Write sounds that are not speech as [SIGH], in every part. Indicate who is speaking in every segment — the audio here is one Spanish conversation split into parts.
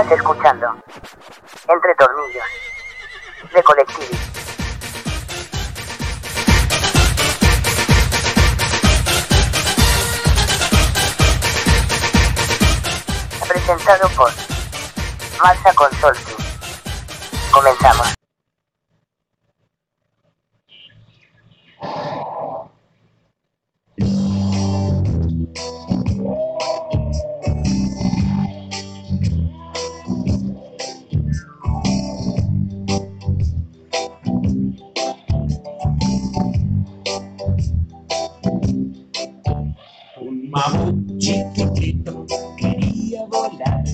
Speaker 1: Estás escuchando Entre Tornillos de Colectivi. Presentado por Marza Consulting. Comenzamos.
Speaker 2: Quería volar.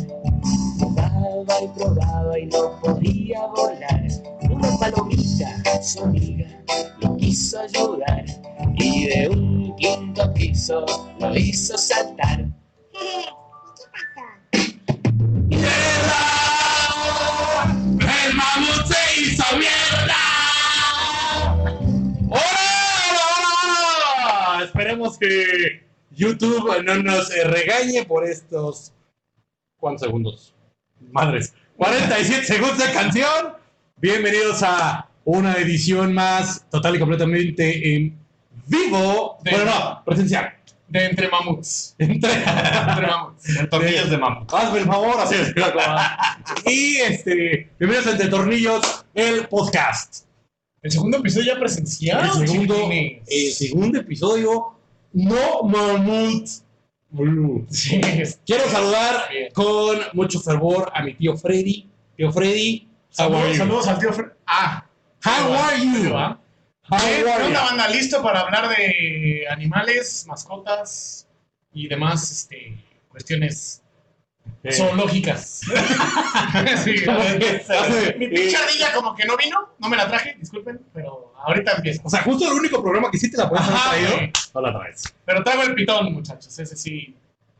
Speaker 2: Probaba y probaba y no podía volar. Una palomita, su amiga, lo quiso ayudar. Y de un quinto piso lo hizo saltar.
Speaker 3: ¡El mamut se hizo mierda! ¡Hola, hola, hola! Esperemos que YouTube no nos eh, regañe por estos. ¿Cuántos segundos? Madres. 47 segundos de canción. Bienvenidos a una edición más total y completamente en vivo.
Speaker 4: De-
Speaker 3: Bueno, no, presencial.
Speaker 4: De entre mamuts.
Speaker 3: Entre-
Speaker 4: Entre mamuts. [LAUGHS]
Speaker 3: tornillos de mamut. Hazme el favor, así es. Y este, bienvenidos a Entre Tornillos, el podcast.
Speaker 4: El segundo episodio ya presencial.
Speaker 3: el segundo, el segundo episodio, no mamut.
Speaker 4: Sí, es-
Speaker 3: Quiero saludar
Speaker 4: Bien.
Speaker 3: con mucho fervor a mi tío Freddy. Tío Freddy, how are
Speaker 4: Saludos,
Speaker 3: you?
Speaker 4: saludos al tío Fred. Ah,
Speaker 3: How are you? How
Speaker 4: ¿Qué onda,
Speaker 3: you?
Speaker 4: banda? ¿Listo para hablar de animales, mascotas y demás este, cuestiones
Speaker 3: Eh, [LAUGHS]
Speaker 4: sí, [LAUGHS]
Speaker 3: como que hace-
Speaker 4: Mi pinche ardilla como que no vino, no me la traje, disculpen, pero ahorita empiezo.
Speaker 3: O sea, justo el único programa que sí te la puedes haber traído, no la traes.
Speaker 4: Pero traigo el pitón, muchachos, ese sí.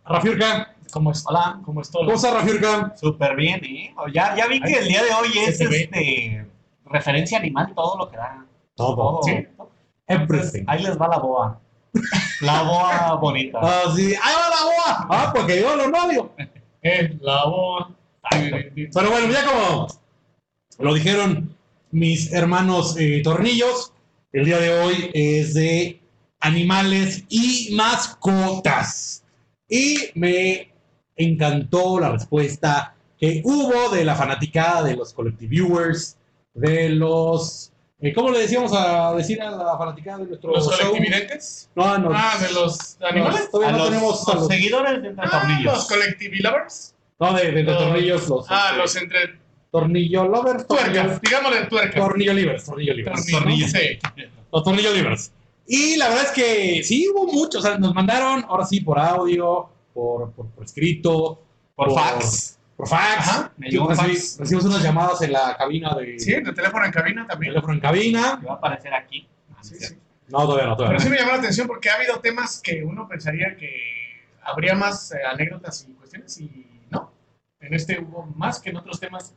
Speaker 3: Rafiurka,
Speaker 4: Como es, hola, como es todo.
Speaker 3: ¿cómo está Rafiurka?
Speaker 5: Súper bien, ¿eh? Ya, ya vi que el día de hoy es este, referencia animal, todo lo que da.
Speaker 3: Todo.
Speaker 5: Todo.
Speaker 4: Sí.
Speaker 3: Everything.
Speaker 5: Ahí les va la boa. La boa bonita.
Speaker 3: Ah, sí. ¡Ahí va la boa! Ah, porque yo lo novio.
Speaker 4: La boa.
Speaker 3: Pero bueno, ya como lo dijeron mis hermanos eh, tornillos, el día de hoy es de animales y mascotas. Y me encantó la respuesta que hubo de la fanaticada de los collective viewers, de los... eh, ¿Cómo le decíamos a decir a la fanaticada de nuestro
Speaker 4: ¿Los
Speaker 3: show?
Speaker 4: colectividentes?
Speaker 3: No, no.
Speaker 4: Ah, de los animales.
Speaker 3: todavía
Speaker 5: A
Speaker 3: no
Speaker 5: los,
Speaker 3: tenemos a
Speaker 5: los
Speaker 3: los-
Speaker 5: seguidores de
Speaker 4: Ah, los
Speaker 5: Tornillos.
Speaker 4: collective lovers.
Speaker 3: No, de, de, de
Speaker 4: Los-
Speaker 3: tornillos, los...
Speaker 4: Ah,
Speaker 3: este,
Speaker 4: los entre
Speaker 3: Tornillo lovers, tornillo,
Speaker 4: tuercas, digámosle tuercas.
Speaker 3: tornillo livers, tornillo livers.
Speaker 4: Tornillos. Sí.
Speaker 3: Los tornillos libres. Y la verdad es que sí hubo muchos, o sea, nos mandaron, ahora sí, por audio, por, por, por escrito,
Speaker 5: Por fax.
Speaker 3: Por fax.
Speaker 4: Ajá,
Speaker 5: me llegó fax.
Speaker 3: Recibimos unas llamadas en la cabina de
Speaker 4: Sí, de teléfono en cabina también.
Speaker 3: teléfono en cabina.
Speaker 5: Que va a aparecer aquí.
Speaker 4: Sí, sí.
Speaker 3: No, todavía no,
Speaker 4: Pero
Speaker 3: todavía
Speaker 4: sí
Speaker 3: no.
Speaker 4: me llamó la atención porque ha habido temas que uno pensaría que habría más eh, anécdotas y cuestiones y no. En este hubo más que en otros temas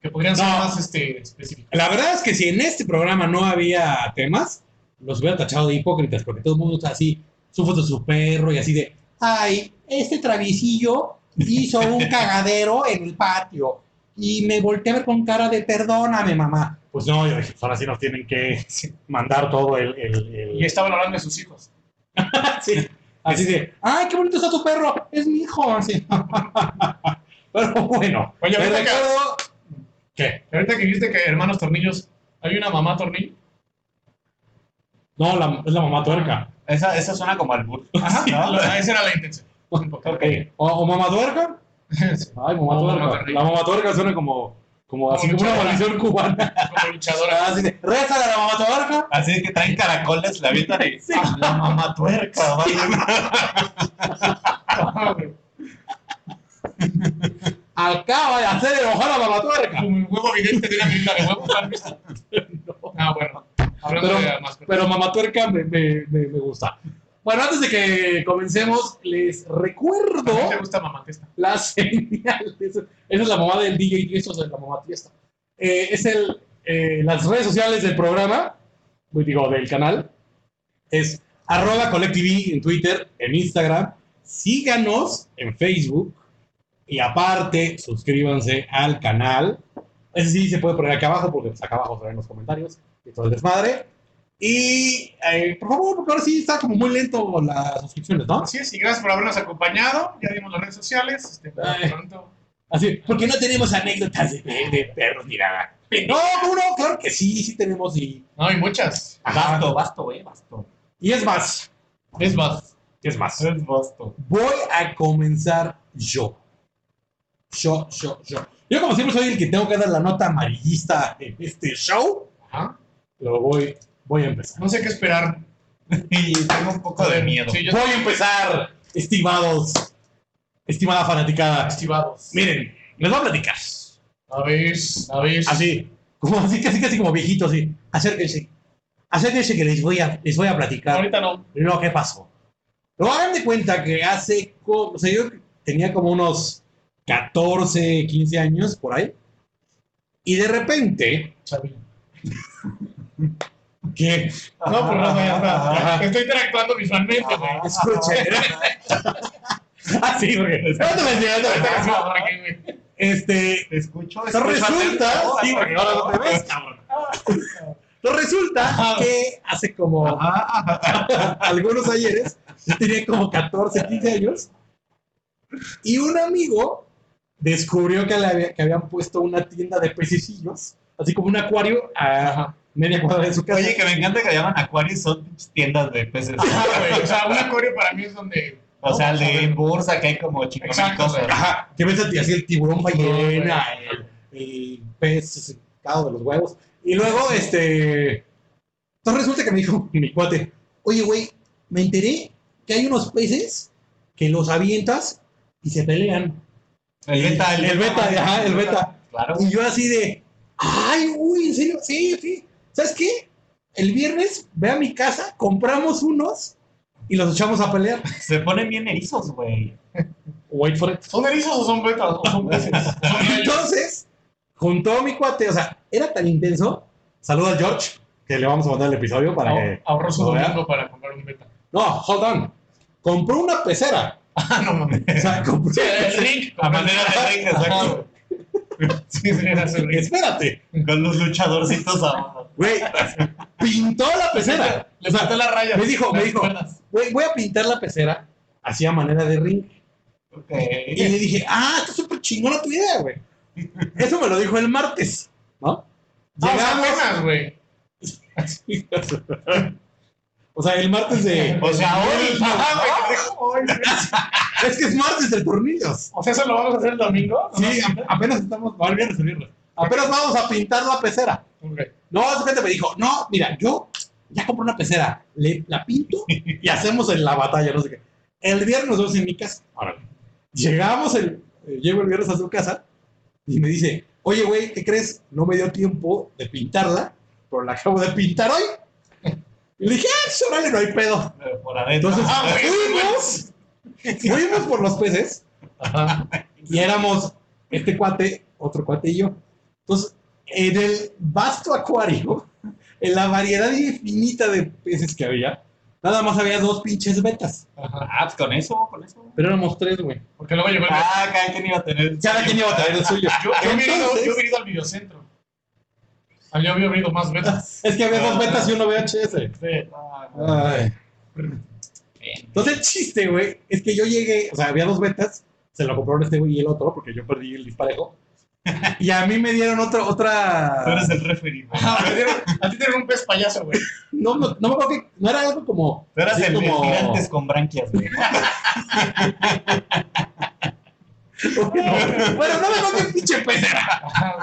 Speaker 4: que podrían ser
Speaker 3: No.
Speaker 4: más este, específicos.
Speaker 3: La verdad es que si en este programa no había temas, los hubiera tachado de hipócritas, porque todo el mundo está así, su foto de su perro y así de, ay, este traviesillo hizo un [LAUGHS] cagadero en el patio y me volteé a ver con cara de perdóname, mamá. Pues no, yo dije, pues ahora sí nos tienen que mandar todo el... el- el-
Speaker 4: Y estaban hablando de sus hijos. [LAUGHS]
Speaker 3: Sí, así de, ay, qué bonito está tu perro, es mi hijo. Así. [LAUGHS] Pero bueno,
Speaker 4: Oye, ahorita que-
Speaker 3: recuerdo... ¿Qué?
Speaker 4: Ahorita que dijiste que hermanos tornillos, ¿hay una mamá tornillo?
Speaker 3: No, la- es la mamá tuerca.
Speaker 5: Esa, esa suena como al burro.
Speaker 4: Ajá,
Speaker 5: ¿no?
Speaker 4: lo- esa era la intención. [LAUGHS] Un poco.
Speaker 5: Ok.
Speaker 3: ¿O, o mamá tuerca?
Speaker 4: Sí, [LAUGHS]
Speaker 3: Ay, mamá tuerca. La mamá tuerca suena como, como así
Speaker 4: Como
Speaker 3: como una maldición cubana. [LAUGHS]
Speaker 4: Como luchadora.
Speaker 3: Así de, rézale a la mamá tuerca.
Speaker 5: Así es que traen caracoles, la avientan y... "Ah, La mamá tuerca, vale.
Speaker 4: Ah.
Speaker 3: Acaba de hacer enojar a la mamá tuerca.
Speaker 4: Como el huevo vidente de una película de ¿has visto? Ah, bueno. Hablando
Speaker 3: Pero-
Speaker 4: de mascotas.
Speaker 3: Pero mamá tuerca me, me, me, me gusta. Bueno, antes de que comencemos, les
Speaker 4: ¿A ti
Speaker 3: recuerdo
Speaker 4: te gusta mamá testa?
Speaker 3: la señal. [LAUGHS] Esa es la mamá del DJ Tiesto, es la mamá Tiesto. Eh, es el, eh, las redes sociales del programa, pues digo, del canal. Es arroba colectivi en Twitter, en Instagram. Síganos en Facebook. Y aparte, suscríbanse al canal. Ese sí se puede poner acá abajo porque pues, acá abajo ven los comentarios y todo el desmadre. Y eh, por favor, porque ahora sí está como muy lento las suscripciones, ¿no?
Speaker 4: Así es, y gracias por habernos acompañado. Ya dimos las redes sociales. Este, pronto.
Speaker 3: Así, porque no tenemos anécdotas de, de perros ni nada. No, no, no, claro que sí, sí tenemos y...
Speaker 4: No, hay muchas.
Speaker 5: Basto, basto, güey, basto.
Speaker 3: Y es más,
Speaker 4: Es más.
Speaker 3: es más.
Speaker 5: Es basto.
Speaker 3: Voy a comenzar yo. Yo, yo, yo. Yo como siempre soy el que tengo que dar la nota amarillista en este show,
Speaker 4: Ajá.
Speaker 3: lo voy, voy a empezar.
Speaker 4: No sé qué esperar. [LAUGHS]
Speaker 5: Y tengo un poco de miedo.
Speaker 4: Sí, yo
Speaker 3: Voy a empezar, estimados, estimada fanaticada.
Speaker 4: activados.
Speaker 3: Miren, les voy a platicar.
Speaker 4: A ver, a ver.
Speaker 3: Así, como así, casi, casi como viejito, así. Acérquense. Acérquense que les voy a, les voy a platicar
Speaker 4: Ahorita no.
Speaker 3: lo que pasó. Pero hagan de cuenta que hace, o sea, yo tenía como unos 14, 15 años por ahí. Y de repente,
Speaker 4: Chavi. [LAUGHS]
Speaker 3: que
Speaker 4: No, pues no, ya está. Estoy interactuando visualmente, güey.
Speaker 3: escuchen, [LAUGHS] ah, sí, porque me
Speaker 4: Ah,
Speaker 3: este,
Speaker 5: Te escucho.
Speaker 3: entonces resulta, sí, porque ahora no te ves, [LAUGHS] cabrón. Entonces resulta que hace como [LAUGHS] algunos ayeres, yo tenía como 14, 15 años, y un amigo descubrió que, le había- que habían puesto una tienda de pececillos, así como un acuario a
Speaker 4: Ajá.
Speaker 3: Media cuadra de su casa.
Speaker 5: Oye, que me encanta que llaman acuarios, son tiendas de peces.
Speaker 4: Ajá, güey. O sea, un acuario para mí es donde.
Speaker 5: O sea, el de bursa, que hay como chicos.
Speaker 3: Ajá, que ves a ti así el tiburón ballena, el, el pez secado de los huevos. Y luego, este. Entonces resulta que me dijo mi cuate, oye, güey, me enteré que hay unos peces que los avientas y se pelean.
Speaker 5: El beta,
Speaker 3: El beta, ajá, el beta.
Speaker 5: Claro.
Speaker 3: Y yo así de, ay, uy, en serio, sí, sí. ¿Sabes qué? El viernes ve a mi casa, compramos unos y los echamos a pelear. [LAUGHS]
Speaker 5: Se ponen bien erizos, güey.
Speaker 3: Wait for it.
Speaker 4: ¿Son erizos o son betas? ¿O son peces? [LAUGHS]
Speaker 3: Entonces, juntó a mi cuate, o sea, era tan intenso. Saluda al George, que le vamos a mandar el episodio para que.
Speaker 4: Ahorró su domingo para comprar un beta.
Speaker 3: No, hold on. Compró una pecera.
Speaker 4: Ah, no mames.
Speaker 3: O sea, compró.
Speaker 4: Sí, el ring.
Speaker 5: A manera de ring, exacto. [LAUGHS]
Speaker 4: Sí, era.
Speaker 3: Espérate,
Speaker 5: Con los luchadorcitos abajo.
Speaker 3: güey. Pintó la pecera.
Speaker 4: Le faltó la raya.
Speaker 3: me dijo, me
Speaker 4: ¿Las
Speaker 3: dijo, güey, voy a pintar la pecera así a manera de ring.
Speaker 5: Ok.
Speaker 3: Y le dije, ah, está súper chingona tu idea, güey. Eso me lo dijo el martes, ¿no?
Speaker 4: Ah,
Speaker 3: Llegamos.
Speaker 4: güey. [LAUGHS]
Speaker 3: o sea, el martes de. [LAUGHS]
Speaker 5: O sea, hoy. [LAUGHS]
Speaker 3: Es que es martes de tornillos.
Speaker 4: O sea, eso lo vamos a hacer el domingo.
Speaker 3: Sí, a- apenas estamos. Va, el viernes, el viernes. Apenas vamos a pintar la pecera. No, su gente me dijo, no, mira, yo ya compré una pecera, le, la pinto y [LAUGHS] hacemos en la batalla, no sé qué. El viernes nos vemos en mi casa. Órale. Llegamos, el, eh, llego el viernes a su casa y me dice, oye, güey, ¿qué crees? No me dio tiempo de pintarla, pero la acabo de pintar hoy. Y le dije, ah, sí, órale, no hay pedo.
Speaker 5: Por adentro.
Speaker 3: Entonces
Speaker 4: Ah, [LAUGHS]
Speaker 3: fuimos, fuimos por los peces
Speaker 4: Ajá.
Speaker 3: y éramos este cuate, otro cuate y yo. Entonces, en el vasto acuario, en la variedad infinita de peces que había, nada más había dos pinches betas.
Speaker 4: Ajá.
Speaker 5: Ah, pues con eso, con eso.
Speaker 3: Pero éramos tres, güey.
Speaker 4: Porque luego llegó el.
Speaker 5: Ah, cada quien iba a tener.
Speaker 3: Cada quien iba a traer el suyo. [LAUGHS]
Speaker 4: Yo, yo hubiera ido,
Speaker 3: Entonces-
Speaker 4: yo hubiera ido al videocentro. Ah, Yo hubiera ido más betas. [LAUGHS]
Speaker 3: Es que había dos betas y uno VHS.
Speaker 4: Sí.
Speaker 5: Ah,
Speaker 3: Ay. Entonces el chiste, güey, es que yo llegué, o sea, había dos betas, se lo compraron este güey y el otro, porque yo perdí el disparejo. [LAUGHS] Y a mí me dieron otra,
Speaker 5: Tú eres el referee. güey.
Speaker 4: Ah, me dieron- [LAUGHS] a ti te dieron un pez payaso, güey.
Speaker 3: No, no, no me acuerdo que. No era algo como.
Speaker 5: Tú eras el,
Speaker 3: como-
Speaker 5: gigantes con branquias, güey.
Speaker 3: Bueno, no me qué pinche pez.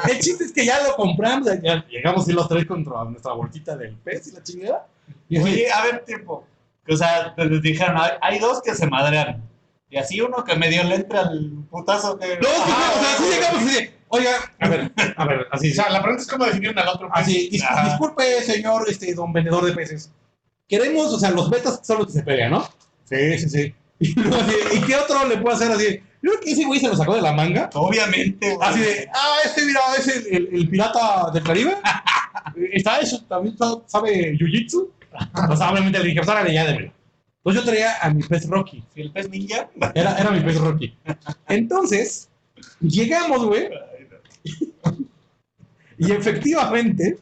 Speaker 3: El chiste es que ya lo compramos, ya llegamos y los tres contra nuestra bolsita del pez y la chingada. Y
Speaker 5: Oye, a ver, tiempo. O sea, te les dijeron, hay, dos que se madrean. Y así uno que medio le entra al putazo que.
Speaker 3: no,
Speaker 5: Ah,
Speaker 3: o sea, así llegamos así de, oiga, a ver, a ver, así,
Speaker 4: O sea, la pregunta es cómo definieron al otro pez.
Speaker 3: así, dis-
Speaker 5: Ajá.
Speaker 3: disculpe, señor, este, don vendedor de peces. Queremos, o sea, los betas son los que se pegan, ¿no? Sí, sí, sí. [LAUGHS] Y, ¿y qué otro le puedo hacer así? Yo creo que ese güey se lo sacó de la manga.
Speaker 5: Obviamente, güey.
Speaker 3: Así de, ah, este, mira, es el, el- el pirata del Caribe. [LAUGHS] Está eso, también sa- sabe jiu-jitsu. O sea, obviamente le dije, pues órale, ya démelo. Entonces yo traía a mi pez Rocky.
Speaker 5: ¿Y el pez ninja?
Speaker 3: Era, era mi pez Rocky. Entonces, Llegamos, güey, y efectivamente,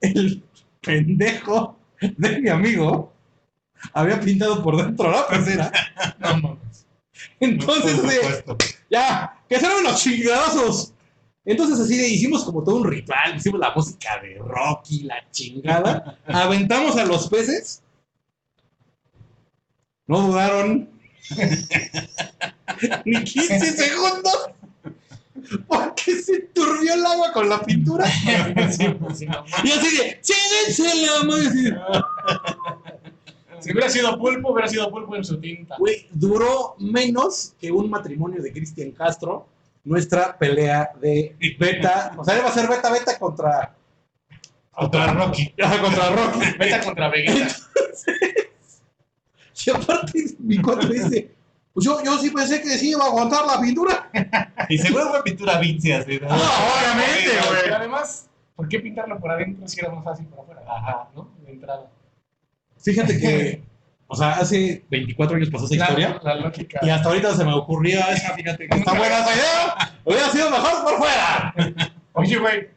Speaker 3: el pendejo de mi amigo había pintado por dentro la pecera. [LAUGHS]
Speaker 4: No. [LAUGHS]
Speaker 3: Entonces,
Speaker 5: supuesto.
Speaker 3: ya, que serán los chingadazos. Entonces así de, hicimos como todo un ritual, hicimos la música de Rocky, la chingada, [LAUGHS] aventamos a los peces. No dudaron [LAUGHS] ni 15 segundos porque se turbió el agua con la pintura.
Speaker 4: Pues, no.
Speaker 3: Y así de, ¡chédense
Speaker 4: Si hubiera sido pulpo, hubiera sido pulpo en su tinta.
Speaker 3: Güey, duró menos que un matrimonio de Cristian Castro, nuestra pelea de beta. O sea, iba a ser beta beta contra.
Speaker 4: Contra Rocky. [LAUGHS]
Speaker 3: Contra Rocky.
Speaker 4: Vete contra Vegeta. [LAUGHS]
Speaker 3: Y aparte, mi cuate dice: Pues yo, yo sí pensé que sí iba a aguantar la pintura.
Speaker 5: Y seguro fue pintura Vinci así. ¿no?
Speaker 3: obviamente, güey.
Speaker 4: Además, ¿por qué pintarlo por adentro si era más fácil por afuera? Ajá, ¿no? De entrada.
Speaker 3: Fíjate que, o sea, hace 24 años pasó esa historia.
Speaker 4: La, lógica.
Speaker 3: Y hasta ahorita se me ocurría esa, fíjate que está buena esa idea. Hubiera sido mejor por fuera.
Speaker 4: Oye, güey.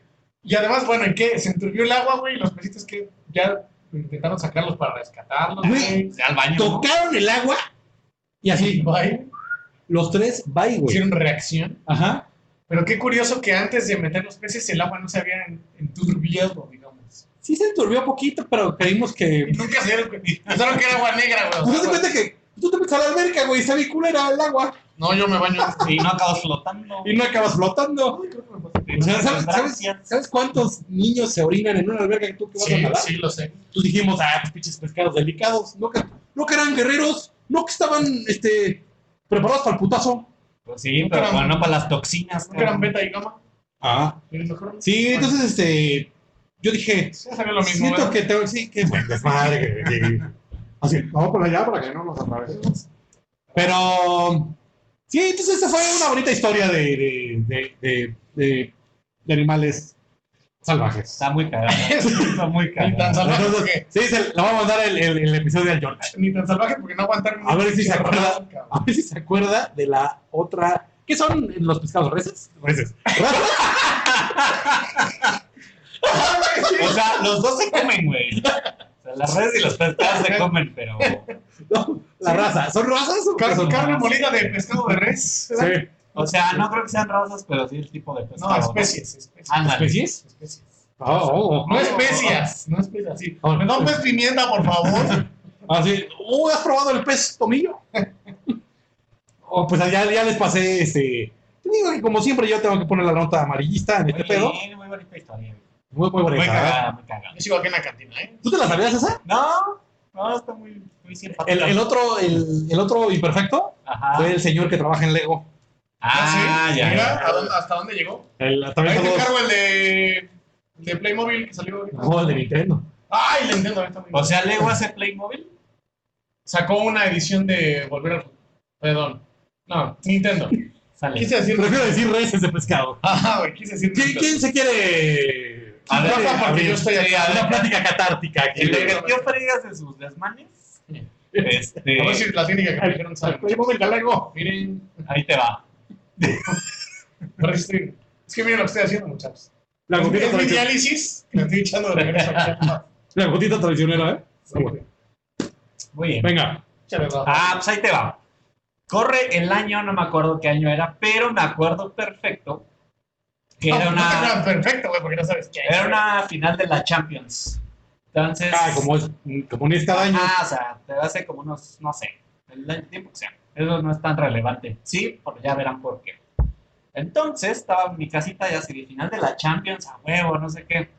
Speaker 4: Y además, bueno, ¿en qué? Se enturbió el agua, güey, y los pesitos que ya intentaron sacarlos para rescatarlos,
Speaker 3: Güey.
Speaker 4: güey.
Speaker 5: Al baño. ¿no?
Speaker 3: Tocaron el agua y así,
Speaker 4: Bye.
Speaker 3: los tres, bye, güey.
Speaker 4: Hicieron reacción.
Speaker 3: Ajá.
Speaker 4: Pero qué curioso que antes de meter los peces el agua no se había en- enturbiado, digamos.
Speaker 3: Sí se enturbió poquito, pero creímos que...
Speaker 4: Y nunca se dieron cuenta. Pensaron que era agua negra, güey.
Speaker 3: Pues de cuenta que tú te metes a la alberca, güey, está bien culera el agua
Speaker 4: No, yo me baño.
Speaker 5: Y no acabas flotando.
Speaker 3: y no acabas flotando. O sea, ¿sabes, sabes, sabes cuántos niños se orinan en una alberca que tú que vas a
Speaker 4: Sí,
Speaker 3: nadar?
Speaker 4: sí, lo sé.
Speaker 3: Tú dijimos, ah, pues pinches pescados delicados. No que, no que eran guerreros, no que estaban este, preparados para el putazo.
Speaker 5: Pues sí, pero
Speaker 4: eran-
Speaker 5: bueno, para las toxinas.
Speaker 4: ¿No que eran beta y gamma?
Speaker 3: Ah.
Speaker 4: ¿Y mejor?
Speaker 3: Sí, entonces, este, yo dije,
Speaker 4: Sí, lo mismo,
Speaker 3: siento
Speaker 4: ¿verdad?
Speaker 3: que tengo, sí, que buen desmadre. Así, vamos por allá para que no nos atravesemos. Pero, sí, entonces esta fue una bonita historia de, de, de, de, de- de animales salvajes.
Speaker 5: Está muy cagado. [LAUGHS] Está muy
Speaker 4: Ni tan salvaje porque,
Speaker 3: sí, se, le vamos a mandar el, el, el episodio al George.
Speaker 4: ni tan salvaje porque no aguantaron.
Speaker 3: A ver si se acuerda.
Speaker 4: cabrón.
Speaker 3: A ver si se acuerda de la otra. ¿Qué son los pescados? ¿Reses? Reses. [LAUGHS]
Speaker 5: O sea, los dos se comen, güey. O sea, las redes y los pescados se comen, pero.
Speaker 3: No, la raza. ¿Son razas o qué
Speaker 4: Car-
Speaker 3: son?
Speaker 4: carne molida de pescado de res. ¿verdad?
Speaker 3: Sí.
Speaker 5: O sea, no creo que sean razas, pero sí el tipo de pescado.
Speaker 4: No, especies. especies.
Speaker 5: Ándale.
Speaker 3: ¿Especies?
Speaker 4: Especies.
Speaker 3: Oh, oh, oh.
Speaker 4: No especias, no especias, sí.
Speaker 3: Oh,
Speaker 4: ¿Me da un pez pimienta, por favor? [LAUGHS]
Speaker 3: Ah, sí. Oh, ¿has probado el pez tomillo? [LAUGHS] oh, pues allá ya les pasé este. Te digo que como siempre yo tengo que poner la nota amarillista en este pedo.
Speaker 5: muy bonita historia.
Speaker 3: Muy, muy
Speaker 5: Muy
Speaker 3: bonita. ¿verdad?
Speaker 5: cagada, muy cagada.
Speaker 4: Yo sigo aquí en la cantina, ¿eh?
Speaker 3: ¿Tú te la sabías esa?
Speaker 5: No, no, está muy, muy simpática.
Speaker 3: El, el otro, el, el otro imperfecto
Speaker 5: Ajá.
Speaker 3: fue el señor que trabaja en Lego.
Speaker 5: Ah,
Speaker 4: sí?
Speaker 5: ya.
Speaker 4: Mira, ¿a dónde- ¿hasta dónde llegó?
Speaker 3: El,
Speaker 4: Ahí
Speaker 3: también
Speaker 4: te encargo el de, el de Playmobil que salió ahorita.
Speaker 3: No, el de Nintendo.
Speaker 4: Ay, le entiendo, está muy
Speaker 5: O sea, Lego hace Playmobil.
Speaker 4: Sacó una edición de Volver al. Perdón. No, Nintendo.
Speaker 5: Sale.
Speaker 4: Quise decir...
Speaker 3: Prefiero decir reses de pescado.
Speaker 4: Ajá, [LAUGHS] güey, quise decir...
Speaker 3: ¿Quién,
Speaker 4: Nintendo.
Speaker 3: quién se quiere.?
Speaker 5: A ver,
Speaker 3: quiere
Speaker 4: porque
Speaker 3: abrir
Speaker 4: yo estoy aquí.
Speaker 3: Una plática catártica aquí.
Speaker 5: El tío Fregas de sus desmanes.
Speaker 4: A
Speaker 5: Este,
Speaker 4: ver si la técnica que me dijeron
Speaker 3: Lego.
Speaker 4: Miren,
Speaker 5: ahí te va. [LAUGHS]
Speaker 4: resistir. Es que miren lo que estoy haciendo, muchachos.
Speaker 3: La gotita,
Speaker 4: Es mi diálisis que me estoy echando de regreso.
Speaker 3: la gotita traicionera, ¿eh?
Speaker 4: Sí.
Speaker 5: Muy bien.
Speaker 3: Venga.
Speaker 5: Ah, pues ahí te va. Corre el año, no me acuerdo qué año era, pero me acuerdo perfecto que
Speaker 4: No,
Speaker 5: era
Speaker 4: no
Speaker 5: una,
Speaker 4: quedas perfecto, güey, porque no sabes qué.
Speaker 5: era una final de la Champions. Entonces.
Speaker 3: Ah, como es, como ni es cada año.
Speaker 5: Ah, o sea, te hace como unos, no sé, el tiempo que sea. Eso no es tan relevante. Sí, porque ya verán por qué. Entonces, estaba en mi casita ya así, final de la Champions, a huevo, no sé qué.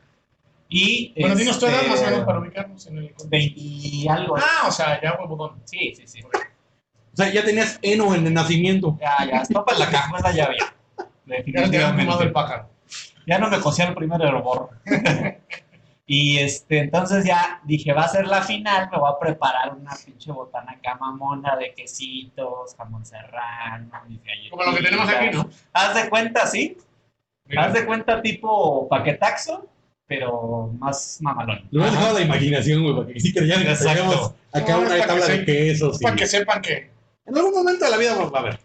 Speaker 5: Y.
Speaker 4: Bueno, dinos tu edad más o menos para ubicarnos en el contexto.
Speaker 5: 20 y algo.
Speaker 4: Ah, o sea, ya huevudón.
Speaker 5: Sí, sí, sí.
Speaker 3: O sea, ya tenías Eno en el nacimiento.
Speaker 5: Ya, ya, estopa la cajuela ya había.
Speaker 4: Ya el
Speaker 5: Definitivamente.
Speaker 4: pájaro.
Speaker 5: Ya no me cosía el primer hervor. [LAUGHS] y este, entonces ya dije, va a ser la final, me voy a preparar una pinche botana acá mamona de quesitos, jamón serrano, mis galletitas.
Speaker 4: Como lo que tenemos aquí, ¿no?
Speaker 5: Haz de cuenta, sí.
Speaker 4: Mira.
Speaker 5: Haz de cuenta tipo paquetaxo, pero más mamalón.
Speaker 3: Le hubieras dejado la imaginación, güey, para que sí creyeran que acá
Speaker 4: No,
Speaker 3: una tabla
Speaker 4: que
Speaker 3: de quesos. Y-
Speaker 4: para que sepan que
Speaker 3: En algún momento de la vida va a haber.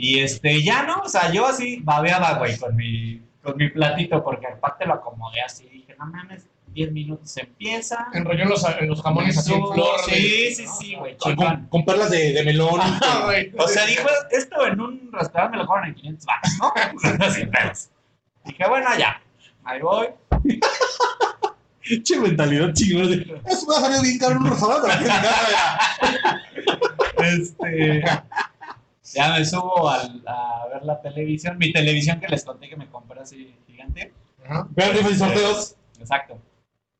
Speaker 5: Y este, ya no, o sea, yo así babeaba, güey, con mi, con mi platito, porque aparte lo acomodé así. Dije, no mames, 10 minutos empieza.
Speaker 4: Enrolló los, los jamones así en flor.
Speaker 5: Sí,
Speaker 4: de-
Speaker 5: sí,
Speaker 4: ¿no?
Speaker 5: sí, güey.
Speaker 3: Con, con- con perlas de, de melón.
Speaker 4: Ah, güey. [LAUGHS]
Speaker 5: O sea, dijo, esto en un restaurante me lo cobran en 500 baros, ¿no? [LAUGHS] Sin pedos. Dije, bueno, ya, ahí voy.
Speaker 3: Che, mentalidad chingona. Eso me va a salir bien caro en un restaurante. la gente gana".
Speaker 5: Este, ya me subo a ver la televisión. Mi televisión que les conté que me compré así gigante.
Speaker 4: Ajá.
Speaker 3: Vean rifas y sorteos.
Speaker 5: Exacto.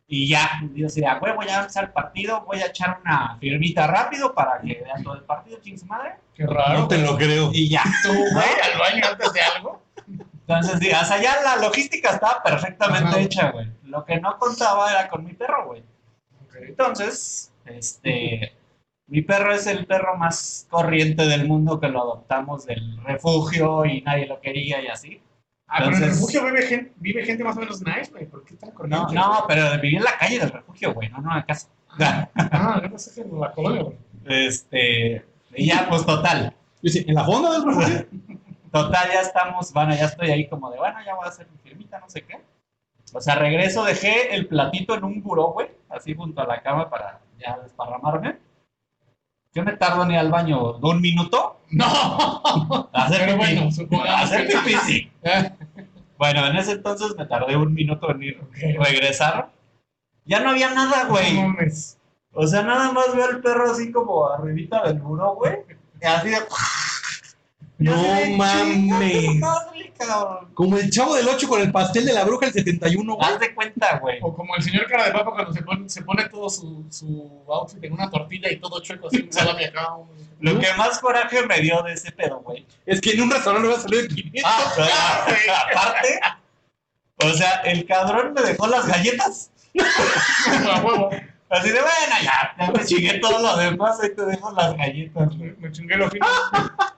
Speaker 5: Y ya, yo decía, güey, voy a empezar el partido, voy a echar una firmita rápido para que vean todo el partido, ching su madre.
Speaker 4: Qué raro.
Speaker 3: No te lo creo.
Speaker 5: Y ya.
Speaker 4: ¿Tú, [LAUGHS] güey, al baño antes de algo?
Speaker 5: Entonces, sea, ya la logística estaba perfectamente
Speaker 4: Ajá.
Speaker 5: hecha, güey. Lo que no contaba era con mi perro, güey.
Speaker 4: Ok.
Speaker 5: Entonces, este, mi perro es el perro más corriente del mundo que lo adoptamos del refugio y nadie lo quería y así.
Speaker 4: Ah, pero en el refugio vive gente, vive gente más o menos nice, güey. ¿Por qué tan
Speaker 5: No,
Speaker 4: corriente?
Speaker 5: no, pero vivía en la calle del refugio, güey, no, no en casa.
Speaker 4: Ah, yo pensé que en la colonia, güey.
Speaker 5: Este, y ya, pues total.
Speaker 3: Yo ¿en la fonda del refugio?
Speaker 5: Total, ya estamos, bueno, ya estoy ahí como de, bueno, ya voy a hacer mi firmita, no sé qué. O sea, regreso, dejé el platito en un buró, güey, así junto a la cama para ya desparramarme. Yo me tardo ni al baño un minuto
Speaker 4: ¡No! [LAUGHS]
Speaker 5: hacer
Speaker 4: Pero
Speaker 5: pipí.
Speaker 4: bueno,
Speaker 5: hacer pipí, sí. [LAUGHS] Bueno, en ese entonces me tardé un minuto en ir, regresar. Ya no había nada, güey.
Speaker 4: No mames.
Speaker 5: O sea, nada más veo al perro así como arribita del buró, güey. Y así de...
Speaker 3: No mames.
Speaker 5: "Chinga tu madre, cabrón".
Speaker 3: Como el chavo del 8 con el pastel de la bruja el 71, güey.
Speaker 5: Haz de cuenta, güey.
Speaker 4: O como el señor cara de papa cuando se pone, se pone todo su, su outfit en una tortilla y todo chueco así, [LAUGHS] un salami acá.
Speaker 5: Lo que más coraje me dio de ese pedo, güey.
Speaker 3: Es que en un restaurante le va a salir 500.
Speaker 5: Ah, pero, aparte, o sea, el cabrón me dejó las galletas. [LAUGHS]
Speaker 4: A huevo.
Speaker 5: Así de, bueno, ya, ya me chingué todo lo demás, ahí te dejo las galletas.
Speaker 4: Me, me chingué lo fino.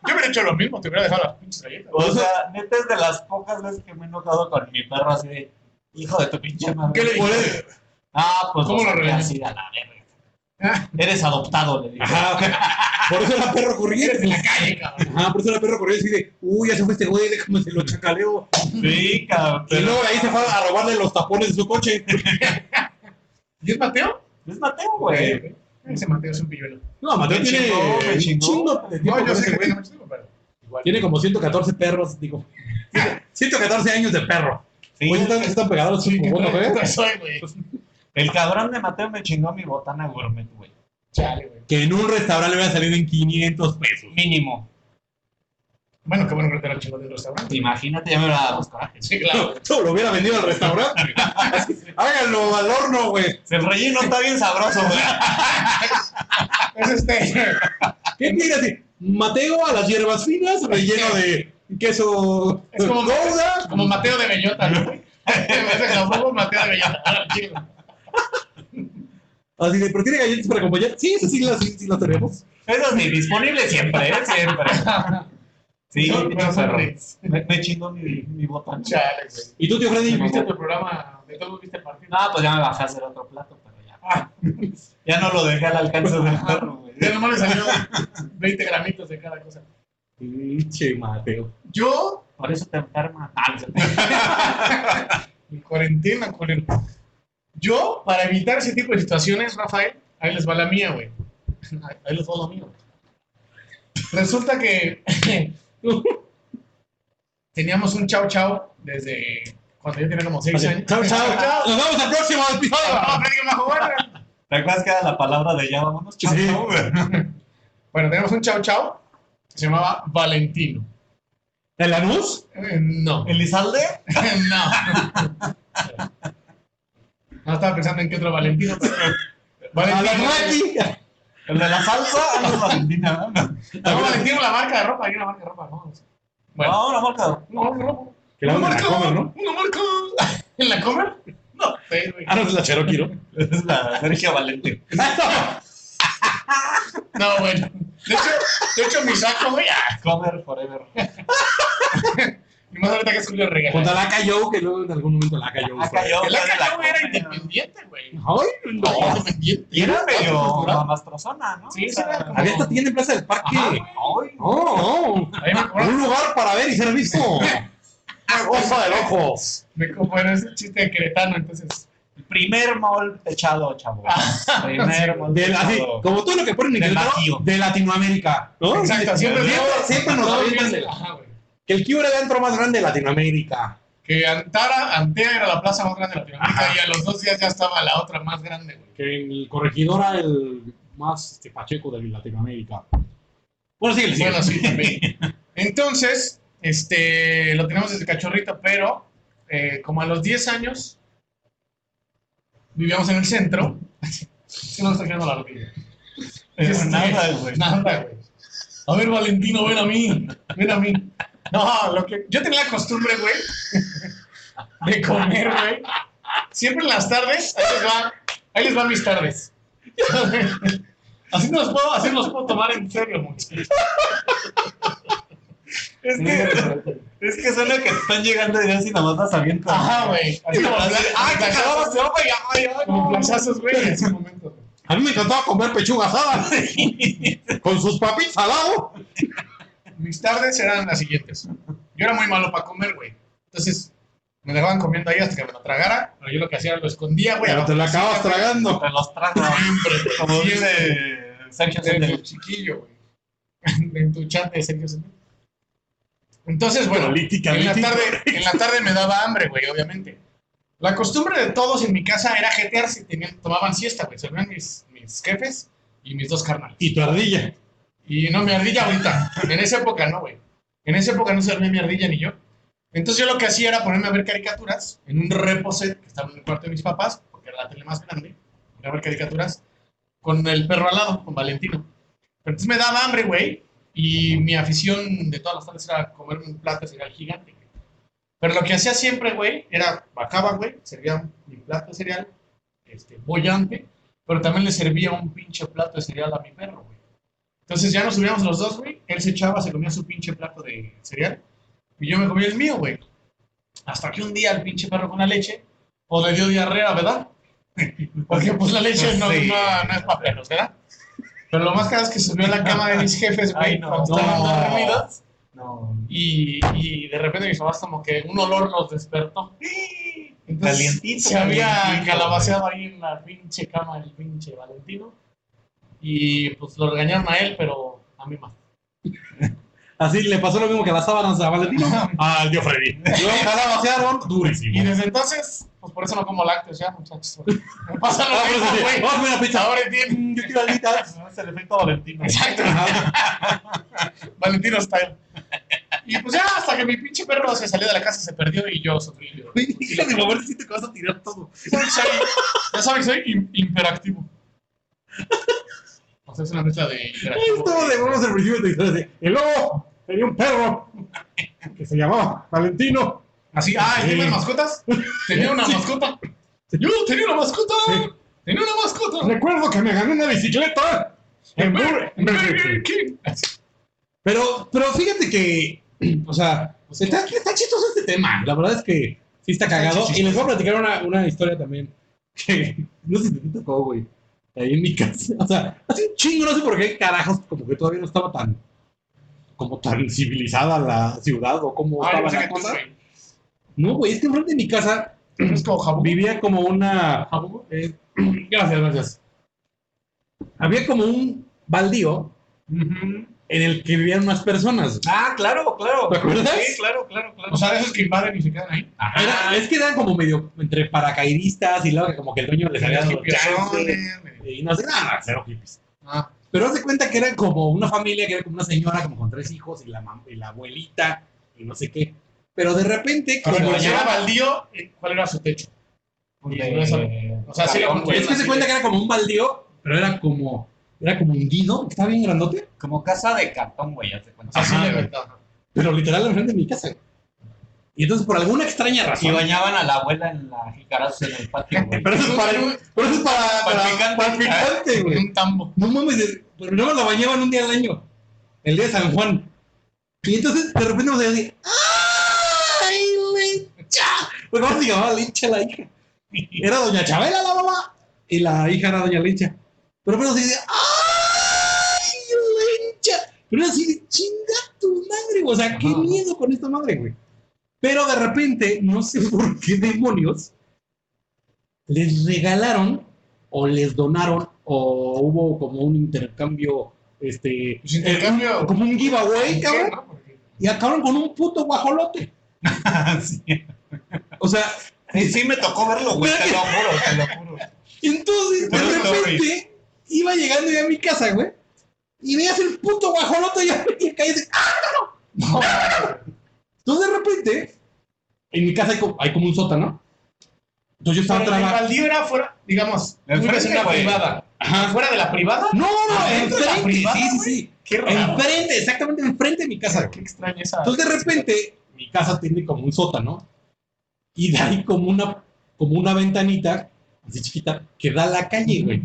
Speaker 4: Yo hubiera hecho lo mismo, te hubiera dejado las pinches galletas.
Speaker 5: O sea, neta es de las pocas veces que me he enojado con mi perro así de, hijo de tu pinche madre.
Speaker 4: ¿Qué le
Speaker 3: eso-
Speaker 5: Ah, pues
Speaker 4: ¿Cómo lo
Speaker 5: así a la verga. Eres adoptado, le dije.
Speaker 3: Ajá, ok. Por eso era perro
Speaker 4: Eres
Speaker 3: corriente.
Speaker 4: en la calle, cabrón.
Speaker 3: Ajá, por eso era perro corriente. Así de, uy, ya se fue este güey, déjame se lo chacaleo.
Speaker 5: Sí, cabrón.
Speaker 3: Y luego de ahí se fue a robarle los tapones de su coche. [LAUGHS]
Speaker 4: ¿Y es Mateo?
Speaker 5: Es Mateo, güey.
Speaker 4: Ese Mateo es un pilluelo.
Speaker 3: No, Mateo
Speaker 5: Me
Speaker 3: tiene un chingo de tiempo
Speaker 4: No, yo sé que
Speaker 3: güey.
Speaker 4: tiene mucho tiempo, pero igual.
Speaker 3: Tiene como 114 perros, digo. [LAUGHS] 114 años de perro.
Speaker 5: Sí,
Speaker 3: Pues están, están pegados
Speaker 4: Sí,
Speaker 3: güey.
Speaker 4: soy, güey.
Speaker 5: el cabrón de Mateo me chingó mi botana gourmet, güey.
Speaker 4: Chale, güey.
Speaker 3: Que en un restaurante le va a salir en 500 pesos.
Speaker 5: Mínimo.
Speaker 4: Bueno, qué bueno que te era el chingón del restaurante.
Speaker 5: Imagínate, ya me hubiera dado los corajes.
Speaker 4: Sí, claro. [LAUGHS]
Speaker 3: Todo lo hubiera vendido al restaurante. [LAUGHS] Háganlo al horno, güey.
Speaker 5: El relleno está bien sabroso, güey. [LAUGHS]
Speaker 4: Es este.
Speaker 3: ¿Qué mira así? Mateo a las hierbas finas, relleno de queso
Speaker 4: Es como-
Speaker 3: gouda.
Speaker 4: Como Mateo de Bellota, ¿no? Mateo de Bellota.
Speaker 3: Así de, ¿pero tiene galletas para acompañar? Sí, sí, sí, las, sí, sí las tenemos.
Speaker 5: Eso sí, disponible siempre, ¿eh? Siempre. Sí, perro.
Speaker 4: ricos.
Speaker 5: me, me chingó mi, mi botana.
Speaker 4: Chale, güey.
Speaker 3: ¿Y tú, tío Freddy?
Speaker 4: ¿Viste tu programa? ¿De todos viste el partido?
Speaker 5: No, pues ya me bajé a hacer otro plato, pero ya.
Speaker 4: Ah, [LAUGHS]
Speaker 5: Ya no lo dejé al alcance del perro, güey.
Speaker 4: ya nomás le salió 20 gramitos de cada cosa.
Speaker 3: Pinche Mateo.
Speaker 4: Yo,
Speaker 5: Por eso te enferma. Ah, no sé. [LAUGHS]
Speaker 4: en cuarentena, culero. Yo, para evitar ese tipo de situaciones, Rafael, ahí les va la mía, güey. Ahí les va la mía. Resulta que [LAUGHS] teníamos un chau chau desde cuando yo tenía como 6 años.
Speaker 3: Chao, chao. Nos vemos al próximo episodio.
Speaker 4: Jugar.
Speaker 5: ¿Te acuerdas que era la palabra de ya vámonos? Chao,
Speaker 3: Sí.
Speaker 5: chao, güey. [LAUGHS]
Speaker 4: Bueno, tenemos un chau chau que se llamaba Valentino.
Speaker 3: ¿El anus?
Speaker 4: Eh, no.
Speaker 5: ¿Elizalde? [LAUGHS]
Speaker 4: no. No estaba pensando en qué otro Valentino, pero. Valentino.
Speaker 5: ¿El de la salsa? No, Valentina, ¿no?
Speaker 4: No, [LAUGHS] Valentino, la marca de ropa. Hay una marca de ropa, ¿no? Bueno.
Speaker 5: No, una marca.
Speaker 4: No, no.
Speaker 3: Que la
Speaker 4: Una
Speaker 3: venden en la Comer, ¿no?
Speaker 4: Una marca. [LAUGHS] ¿En la Comer? No. Sí, güey.
Speaker 3: Ah, no, es la Cherokee, ¿no? [LAUGHS]
Speaker 5: Es la Sergio Valentín.
Speaker 4: No, bueno. De hecho, de hecho mi saco, güey. ah,
Speaker 5: Comer forever.
Speaker 4: Y más ahorita que es Julio
Speaker 3: Contra
Speaker 4: Regal.
Speaker 3: la Joe, que luego en algún momento la Joe.
Speaker 5: La.
Speaker 4: El
Speaker 5: de la
Speaker 4: Acayo era independiente, güey.
Speaker 3: Ay, no.
Speaker 4: Independiente.
Speaker 5: Y era medio
Speaker 4: cultural.
Speaker 5: mamastrozona, ¿no?
Speaker 4: Sí, sí, era
Speaker 3: Había hasta tienda en Plaza del Parque.
Speaker 5: Ay,
Speaker 4: cobran-
Speaker 3: Un lugar para ver y ser visto. [LAUGHS] Cosa de locos.
Speaker 4: Me como era ese chiste de queretano, entonces.
Speaker 5: El primer mall techado, chavo.
Speaker 4: Ah,
Speaker 5: primer mall
Speaker 3: Del- así,
Speaker 5: techado.
Speaker 3: como todo lo que ponen en
Speaker 5: Bajío.
Speaker 3: de Latinoamérica. ¿no?
Speaker 4: Exacto, siempre,
Speaker 3: siempre, siempre nos avientan
Speaker 4: bien,
Speaker 3: el-. Que el Q era el antro más grande de Latinoamérica.
Speaker 4: Que Antara, Antea era la plaza más grande de Latinoamérica
Speaker 3: Ajá.
Speaker 4: y a los dos días ya estaba la otra más grande, güey.
Speaker 3: Que el corregidor era el más este, pacheco de Latinoamérica. Bueno, sí, sí.
Speaker 4: Bueno, sí, también. [LAUGHS] Entonces, este, lo tenemos desde cachorrito, pero eh, como a los 10 años vivíamos en el centro. [LAUGHS] Se nos está quedando la rodilla.
Speaker 5: Pero
Speaker 4: Este,
Speaker 5: nada, güey.
Speaker 4: Nada, güey. A ver, Valentino, ven a mí. Ven a mí. [LAUGHS] No, lo que. Yo tenía la costumbre, güey, de comer, güey. Siempre en las tardes, ahí les va, ahí les van mis tardes. Así no los puedo, así los puedo tomar en serio, muchachos. Es que.
Speaker 5: Es que suena que te están llegando ideas y nada más las avientas.
Speaker 4: Ajá, güey. Así como
Speaker 5: Ay, que acabamos de opa, ya, ay, ay,
Speaker 4: como flashazos, güey, en ese momento.
Speaker 3: A mí me encantaba comer pechuga asada [LAUGHS] con sus papitas al lado.
Speaker 4: Mis tardes eran las siguientes. Yo era muy malo para comer, güey. Entonces, me dejaban comiendo ahí hasta que me lo tragara, pero yo lo que hacía era lo escondía, güey.
Speaker 3: Pero te lo acabas tragando.
Speaker 5: Te los trago.
Speaker 4: Siempre, güey.
Speaker 5: Como dice Sergio Sendel.
Speaker 4: chiquillo, güey. [LAUGHS] En tu chat de Sergio Sendel. Entonces, bueno, en
Speaker 3: Políticamente
Speaker 4: la, tarde, en la tarde me daba hambre, güey, obviamente. La costumbre de todos en mi casa era jetearse, tenían, tomaban siesta, güey. Se mis, mis jefes y mis dos carnales.
Speaker 3: Y tu ardilla.
Speaker 4: Y no, mi ardilla ahorita. En esa época no, güey. En esa época no se dormía mi ardilla ni yo. Entonces yo lo que hacía era ponerme a ver caricaturas en un reposet que estaba en el cuarto de mis papás, porque era la tele más grande. A ver caricaturas con el perro al lado, con Valentino. Pero entonces me daba hambre, güey. Y mi afición de todas las tardes era comerme un plato de cereal gigante, güey. Pero lo que hacía siempre, güey, era bajaba, güey, servía mi plato de cereal, este, bollante, pero también le servía un pinche plato de cereal a mi perro, güey. Entonces ya nos subíamos los dos, güey. Él se echaba, se comía su pinche plato de cereal. Y yo me comía el mío, güey. Hasta que un día el pinche perro con la leche, o le dio diarrea, ¿verdad? [LAUGHS] Porque pues la leche no,
Speaker 5: Sí.
Speaker 4: no, no es para perros, ¿verdad? Pero lo más caro es que subió a la cama de mis jefes, güey,
Speaker 5: Ay, no.
Speaker 4: cuando estaban
Speaker 3: No.
Speaker 4: dormidos.
Speaker 5: No.
Speaker 4: Y, y de repente mis papás como que un olor los despertó. Entonces,
Speaker 5: Calientito,
Speaker 4: Se había calabaceado ahí en la pinche cama del pinche Valentino. Y pues lo regañaron a él, pero a mí más. [LAUGHS]
Speaker 3: Así le pasó lo mismo que a las sábanas a Valentino. [LAUGHS] Al tío Freddy. Luego calabacearon
Speaker 4: Y
Speaker 3: durísimo.
Speaker 4: desde entonces, pues por eso no como lácteos ya, muchachos. [LAUGHS] Me pasa lo
Speaker 3: Ah,
Speaker 4: mismo,
Speaker 3: sí.
Speaker 4: güey.
Speaker 3: Vamos a una pizza.
Speaker 4: Ahora entiendo.
Speaker 3: Yo quiero alitas.
Speaker 5: Es el efecto Valentino.
Speaker 4: Exacto. Valentino style. Y pues ya, hasta que mi pinche perro se salió de la casa, se perdió y yo sufrí. Yo.
Speaker 3: Hija de mover, siento que vas a tirar todo.
Speaker 4: Ya saben que soy imperactivo. O sea, es una mezcla de imperactivo.
Speaker 3: Esto de vamos al principio de Y luego tenía un perro que se llamaba Valentino.
Speaker 4: Así, ah, ¿y
Speaker 3: Sí.
Speaker 4: ¿tienes mascotas? Tenía una
Speaker 3: Sí.
Speaker 4: mascota. Yo tenía una mascota.
Speaker 3: Sí.
Speaker 4: Tenía una mascota.
Speaker 3: Recuerdo que me gané una bicicleta en Bur- en Burger King. Pero, pero fíjate que, [CLEARS THROAT] o sea, está, está chistoso este tema. La verdad es que sí está cagado. Y les voy a platicar una, una historia también que [LAUGHS] no sé si te tocó, güey. Ahí en mi casa. [LAUGHS] O sea, hace un chingo, no sé por qué carajos, como que todavía no estaba tan, como tan civilizada la ciudad o cómo
Speaker 4: yo
Speaker 3: estaba la cosa. No, güey, es que enfrente de mi casa
Speaker 4: Es como jabón.
Speaker 3: vivía como una.
Speaker 4: ¿Jabón?
Speaker 3: eh, [CLEARS THROAT] gracias, gracias. Había como un baldío
Speaker 4: Ujú.
Speaker 3: En el que vivían unas personas.
Speaker 5: Ah, claro, claro.
Speaker 3: ¿Te acuerdas?
Speaker 5: Sí, claro, claro, claro.
Speaker 4: O sea, de esos que invaden y se quedan ahí.
Speaker 3: Era- es que eran como medio entre paracaidistas y luego que como que el dueño les había dado y no sé, nada, cero hippies.
Speaker 4: Ah,
Speaker 3: Pero haz de cuenta que eran como una familia, que era como una señora como con tres hijos y la, mam- y la abuelita y no sé qué. Pero de repente,
Speaker 4: cuando era baldío, eh, ¿cuál era su techo?
Speaker 5: De-
Speaker 4: es- o sea, sí
Speaker 3: es que se cuenta que era como un baldío, pero era como, era como hundido, estaba bien grandote,
Speaker 5: Como casa de cartón, güey, ya te
Speaker 4: O
Speaker 5: cuenta.
Speaker 4: sea, sí
Speaker 3: Ajá,
Speaker 4: le
Speaker 3: güey.
Speaker 4: ajá.
Speaker 3: pero literal enfrente de mi casa. Y entonces, por alguna extraña
Speaker 5: Y
Speaker 3: razón.
Speaker 5: bañaban a la abuela en la jicarazos en el patio, [LAUGHS] güey.
Speaker 3: Pero eso es para, pero eso es para, para,
Speaker 5: picante.
Speaker 3: para el picante,
Speaker 4: Con
Speaker 3: güey.
Speaker 4: un tambo.
Speaker 3: No mames, de- pero no me la bañaban un día al año. El día de San Juan. Y entonces de repente me decía así, Lincha. Pues cómo se llamaba Lincha la hija. Era doña Chabela la mamá y la hija era doña Lincha. Pero así de, ¡ay, Lincha! Pero así de, chinga tu madre. O sea, qué
Speaker 5: Ajá.
Speaker 3: miedo con esta madre, güey. Pero de repente, no sé [LAUGHS] por qué demonios, les regalaron o les donaron o hubo como un intercambio, este,
Speaker 4: Pues intercambio.
Speaker 3: eh, como un giveaway, cabrón,
Speaker 4: ¿no? Porque-
Speaker 3: y acabaron con un puto guajolote. [LAUGHS]
Speaker 5: Sí.
Speaker 3: O sea,
Speaker 5: Sí, sí me tocó verlo, güey, te lo juro, te lo juro. [LAUGHS]
Speaker 3: entonces de repente iba llegando yo a mi casa, güey, y veías el puto guajolote y yo me caí de, ¡ah!
Speaker 4: No,
Speaker 3: Entonces de repente, en mi casa hay como, hay como un sótano. Entonces yo estaba trabajando.
Speaker 4: baldío era fuera, digamos,
Speaker 5: De
Speaker 4: en una
Speaker 5: enfrente, güey.
Speaker 4: privada.
Speaker 3: Ajá.
Speaker 4: ¿Fuera de la privada?
Speaker 3: No, no,
Speaker 4: Ah, ¿dentro de la
Speaker 3: enfrente,
Speaker 4: privada,
Speaker 3: sí, sí, sí.
Speaker 4: Qué raro.
Speaker 3: Enfrente, exactamente enfrente de mi casa.
Speaker 4: Qué extraña esa.
Speaker 3: Entonces de repente, mi casa tiene como un sótano y de ahí como una, como una ventanita, así chiquita, que da a la calle, güey.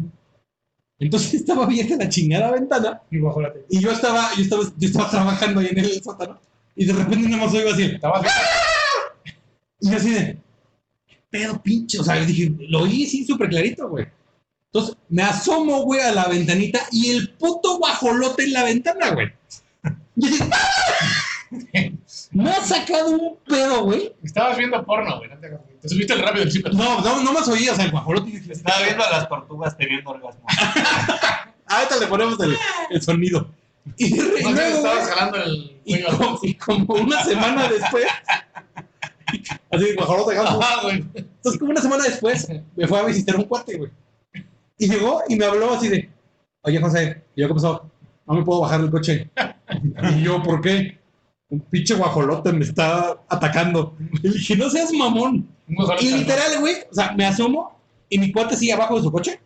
Speaker 3: Entonces [LAUGHS] estaba abierta la chingada ventana
Speaker 4: Mi guajolote.
Speaker 3: y yo estaba, yo estaba, yo estaba trabajando ahí en el sótano y de repente nada más oigo así,
Speaker 4: Estabas
Speaker 3: y yo así de, ¿qué pedo pinche? O sea, yo dije, lo oí sí súper clarito, güey. Entonces me asomo, güey, a la ventanita y el puto guajolote en la ventana, güey. [LAUGHS] Dije, ¡ah! [LAUGHS] Me ha sacado un pedo, güey.
Speaker 4: Estabas viendo porno, güey. no te. Te subiste el rápido del.
Speaker 3: No, no, no más oí, o sea, el guajolote. dije,
Speaker 5: Estaba viendo a las tortugas teniendo orgasmo. [LAUGHS]
Speaker 3: Ahorita le ponemos el, el sonido. Y,
Speaker 4: No,
Speaker 3: luego,
Speaker 4: estabas
Speaker 3: güey,
Speaker 4: jalando el
Speaker 3: y,
Speaker 4: cuello al
Speaker 3: como, y como una semana después, así, guajolote, gato. [LAUGHS]
Speaker 4: Ah, güey.
Speaker 3: Entonces, como una semana después, me fue a visitar un cuate, güey. Y llegó y me habló así de, oye, José, ¿y yo qué pasó? No me puedo bajar del coche. Y yo, ¿por qué? Un pinche guajolote me está atacando. Y le dije, no seas mamón. Y
Speaker 4: al-
Speaker 3: literal, güey, o sea, me asomo y mi cuate sigue abajo de su coche.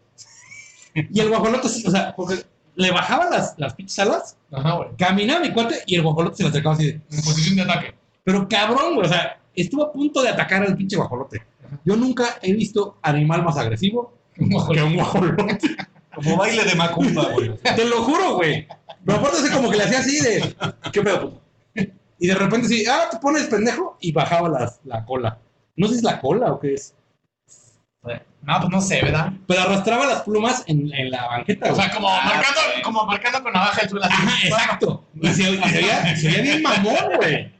Speaker 3: Y el guajolote, sí, o sea, porque le bajaba las, las pinches alas,
Speaker 4: Ajá, güey.
Speaker 3: caminaba mi cuate y el guajolote se le acercaba así de,
Speaker 4: En posición de ataque.
Speaker 3: pero cabrón, güey, o sea, estuvo a punto de atacar al pinche guajolote. Yo nunca he visto animal más agresivo
Speaker 4: Un
Speaker 3: que un guajolote.
Speaker 5: Como baile de macumba, güey.
Speaker 3: Te lo juro, güey. Pero aparte así como que le hacía así de, ¿qué pedo? puto? Y de repente sí, ah, te pones pendejo y bajaba las, la cola. No sé si es la cola o qué es.
Speaker 4: No, pues no sé, ¿verdad?
Speaker 3: Pero arrastraba las plumas en, en la banqueta.
Speaker 4: O sea, como marcando, como marcando con navaja el suelo.
Speaker 3: Ajá, exacto. Y se, y se oía, se oía bien mamón, güey.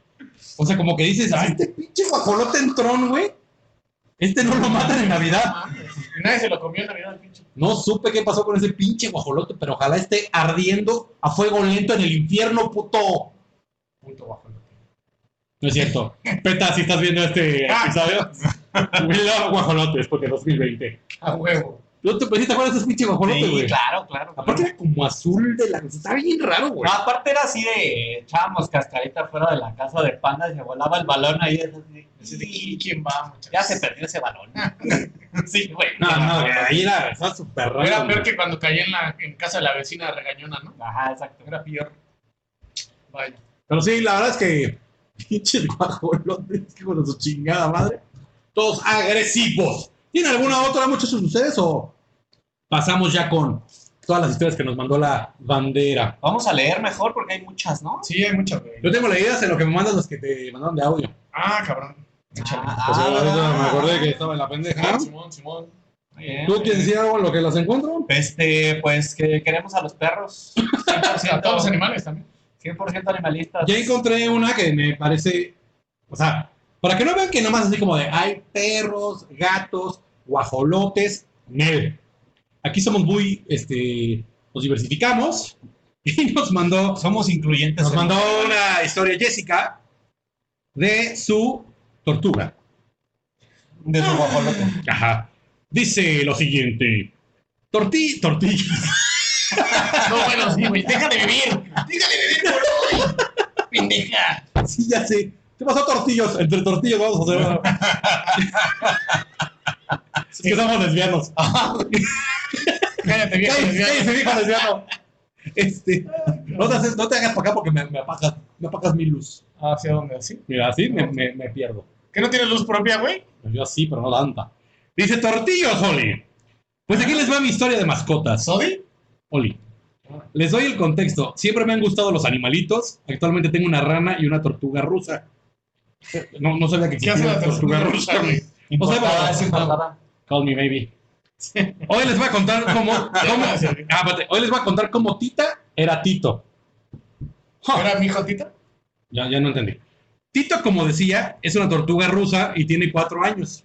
Speaker 3: O sea, como que dices, "Ah, este pinche guajolote entrón, güey. Este no lo matan en Navidad.
Speaker 4: Y nadie se lo comió en Navidad, el pinche.
Speaker 3: No supe qué pasó con ese pinche guajolote, pero ojalá esté ardiendo a fuego lento en el infierno, puto.
Speaker 4: Puto guajolote.
Speaker 3: No es cierto. Peta, si estás viendo este episodio, [LAUGHS] huele guajolotes porque 2020.
Speaker 4: A huevo.
Speaker 3: ¿No te, pues, sí te acuerdas de ese pinche guajolote,
Speaker 5: Sí,
Speaker 3: güey?
Speaker 5: claro, claro.
Speaker 3: Aparte era como azul de la... Está bien raro,
Speaker 5: No,
Speaker 3: güey.
Speaker 5: aparte era así de echábamos cascarita fuera de la casa de panda y se volaba el balón ahí. es así, así de,
Speaker 4: ¿Y quién va, muchachos?
Speaker 5: ya se perdió ese balón. [LAUGHS] sí, güey.
Speaker 3: No, no, güey, ahí era, estaba súper raro.
Speaker 4: Era
Speaker 3: güey.
Speaker 4: peor que cuando caí en, la, en casa de la vecina regañona, ¿no?
Speaker 5: Ajá, exacto.
Speaker 4: Era peor. Vaya.
Speaker 3: Pero sí, la verdad es que pinches guajolotes, hijos de su chingada madre. Todos agresivos. ¿Tiene alguna otra, muchachos, ustedes o pasamos ya con todas las historias que nos mandó la bandera?
Speaker 5: Vamos a leer mejor porque hay muchas, ¿no?
Speaker 4: Sí, hay güey.
Speaker 3: Yo tengo leídas en lo que me mandan los que te mandaron de audio.
Speaker 4: Ah, cabrón. Échale.
Speaker 5: Ah,
Speaker 3: Pues ahorita
Speaker 5: ah,
Speaker 3: me acordé que estaba en la pendeja.
Speaker 4: Simón, Simón.
Speaker 5: muy bien,
Speaker 3: ¿Tú
Speaker 5: muy
Speaker 3: quieres
Speaker 5: bien.
Speaker 3: decir algo en lo que las encuentro?
Speaker 5: Este, pues que queremos a los perros. [LAUGHS] 100%,
Speaker 4: A todos los animales también.
Speaker 5: 100% animalistas.
Speaker 3: Ya encontré una que me parece, o sea, para que no vean que nomás así como de hay perros, gatos, guajolotes, Nel. Aquí somos muy, este, nos diversificamos [LAUGHS] y nos mandó,
Speaker 5: Somos incluyentes.
Speaker 3: nos mandó una historia Jessica de su tortuga.
Speaker 5: de su guajolote.
Speaker 3: Ajá. Dice lo siguiente. Torti, tortilla. [LAUGHS]
Speaker 4: No, bueno, sí, güey. Deja de vivir. Deja de vivir por hoy. Pendeja.
Speaker 3: Sí, ya sé. ¿Qué pasó, tortillos? Entre tortillos vamos a hacer. es que somos lesbianos.
Speaker 4: Cállate, viejo.
Speaker 3: Cállese,
Speaker 4: lesbiano.
Speaker 3: viejo lesbiano. Este, no te, haces- no te hagas para acá porque me, me apagas, me apagas mi luz.
Speaker 4: ¿Hacia dónde? ¿Así?
Speaker 3: Mira, así me, me, me pierdo.
Speaker 4: ¿Que no tienes luz propia, güey?
Speaker 3: Yo sí, pero no tanta. Dice tortillos, Oli. Pues aquí les va mi historia de mascotas.
Speaker 4: ¿Sodi?
Speaker 3: Oli. Les doy el contexto. Siempre me han gustado los animalitos. Actualmente tengo una rana y una tortuga rusa. No, no sabía que
Speaker 4: ¿Qué hace
Speaker 3: existía una tortuga
Speaker 4: tortuga
Speaker 3: rusa.
Speaker 4: güey?
Speaker 5: Es importada.
Speaker 3: Call me baby. Hoy les voy a contar cómo. [LAUGHS] cómo ah, hoy les voy a contar cómo Tita era Tito.
Speaker 4: ¿Era mi hijo Tito?
Speaker 3: ya, ya no entendí. Tito, como decía, es una tortuga rusa y tiene cuatro años.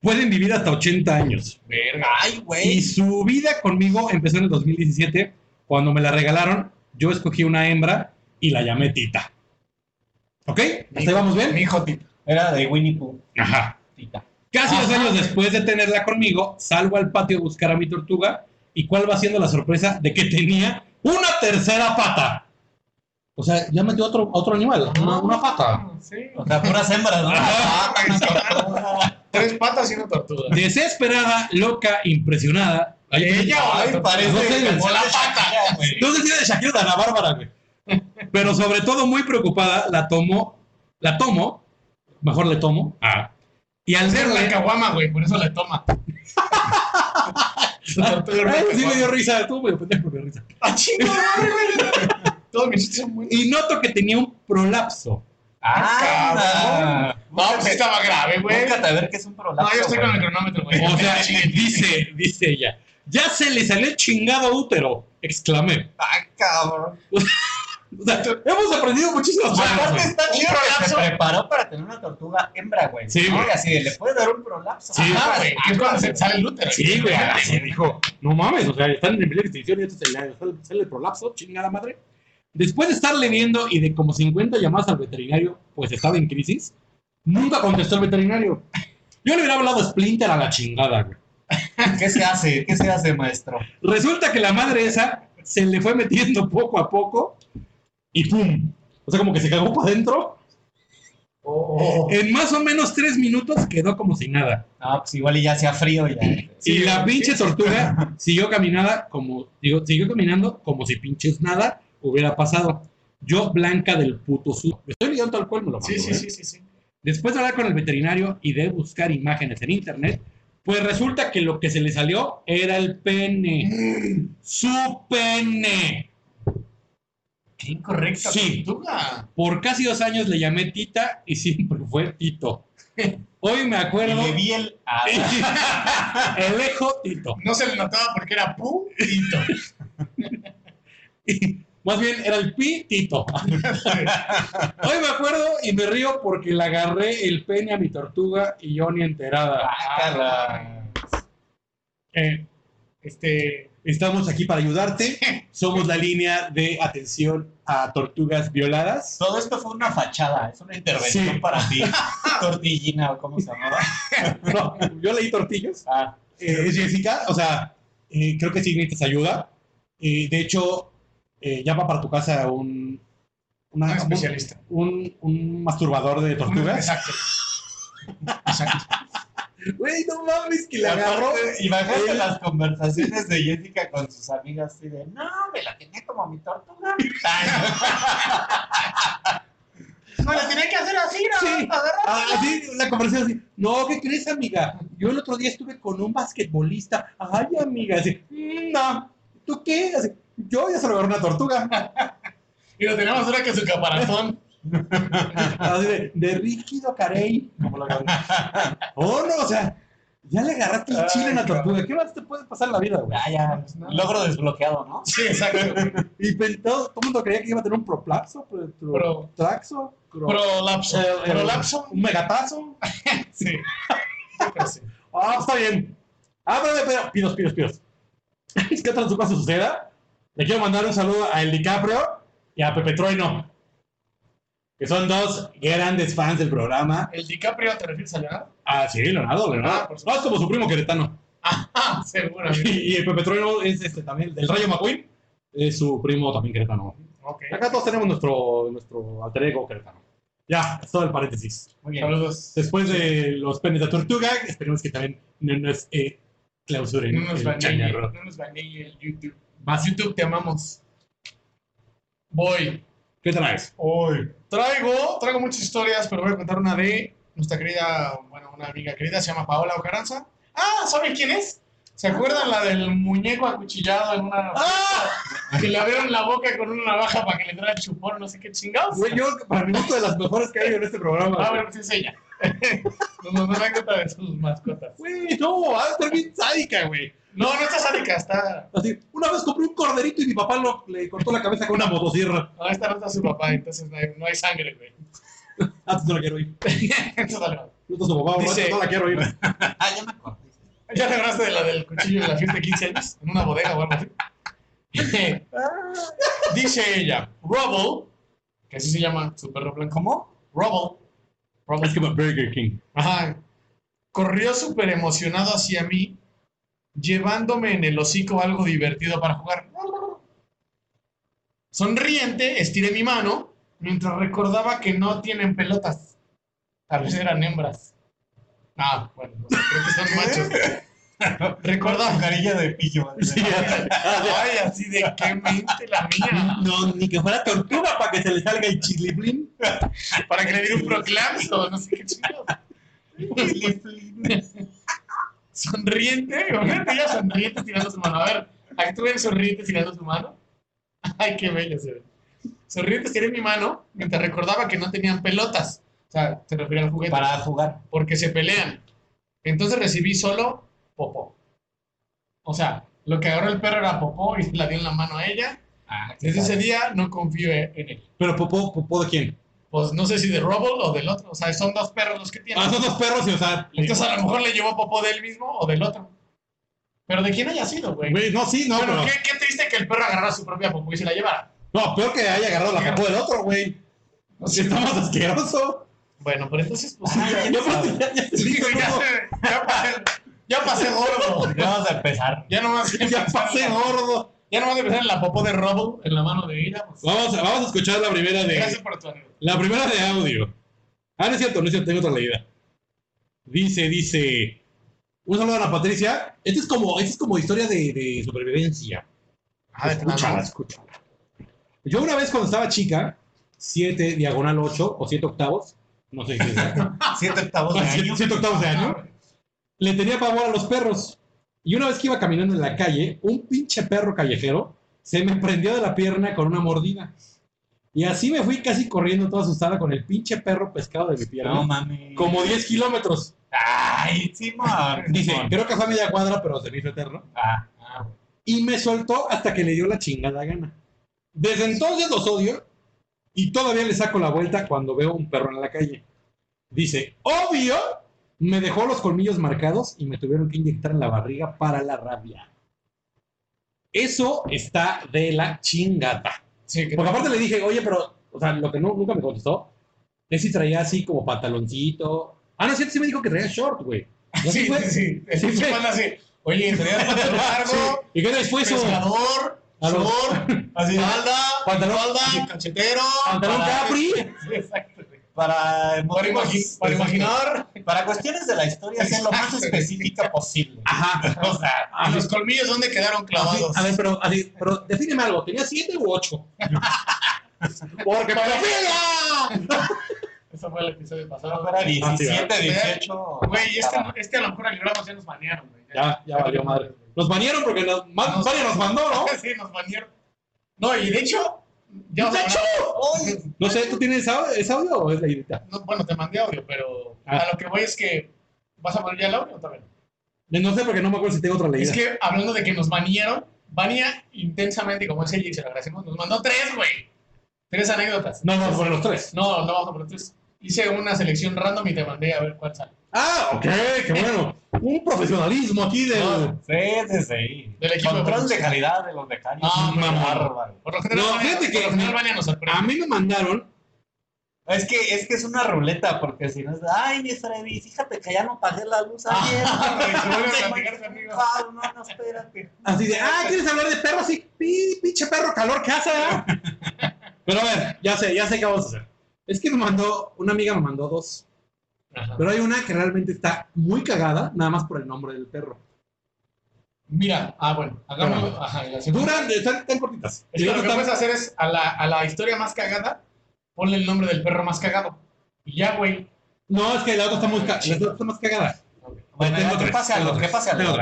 Speaker 3: Pueden vivir hasta 80 años.
Speaker 4: Verga.
Speaker 5: Ay,
Speaker 3: Y
Speaker 5: güey.
Speaker 3: su vida conmigo empezó en el 2017. Cuando me la regalaron, yo escogí una hembra y la llamé Tita. ¿Ok? ¿Hasta ahí vamos
Speaker 4: Mi
Speaker 3: bien?
Speaker 4: hijo Tito.
Speaker 5: Era de Winnie Pooh.
Speaker 3: Ajá.
Speaker 5: Tita.
Speaker 3: Casi dos años después de tenerla conmigo, salgo al patio a buscar a mi tortuga y cuál va siendo la sorpresa de que tenía una tercera pata. O sea, ya metió otro, otro animal, una, una pata.
Speaker 4: Sí.
Speaker 5: O sea, puras hembras, ¿no?
Speaker 4: Tres patas y una tortuga.
Speaker 3: Desesperada, loca, impresionada.
Speaker 4: Ella tortuga?
Speaker 5: parece
Speaker 3: No sé,
Speaker 5: canción
Speaker 4: o la pata.
Speaker 3: No sé si era de Shakira o de Ana Bárbara, güey. Pero sobre todo muy preocupada, la tomo, la tomo, mejor le tomo, ah, y al
Speaker 4: Era la caguama, güey, por eso le toma. [LAUGHS]
Speaker 3: Sí me dio risa, tú pendejo, me dio risa.
Speaker 4: ¡Ah, chingada, güey! Todos mis chistes son buenos.
Speaker 3: Y noto que tenía un prolapso.
Speaker 5: Ah,
Speaker 4: No, pues estaba grave, güey.
Speaker 5: Búscate a ver qué es un prolapso.
Speaker 4: No, yo estoy con el cronómetro, güey.
Speaker 3: O sea, dice, dice ella, ya se le salió el chingado útero, exclamé.
Speaker 5: Ah, cabrón. [LAUGHS]
Speaker 3: O sea, hemos aprendido muchísimas cosas.
Speaker 5: aparte está chido se preparó para tener una tortuga hembra, güey.
Speaker 3: Sí, güey.
Speaker 5: Así, de, le puede dar un prolapso.
Speaker 3: Sí,
Speaker 4: güey, es cuando se sale el útero.
Speaker 3: Sí, güey, así dijo, no mames, o sea, están en de extinción y esto se le sale- sale el prolapso, chingada madre. Después de estarle viendo y de como 50 llamadas al veterinario, pues estaba en crisis, nunca contestó el veterinario. Yo le hubiera hablado a Splinter a la chingada, güey. [LAUGHS]
Speaker 5: ¿Qué se hace? ¿Qué se hace, maestro?
Speaker 3: Resulta que la madre esa se le fue metiendo poco a poco y ¡pum! O sea, como que se cagó para adentro.
Speaker 4: Oh.
Speaker 3: En más o menos tres minutos quedó como si nada.
Speaker 5: No, pues igual y ya hacía frío y ya.
Speaker 3: y la pinche tortuga siguió caminada como, digo, siguió caminando como si pinches nada hubiera pasado. Yo, blanca del puto sur. Me estoy leyendo tal cual me lo
Speaker 4: Sí,
Speaker 3: ¿eh?
Speaker 4: sí, sí, sí.
Speaker 3: Después de hablar con el veterinario y de buscar imágenes en internet, pues resulta que lo que se le salió era el pene. ¡Su pene!
Speaker 5: Qué incorrecto.
Speaker 3: Sí. Por casi dos años le llamé Tita y siempre [LAUGHS] fue Tito. Hoy me acuerdo.
Speaker 5: le vi el. ah, [LAUGHS]
Speaker 3: Elejo Tito.
Speaker 4: No se le notaba porque era pu Tito. [LAUGHS]
Speaker 3: Y más bien era el Pi Tito. [LAUGHS] Hoy me acuerdo y me río porque le agarré el pene a mi tortuga y yo ni enterada.
Speaker 5: guácala.
Speaker 3: Eh,
Speaker 4: Este.
Speaker 3: estamos aquí para ayudarte. Somos la línea de atención a tortugas violadas.
Speaker 5: Todo esto fue una fachada, es una intervención
Speaker 3: Sí.
Speaker 5: para ti. [LAUGHS] Tortillina o cómo se llamaba. [LAUGHS]
Speaker 3: No, yo leí tortillos.
Speaker 5: Ah,
Speaker 3: Eh, es Jessica, o sea, eh, creo que sí necesitas ayuda. Eh, de hecho, eh, llama para tu casa un, una-
Speaker 4: Un especialista.
Speaker 3: un, un masturbador de tortugas.
Speaker 4: Exacto. Exacto.
Speaker 3: Güey, no mames, que le agarró.
Speaker 5: Imagínate
Speaker 3: él-
Speaker 5: las conversaciones de Jessica con sus amigas así de, no, me la tenía como mi tortuga.
Speaker 4: No, [LAUGHS] le tenía que hacer así, ¿no?
Speaker 3: Sí. Ah, sí, la conversación así. No, ¿qué crees, amiga? Yo el otro día estuve con un basquetbolista. Ay, amiga. Así, "Mm, no. ¿Tú qué? Así, yo ya se lo agarré una tortuga. [LAUGHS]
Speaker 4: Y lo teníamos ahora que su caparazón. [LAUGHS]
Speaker 3: Así de, de rígido carey. Como agarré. [LAUGHS] Oh, no, o sea, ya le agarraste el chile a una tortuga. ¿Qué más te puede pasar en la vida, güey?
Speaker 5: Ah, ya, logro desbloqueado, ¿no?
Speaker 4: Sí, exacto.
Speaker 3: Y todo, todo el mundo creía que iba a tener un proplaxo, pro, pro-
Speaker 4: Pro-
Speaker 3: traxo, pro-
Speaker 4: Prolapso.
Speaker 3: el- el-
Speaker 4: Prolapso.
Speaker 3: un megatazo.
Speaker 4: Sí.
Speaker 3: Ah, está bien. Ah, pero, pero, pidos, pidos, pidos. Es que otra cosa suceda. Le quiero mandar un saludo a El DiCaprio y a Pepe Trueno, que son dos grandes fans del programa.
Speaker 4: ¿El DiCaprio te refieres a Leonardo?
Speaker 3: Ah, sí, Leonardo, Leonardo.
Speaker 4: Ah, por
Speaker 3: no, es como su primo queretano.
Speaker 4: Ah, [LAUGHS] seguramente.
Speaker 3: Y, y el Pepe Trueno es este también, del Rayo McQueen, es su primo también queretano. Acá todos tenemos nuestro, nuestro alter ego queretano. Ya, todo el paréntesis.
Speaker 5: Muy bien.
Speaker 4: Saludos.
Speaker 3: Después de los penes de tortuga, esperemos que también no nos eh, clausuren
Speaker 4: No nos
Speaker 3: el
Speaker 4: banee, no nos banee el YouTube.
Speaker 3: Vas,
Speaker 4: YouTube, te amamos. Voy.
Speaker 3: ¿Qué traes?
Speaker 4: Hoy. Traigo, traigo muchas historias, pero voy a contar una de nuestra querida, bueno, una amiga querida, se llama Paola Ocaranza. Ah, ¿saben quién es? ¿Se acuerdan la del muñeco acuchillado en una... [LAUGHS] Que le abrieron la boca con una navaja para que le entrara el chupón, no sé qué chingados?
Speaker 3: Güey, yo, para mí, es de las mejores que hay en este programa.
Speaker 4: Ah, bueno, pues es ella. [LAUGHS] Nos mandó una anécdota de sus mascotas.
Speaker 3: Güey, no, va a estar bien sádica, güey.
Speaker 4: No, no está sádica, está...
Speaker 3: Así, una vez compré un corderito y mi papá lo, le cortó la cabeza con una motosierra.
Speaker 4: No, esta no está su papá, entonces no hay, no hay sangre, güey. [LAUGHS]
Speaker 3: Antes no la quiero ir. [LAUGHS]
Speaker 4: Entonces.
Speaker 3: No está su papá,
Speaker 4: Dice-
Speaker 3: no la quiero ir.
Speaker 5: Ah, ya me acordé.
Speaker 4: ¿Ya te acordaste de la del cuchillo de la fiesta de 15 años? En una bodega o algo así. [LAUGHS] Dice ella, Rubble, que así se llama su perro blanco. ¿Cómo? Rubble. Rubble.
Speaker 3: Es como Burger King.
Speaker 4: Ajá. Corrió súper emocionado hacia mí, llevándome en el hocico algo divertido para jugar. Sonriente, estiré mi mano mientras recordaba que no tienen pelotas. Tal vez eran hembras. Ah, bueno, no sé, creo que son [LAUGHS] machos. Recordaba.
Speaker 5: carilla de pillo. [LAUGHS]
Speaker 4: Ay, así de qué mente la mía.
Speaker 3: No, ni que fuera tortuga para que se le salga el chiliplín.
Speaker 4: Para que le diera un proclamso, no sé qué chingados. [LAUGHS] Sonriente, [LAUGHS] imagínate ella sonriente tirando su mano. A ver, actúen sonriente tirando su mano. [LAUGHS] Ay, qué bello se ve. Sonriente tiré mi mano mientras recordaba que no tenían pelotas. O sea, se refiere al juguete.
Speaker 5: Para jugar.
Speaker 4: Porque se pelean. Entonces recibí solo popó. O sea, lo que agarró el perro era popó y se la dio en la mano a ella.
Speaker 5: Ah,
Speaker 4: Desde ese día no confío en él.
Speaker 3: Pero popó, popó de quién?
Speaker 4: Pues no sé si de Rubble o del otro. O sea, son dos perros los que tienen.
Speaker 3: Ah, son dos perros y, o sea.
Speaker 4: Entonces a lo mejor le llevó popó de él mismo o del otro. Pero de quién haya sido, güey.
Speaker 3: Güey, no, sí, no,
Speaker 4: Bueno,
Speaker 3: pero.
Speaker 4: qué, qué triste que el perro agarrara su propia popó y se la llevara.
Speaker 3: No, peor que haya agarrado la popó del otro, güey.
Speaker 4: No
Speaker 3: Si
Speaker 4: sé.
Speaker 3: está más asqueroso.
Speaker 4: Bueno, pero entonces, pues sí,
Speaker 5: Ah,
Speaker 4: ya,
Speaker 5: sabes. [LAUGHS]
Speaker 3: ya, ya
Speaker 4: ya,
Speaker 3: no,
Speaker 4: ya pasé, ya pasé gordo.
Speaker 5: Ya vamos a empezar.
Speaker 4: Ya nomás [LAUGHS]
Speaker 3: ya pasé gordo.
Speaker 4: Ya nomás empezar en la popó de Rubble en la mano de. Pues,
Speaker 3: Vamos, a- vamos a escuchar la primera
Speaker 4: gracias
Speaker 3: de.
Speaker 4: por tu anécdota.
Speaker 3: La primera de audio. Ah, no es cierto, no es cierto, tengo otra leída. Dice, dice. Un saludo a la Patricia. Esta es como, esta es como historia de, de supervivencia.
Speaker 4: Ah,
Speaker 3: escúchala, escúchala. Yo una vez cuando estaba chica, 7 diagonal 8 o 7 octavos, no sé qué es. [LAUGHS]
Speaker 5: Siete octavos de [LAUGHS] año.
Speaker 3: 7 octavos de año, le tenía pavor a los perros. Y una vez que iba caminando en la calle, un pinche perro callejero se me prendió de la pierna con una mordida. Y así me fui casi corriendo toda asustada con el pinche perro pescado de mi pierna.
Speaker 5: No mames.
Speaker 3: como 10 kilómetros.
Speaker 5: Ay, Simón.
Speaker 3: Dice,
Speaker 5: Simón.
Speaker 3: creo que fue a media cuadra, pero se me hizo eterno.
Speaker 5: Ah,
Speaker 4: Ah.
Speaker 3: Y me soltó hasta que le dio la chingada gana. Desde entonces los odio y todavía le saco la vuelta cuando veo un perro en la calle. Dice, obvio, me dejó los colmillos marcados y me tuvieron que inyectar en la barriga para la rabia. Eso está de la chingada.
Speaker 4: Sí, que
Speaker 3: Porque aparte le dije, oye, pero, o sea, lo que no, nunca me contestó es si traía así como pantaloncito. Ah, no, sí, sí me dijo que traía short, güey. ¿No [LAUGHS]
Speaker 4: Sí,
Speaker 3: fue?
Speaker 4: sí, sí. Es
Speaker 3: Sí, sí.
Speaker 4: así. Oye, tenía pantalón [LAUGHS] largo,
Speaker 3: ¿Y qué después
Speaker 4: pescador, short,
Speaker 5: así. [LAUGHS]
Speaker 4: falda,
Speaker 3: Pantalón-
Speaker 4: falda, cachetero.
Speaker 3: ¿Pantalón Capri?
Speaker 4: Sí, exacto.
Speaker 5: Para,
Speaker 4: Para, imagi- para imaginar.
Speaker 5: para cuestiones de la historia, ser lo más específica posible.
Speaker 3: Ajá. [LAUGHS]
Speaker 5: O sea,
Speaker 4: ¿Y los colmillos dónde quedaron clavados?
Speaker 3: A ver, pero, así, pero defíneme algo. ¿Tenía siete u ocho? [LAUGHS] Porque pedofilia. [LAUGHS]
Speaker 4: Eso fue el episodio pasado.
Speaker 3: Ah, sí,
Speaker 5: 17,
Speaker 4: ¿verdad?
Speaker 5: 18.
Speaker 4: Güey, este, este a lo mejor al gramo ya nos banearon, güey.
Speaker 3: Ya, ya valió madre. Nos banearon porque nos,
Speaker 4: Nos-
Speaker 3: nos mandó, ¿no?
Speaker 4: Sí, nos banearon. No, y de hecho, ya
Speaker 3: ¡De
Speaker 4: vamos a hablar-
Speaker 3: No sé, ¿tú tienes audio, ¿es audio o es la idea?
Speaker 4: No, bueno, te mandé audio, pero
Speaker 3: Ah.
Speaker 4: a lo que voy es que. ¿Vas a poner ya el audio o también?
Speaker 3: No sé porque no me acuerdo si tengo otra leída.
Speaker 4: Es que hablando de que nos banearon, banea intensamente, como es ella y se lo agradecemos, nos mandó tres, güey. Tres anécdotas.
Speaker 3: No, a poner los tres.
Speaker 4: No, no a poner tres. Hice una selección random y te mandé a ver cuál sale.
Speaker 3: Ah, ok, qué bueno. Un profesionalismo aquí del...
Speaker 4: No.
Speaker 5: Sí, sí, sí.
Speaker 4: Del equipo
Speaker 5: Control de calidad de los becarios.
Speaker 4: No,
Speaker 5: Una
Speaker 3: mamá.
Speaker 5: bárbaro.
Speaker 4: Por lo general,
Speaker 3: No, fíjate
Speaker 4: por
Speaker 3: que-
Speaker 4: sorprende.
Speaker 3: A mí me mandaron...
Speaker 5: Es que, es que es una ruleta, porque si no es de, ay, mi Freddy, fíjate que ya no pagué la luz [LAUGHS]
Speaker 4: Ah, [LAUGHS]
Speaker 5: ayer.
Speaker 4: a conmigo.
Speaker 5: wow, no, no, espérate.
Speaker 3: Así de, ah, ¿quieres hablar de perros? Sí, pi- pinche perro calor que hace, ¿verdad? [LAUGHS] Pero a ver, ya sé, ya sé qué vamos a hacer. Es que me mandó, una amiga me mandó dos.
Speaker 4: Ajá.
Speaker 3: Pero hay una que realmente está muy cagada, nada más por el nombre del perro.
Speaker 4: Mira, ah, bueno. Ajá, segunda-
Speaker 3: Duran, están, están cortitas.
Speaker 4: Es
Speaker 3: Y
Speaker 4: que lo que
Speaker 3: está-
Speaker 4: puedes hacer es a la, a la historia más cagada, ponle el nombre del perro más cagado. Y ya, güey.
Speaker 3: No, es que la otra está, muy ca- la otra está más cagada.
Speaker 5: Bueno,
Speaker 3: Tengo
Speaker 5: que pase algo, que pase algo.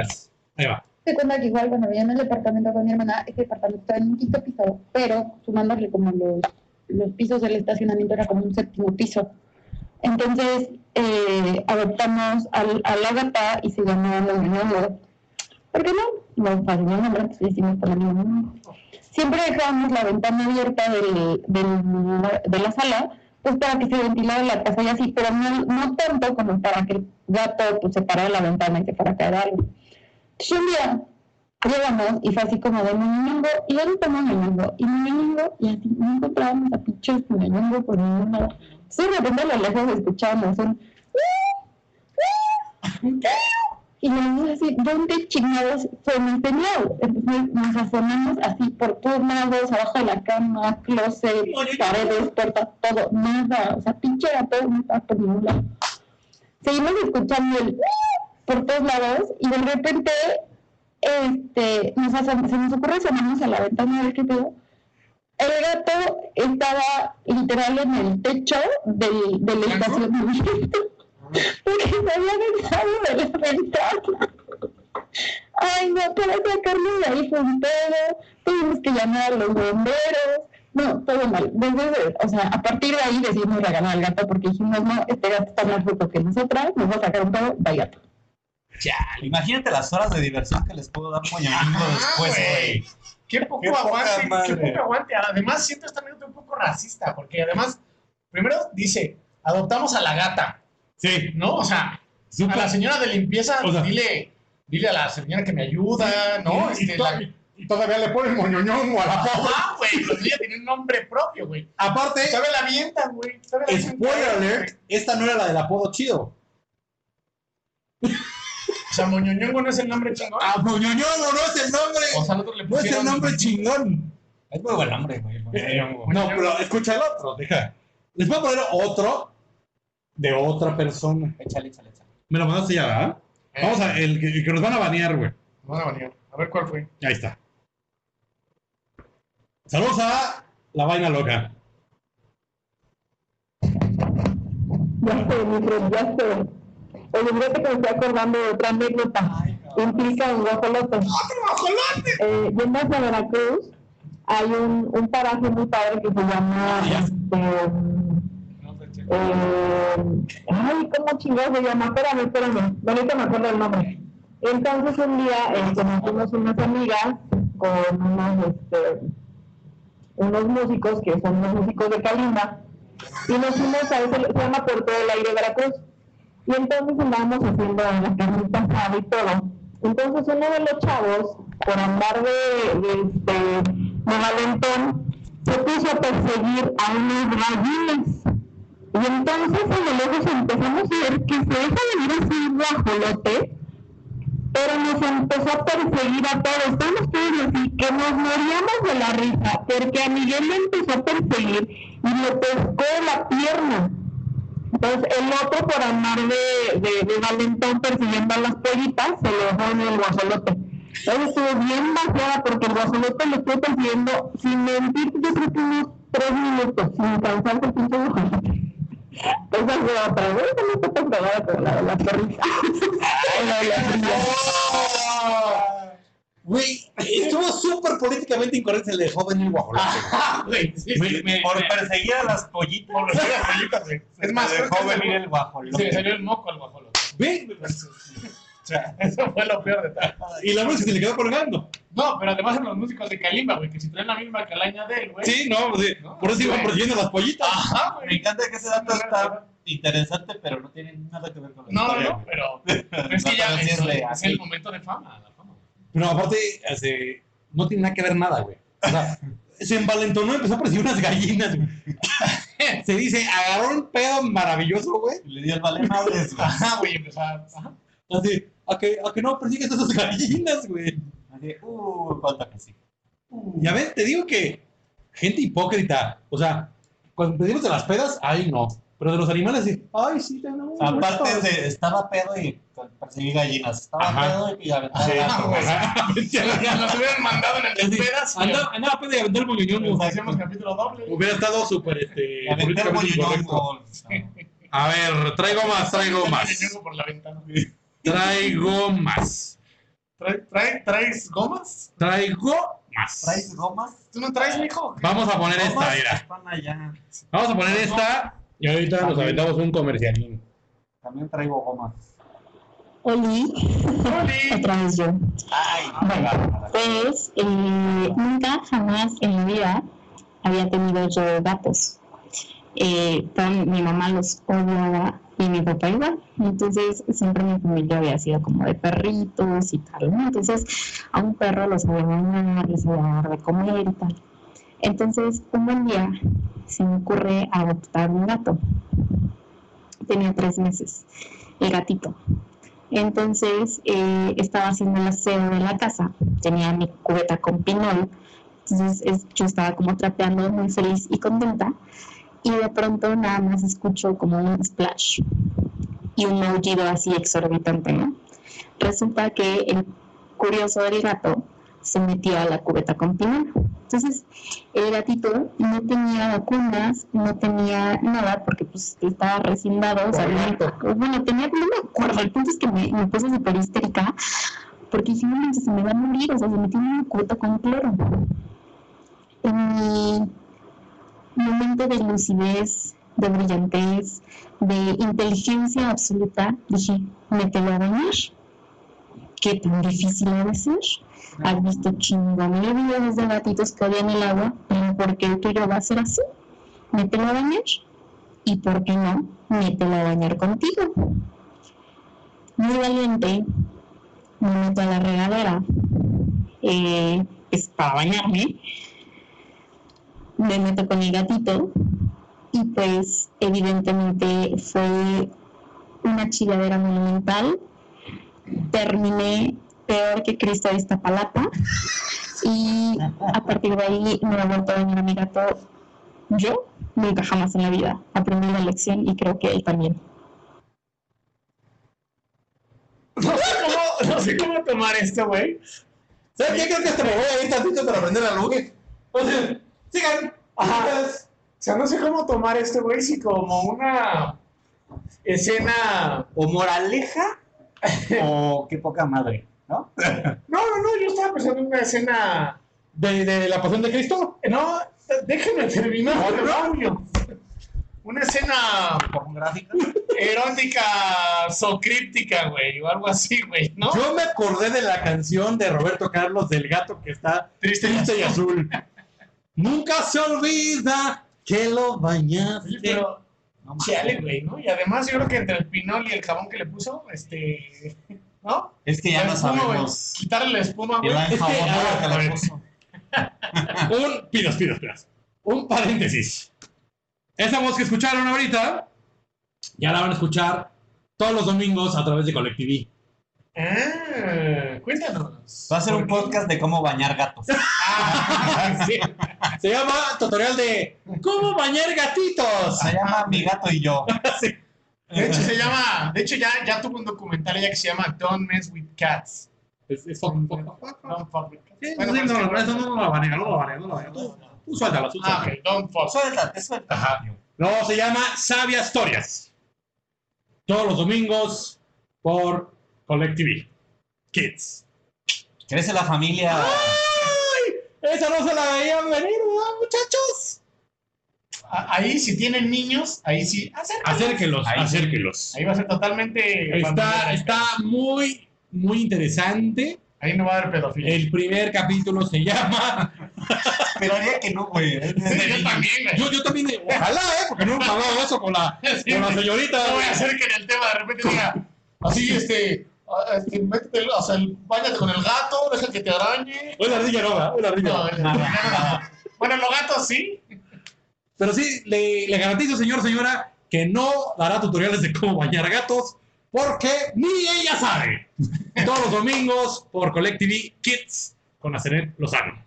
Speaker 3: Ahí va.
Speaker 6: Se cuenta que igual cuando vivía en el departamento con mi hermana, ese departamento estaba en un quinto piso, pero sumándole como los, los pisos del estacionamiento era como un séptimo piso. Entonces eh, adoptamos al, a y se llamó Moñoñongo. ¿Por qué no? Nos fascinó el nombre, entonces hicimos la misma nombre. Siempre dejábamos la ventana abierta de la sala, pues para que se ventilara la casa y así, pero no, no tanto como para que el gato pues, se parara la ventana y se fuera a caer algo. Entonces un día llegamos y fue así como de Moñongo, y ¿dónde está Moñongo? Y Moñongo, y así no encontrábamos a pinches Moñongo por ningún. Entonces de repente a lo lejos escuchábamos un y nos dimos así, ¿dónde chingados fue mi señal? Entonces nos asomamos así por todos lados, abajo de la cama, closet, paredes, puertas, todo, nada, o sea, pinche gato no estaba por ningún lado. Seguimos escuchando el por todos lados y de repente este, nos se nos ocurre asomarnos a la ventana a ver qué pedo. El gato estaba literal en el techo del, del estacionamiento [LAUGHS] porque se había dejado de la ventana. Ay, no, para sacarlo de ahí fue un pedo. Tuvimos que llamar a los bomberos. No, todo mal. Desde, o sea, a partir de ahí decidimos regalar al gato porque dijimos, no, este gato está más rico que nosotras, nos va a sacar un pedo, va gato.
Speaker 5: Chale, imagínate las horas de diversión que les puedo dar
Speaker 4: Ajá,
Speaker 5: después,
Speaker 4: güey. Qué poco
Speaker 5: Qué
Speaker 4: aguante, qué poco aguante. Además, siento esta anécdota un poco racista, porque además, primero dice, adoptamos a la gata,
Speaker 3: Sí.
Speaker 4: ¿no? O sea, a la señora de limpieza,
Speaker 3: O sea-
Speaker 4: dile, dile a la señora que me ayuda, ¿no?
Speaker 3: Y,
Speaker 4: Este, la-
Speaker 3: y todavía le ponen moñoñongo a la pobre.
Speaker 4: Ah, güey, pero ella tiene un nombre propio, güey.
Speaker 3: Aparte,
Speaker 4: Todavía la avientan, güey.
Speaker 3: spoiler alert, esta no era la del apodo chido.
Speaker 4: O sea, Moñoñongo no es el nombre chingón.
Speaker 3: Ah, moñoñongo no es el nombre.
Speaker 4: O sea, nosotros le
Speaker 3: No es el
Speaker 4: pusieron...
Speaker 3: nombre chingón.
Speaker 5: Es muy buen nombre, güey.
Speaker 3: No, pero escucha el otro, deja. Les voy a poner otro de otra persona.
Speaker 5: Échale, échale, échale.
Speaker 3: Me lo mandaste ya, ¿verdad?
Speaker 4: Eh,
Speaker 3: Vamos a, el que, el que nos van a banear, güey.
Speaker 4: Van a banear. A ver cuál fue.
Speaker 3: Ahí está. Saludos a la vaina loca.
Speaker 6: Ya friend, ya sé. Oye, fíjate que me estoy acordando de otra anécdota. Implica un guajolote. Eh, yendo hacia Veracruz, hay un, un paraje muy padre que se llama. Este,
Speaker 4: sé, che.
Speaker 6: eh, ay, ¿cómo chingados se llama? Espérame, espérame. Ahorita me acuerdo el nombre. Entonces, un día este, nos fuimos unas amigas con unos, este, unos músicos que son los músicos de Kalimba y nos fuimos a ese, se llama Puerto del Aire Veracruz. Y entonces andábamos haciendo la carnita asada y todo. Entonces uno de los chavos, por andar de, de, este, de valentón, se puso a perseguir a unas gallinas. Y entonces a lo lejos empezamos a ver que se deja de ver así guajolote, pero nos empezó a perseguir a todos. Estamos todos así, que nos moríamos de la risa, porque a Miguel le empezó a perseguir y le pescó la pierna. Entonces el otro por andar de, de, valentón persiguiendo a las pollitas, se lo dejó en el guajolote. Entonces estuvo bien vaciada porque el guajolote lo estuvo persiguiendo, sin mentir, yo creo unos tres minutos, sin cansarse el pinche guajolote. Esa fue otra vez, no está tan con la de la perrita. [LAUGHS] La de la fría.
Speaker 3: Güey, estuvo súper políticamente incorrecto el de joven y el guajolote.
Speaker 4: Ah, güey, sí, sí,
Speaker 3: Me- me-
Speaker 5: Por perseguir a las pollitas.
Speaker 4: Por pollitas, güey. [LAUGHS] Es más, que
Speaker 5: venir
Speaker 4: se-
Speaker 5: el guajolote.
Speaker 4: se le salió el moco al guajolote.
Speaker 3: Ve,
Speaker 4: O sea, eso fue lo peor de todo.
Speaker 3: y la música se le quedó colgando.
Speaker 4: No, pero además en los músicos de Kalimba, güey, que si traen la misma calaña de él, güey.
Speaker 3: Sí, no, pues sí.
Speaker 4: No,
Speaker 3: por eso iban
Speaker 4: güey.
Speaker 3: persiguiendo a las pollitas.
Speaker 4: Ajá,
Speaker 5: Me
Speaker 4: güey.
Speaker 5: encanta que ese dato está interesante, pero no tiene nada que ver con la
Speaker 4: No,
Speaker 5: historia,
Speaker 4: no,
Speaker 5: güey.
Speaker 4: pero, [LAUGHS] es que ya es, es el momento de fama.
Speaker 3: Pero aparte, este, no tiene nada que ver nada, güey. O sea, [LAUGHS] se envalentonó y empezó a perseguir unas gallinas, güey. [LAUGHS] Se dice, agarró un pedo maravilloso, güey.
Speaker 5: Y le dio el vale madres, güey.
Speaker 4: Ajá, güey, empezó a... Ajá.
Speaker 3: Así, a que, a que no persigues a esas gallinas, güey.
Speaker 5: Así, uh, falta que sí.
Speaker 3: Ya ves, te digo que gente hipócrita. O sea, cuando pedimos de las pedas, ay, no. Pero de los animales, sí. Ay, sí, te no.
Speaker 5: Aparte de, estaba pedo y perseguí gallinas. Estaba
Speaker 3: Ajá.
Speaker 5: pedo y aventaba
Speaker 3: Sí,
Speaker 5: gatos. [LAUGHS]
Speaker 4: Ya nos hubieran mandado en el
Speaker 3: Sí.
Speaker 4: de pedas. y
Speaker 3: Andaba, andaba pedo y aventó el moñoñongo.
Speaker 4: Hacíamos capítulo doble.
Speaker 3: Hubiera estado súper, este,
Speaker 5: aventé el moñonongo.
Speaker 3: A ver, traigo más, traigo más.
Speaker 4: Por la ventana.
Speaker 3: Traigo más.
Speaker 4: ¿Trae- trae- ¿Traes gomas?
Speaker 3: Traigo más.
Speaker 5: ¿Traes gomas?
Speaker 4: ¿Tú no traes, mijo?
Speaker 3: Vamos a poner esta, mira. Vamos a poner esta y ahorita nos aventamos un comercialín.
Speaker 5: También traigo gomas.
Speaker 6: Oli, [LAUGHS] otra vez yo.
Speaker 5: Ay,
Speaker 6: Bueno. Pues eh, nunca jamás en mi vida había tenido yo gatos. Eh, toda mi mamá los odiaba y mi papá igual. Entonces siempre mi familia había sido como de perritos y tal. ¿no? Entonces a un perro los sabía bañar, les sabía dar de comer y tal. Entonces un buen día se me ocurre adoptar un gato. Tenía tres meses, el gatito. Entonces eh, estaba haciendo el aseo de la casa, tenía mi cubeta con pinol, entonces es- yo estaba como trapeando muy feliz y contenta y de pronto nada más escucho como un splash y un aullido así exorbitante, ¿no? Resulta que el curioso del gato se metió a la cubeta con pinol. Entonces el gatito no tenía vacunas, no tenía nada porque pues estaba recién dado, o sea, no- bueno, tenía, no me acuerdo, el punto es que me, me puse súper histérica porque dije, no se me va a morir, o sea, se metió en una cubeta con cloro. En mi momento de lucidez, de brillantez, de inteligencia absoluta, dije, mételo a bañar. ¿Qué tan difícil ha de ser? Has visto chingón de videos de gatitos que odian el agua, ¿por qué el tuyo va a ser así? Mételo a bañar. ¿Y por qué no? Mételo a bañar contigo. Muy valiente, me meto a la regadera eh, para bañarme. Me meto con el gatito y pues evidentemente fue una chilladera monumental. Terminé peor que Cristo de Iztapalapa y a partir de ahí no he vuelto a bañar a mi gato yo nunca jamás en la vida. Aprendí la lección y creo que él también.
Speaker 4: No sé cómo, no sé cómo tomar esto, güey.
Speaker 3: ¿Sabes qué? Creo que hasta me voy a ir tantito para aprender la luz. O sea, sigan.
Speaker 4: Ajá. O sea, no sé cómo tomar esto, güey, si como una escena...
Speaker 5: O moraleja [LAUGHS] o qué poca madre, ¿no?
Speaker 4: No, [LAUGHS] no, no, yo estaba pensando en una escena...
Speaker 3: ¿De, de la pasión de Cristo?
Speaker 4: No, déjenme terminar, demonio. Una escena
Speaker 5: Pornográfica.
Speaker 4: erótica, socríptica, güey, o algo así, güey, ¿no?
Speaker 3: Yo me acordé de la canción de Roberto Carlos del gato que está
Speaker 4: Triste
Speaker 3: triste y azul. Nunca se olvida que lo bañaste.
Speaker 4: Oye, pero,
Speaker 5: No
Speaker 4: chale, güey, ¿no? Y además yo creo que entre el pinol y el jabón que le puso, este, ¿no?
Speaker 5: Es que ya
Speaker 4: La
Speaker 5: no
Speaker 4: espuma,
Speaker 5: sabemos.
Speaker 4: Quitarle la espuma, güey. [LAUGHS]
Speaker 5: la
Speaker 3: que,
Speaker 5: puso. [LAUGHS]
Speaker 3: Un, pidas, pidas, pidas. Un paréntesis. Esa voz que escucharon ahorita, ya la van a escuchar todos los domingos a través de Colectiví.
Speaker 4: Ah, cuéntanos.
Speaker 5: Va a ser un podcast de cómo bañar gatos. [LAUGHS]
Speaker 4: Ah, sí.
Speaker 3: Se llama tutorial de ¿Cómo bañar gatitos?
Speaker 5: Se llama Mi gato y yo.
Speaker 3: Sí.
Speaker 4: De hecho, se llama, de hecho ya, ya tuvo un documental ella que se llama Don't Mess with Cats.
Speaker 3: Es, es fuck, fuck, fuck, fuck.
Speaker 4: Don't fuck with cats.
Speaker 3: Sí,
Speaker 4: Bueno,
Speaker 3: sí,
Speaker 4: pero es
Speaker 3: no, no, eso no lo banea, no lo banea, no lo banea. Tú, tú suéltalo, tú
Speaker 4: Ah, don't fuck.
Speaker 5: Suéltate, suéltate.
Speaker 3: Ajá. No, se llama Sabia Historias. Todos los domingos por Colectiví. Kids.
Speaker 5: Crece la familia.
Speaker 3: ¡Ay! Esa no se la veían venir, ¿verdad, muchachos?
Speaker 4: Ahí, si tienen niños, ahí sí, acércalos.
Speaker 3: Acérquelos,
Speaker 5: Ahí.
Speaker 4: Ahí va a ser totalmente.
Speaker 3: Está, está muy, muy interesante.
Speaker 4: Ahí no va a haber pedofilia.
Speaker 3: El primer capítulo se llama. [LAUGHS]
Speaker 5: Pero haría que no, güey.
Speaker 4: Sí, yo también, güey.
Speaker 3: Yo, yo también, ojalá, ¿eh? Porque no hemos hablado de eso con la, [LAUGHS]
Speaker 4: Sí,
Speaker 3: con la señorita.
Speaker 4: No voy a hacer que en el tema de repente diga, así, este, este, métete, o sea, el- bañate con el gato, deja que te arañe.
Speaker 3: Hoy la ardilla no. Hoy la ardilla
Speaker 4: No,
Speaker 3: no,
Speaker 4: no, no. Bueno, los gatos sí.
Speaker 3: Pero sí, le, le garantizo, señor, señora, que no dará tutoriales de cómo bañar gatos, porque ni ella sabe. Todos los domingos por Collective Kids con Asenet Lozano.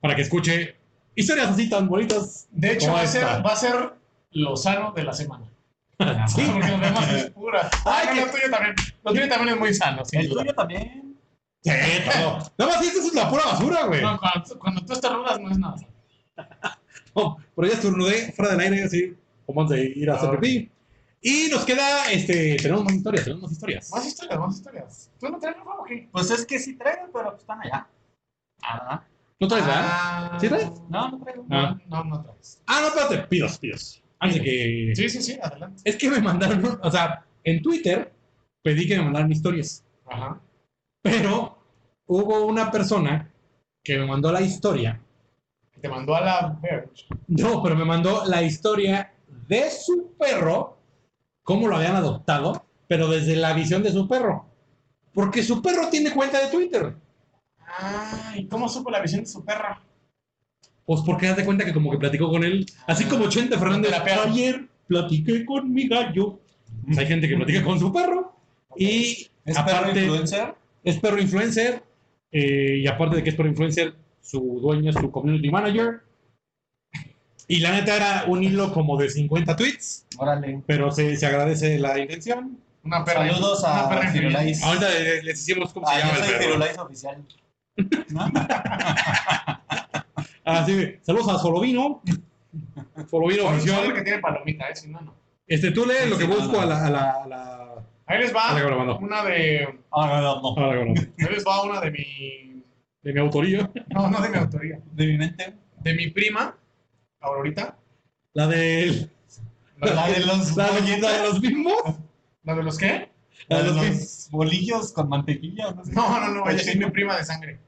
Speaker 3: Para que escuche historias así tan bonitas.
Speaker 4: De hecho, va a, ser, va a ser lo sano de la semana. [LAUGHS]
Speaker 3: Sí.
Speaker 4: Porque los demás es pura. [LAUGHS]
Speaker 3: Ay,
Speaker 4: Ay,
Speaker 3: que-
Speaker 4: lo tuyo también. Lo tuyo también es muy sano, sin
Speaker 5: El
Speaker 4: duda.
Speaker 5: tuyo también.
Speaker 3: Sí, todo. Nada más, esto es la pura basura, güey.
Speaker 4: No, cuando, cuando tú estornudas no es nada.
Speaker 3: No, pero ya estornudé fuera del aire, así, como antes de ir a hacer pipí. Y nos queda, este, tenemos más historias, tenemos más historias.
Speaker 4: Más historias, más historias. ¿Tú no traes nada o qué?
Speaker 5: Pues es que sí traigo, pero pues están allá. Ah,
Speaker 3: ¿No traes nada?
Speaker 4: Ah,
Speaker 3: ¿Sí traes?
Speaker 5: no, no traigo.
Speaker 3: Ah.
Speaker 4: No, no traes.
Speaker 3: Ah, no, espérate, pidos, pidos. Antes que...
Speaker 4: Sí, sí, sí, adelante.
Speaker 3: Es que me mandaron, o sea, en Twitter pedí que me mandaran historias,
Speaker 4: Ajá.
Speaker 3: pero hubo una persona que me mandó la historia.
Speaker 4: Te mandó a la Verge.
Speaker 3: No, pero me mandó la historia de su perro, cómo lo habían adoptado, pero desde la visión de su perro. Porque su perro tiene cuenta de Twitter.
Speaker 4: Ah, ¿y cómo supo la visión de su perra?
Speaker 3: Pues porque haz de cuenta que como que platicó con él, así como Chente Fernández,
Speaker 4: Terapeado.
Speaker 3: ayer platiqué con mi gallo. Pues hay gente que platica con su perro y
Speaker 5: ¿Es perro
Speaker 3: aparte
Speaker 5: influencer?
Speaker 3: es perro influencer eh, y aparte de que es perro influencer, su dueño es su community manager. Y la neta era un hilo como de 50 tweets,
Speaker 5: Órale.
Speaker 3: pero se, se agradece la intención.
Speaker 4: Una perra.
Speaker 5: Saludos
Speaker 4: una
Speaker 5: a
Speaker 4: perra
Speaker 5: Firulais.
Speaker 3: Ahorita les, les decimos cómo se
Speaker 5: Ah,
Speaker 3: llama
Speaker 5: yo
Speaker 3: el perro.
Speaker 5: Firulais oficial. ¿No? [LAUGHS]
Speaker 3: Ah, sí, saludos a Solovino. Solovino
Speaker 4: Solo
Speaker 3: oficial.
Speaker 4: que tiene palomita, ¿eh? Si no, no.
Speaker 3: Este, tú lees lo que
Speaker 5: Sí,
Speaker 3: busco
Speaker 5: no,
Speaker 3: a
Speaker 5: no.
Speaker 3: la, a la, a la-
Speaker 4: Ahí les
Speaker 3: Ah,
Speaker 4: va una de.
Speaker 5: Ah, no,
Speaker 3: a.
Speaker 4: Ahí les va una de mi.
Speaker 3: De mi autoría.
Speaker 4: No, no de mi autoría.
Speaker 5: De mi mente.
Speaker 4: De mi prima, Aurorita.
Speaker 3: La de,
Speaker 5: La de los
Speaker 3: la de, la de los mismos.
Speaker 4: ¿La de los qué?
Speaker 3: La
Speaker 5: La
Speaker 3: de
Speaker 5: de
Speaker 3: los
Speaker 5: los bolillos con mantequilla. No, sé.
Speaker 4: No, no, no, ella es mi prima de sangre.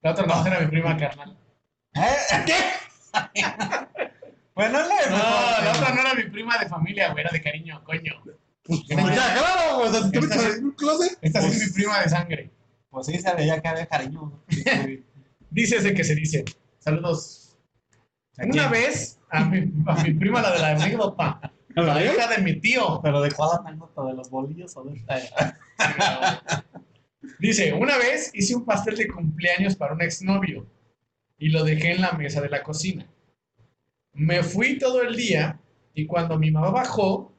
Speaker 4: La otra no era mi prima carnal.
Speaker 5: ¿Eh? ¿Qué? bueno, le
Speaker 4: No, la otra no era mi prima de familia, güey, era de cariño, coño.
Speaker 3: Pues ya, claro, o sea, si te
Speaker 4: Esta
Speaker 3: metes en un closet.
Speaker 4: Esta sí es mi prima de sangre.
Speaker 5: Pues sí, se veía que había cariño. [LAUGHS]
Speaker 4: Dice ese que se dice. Saludos.
Speaker 5: ¿A
Speaker 4: Una vez a mi, a mi prima, la de la anécdota,
Speaker 3: ¿A la
Speaker 4: hija de mi tío.
Speaker 5: ¿Pero de cuál anécdota? ¿De los bolillos o de esta?
Speaker 4: Dice, una vez hice un pastel de cumpleaños para un exnovio y lo dejé en la mesa de la cocina. Me fui todo el día y cuando mi mamá bajó,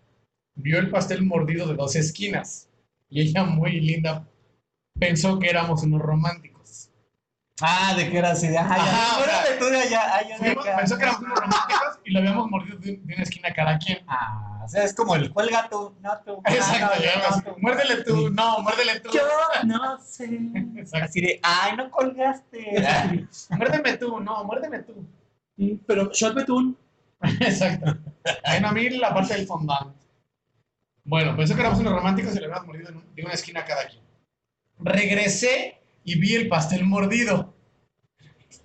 Speaker 4: vio el pastel mordido de dos esquinas. Y ella, muy linda, pensó que éramos unos románticos.
Speaker 5: Ah, de que era así de. Ajá, ya. de tú de allá. de acá.
Speaker 4: pensó que éramos unos románticos y lo habíamos mordido de, de una esquina cada quien.
Speaker 5: Ah, o sea, es como el cuelga tú, no tú. Ah,
Speaker 4: Exacto,
Speaker 5: no,
Speaker 4: ya,
Speaker 5: no,
Speaker 4: así,
Speaker 5: tú.
Speaker 4: muérdele tú, no, muérdele tú.
Speaker 5: Yo no sé.
Speaker 4: Exacto.
Speaker 5: Así de, ay, no colgaste. [LAUGHS]
Speaker 4: Muérdeme tú, no, muérdeme tú.
Speaker 3: Pero, shot betún.
Speaker 4: Exacto. Bueno, a mí la parte del fondant. Bueno, pensé que éramos unos románticos y le habíamos mordido de una esquina a cada quien. Regresé y vi el pastel mordido.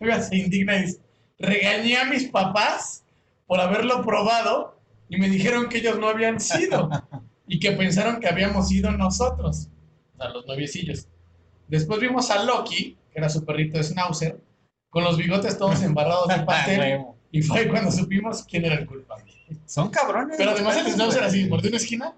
Speaker 4: Oiga, se indigna y dice, regañé a mis papás por haberlo probado y me dijeron que ellos no habían sido y que pensaron que habíamos sido nosotros, o sea, los noviecillos. Después vimos a Loki, que era su perrito de Schnauzer, con los bigotes todos embarrados de [LAUGHS] pastel
Speaker 5: Huevo.
Speaker 4: y fue ahí cuando supimos quién era el culpable.
Speaker 5: Son cabrones.
Speaker 4: Pero además el. Schnauzer así, mordió una esquina,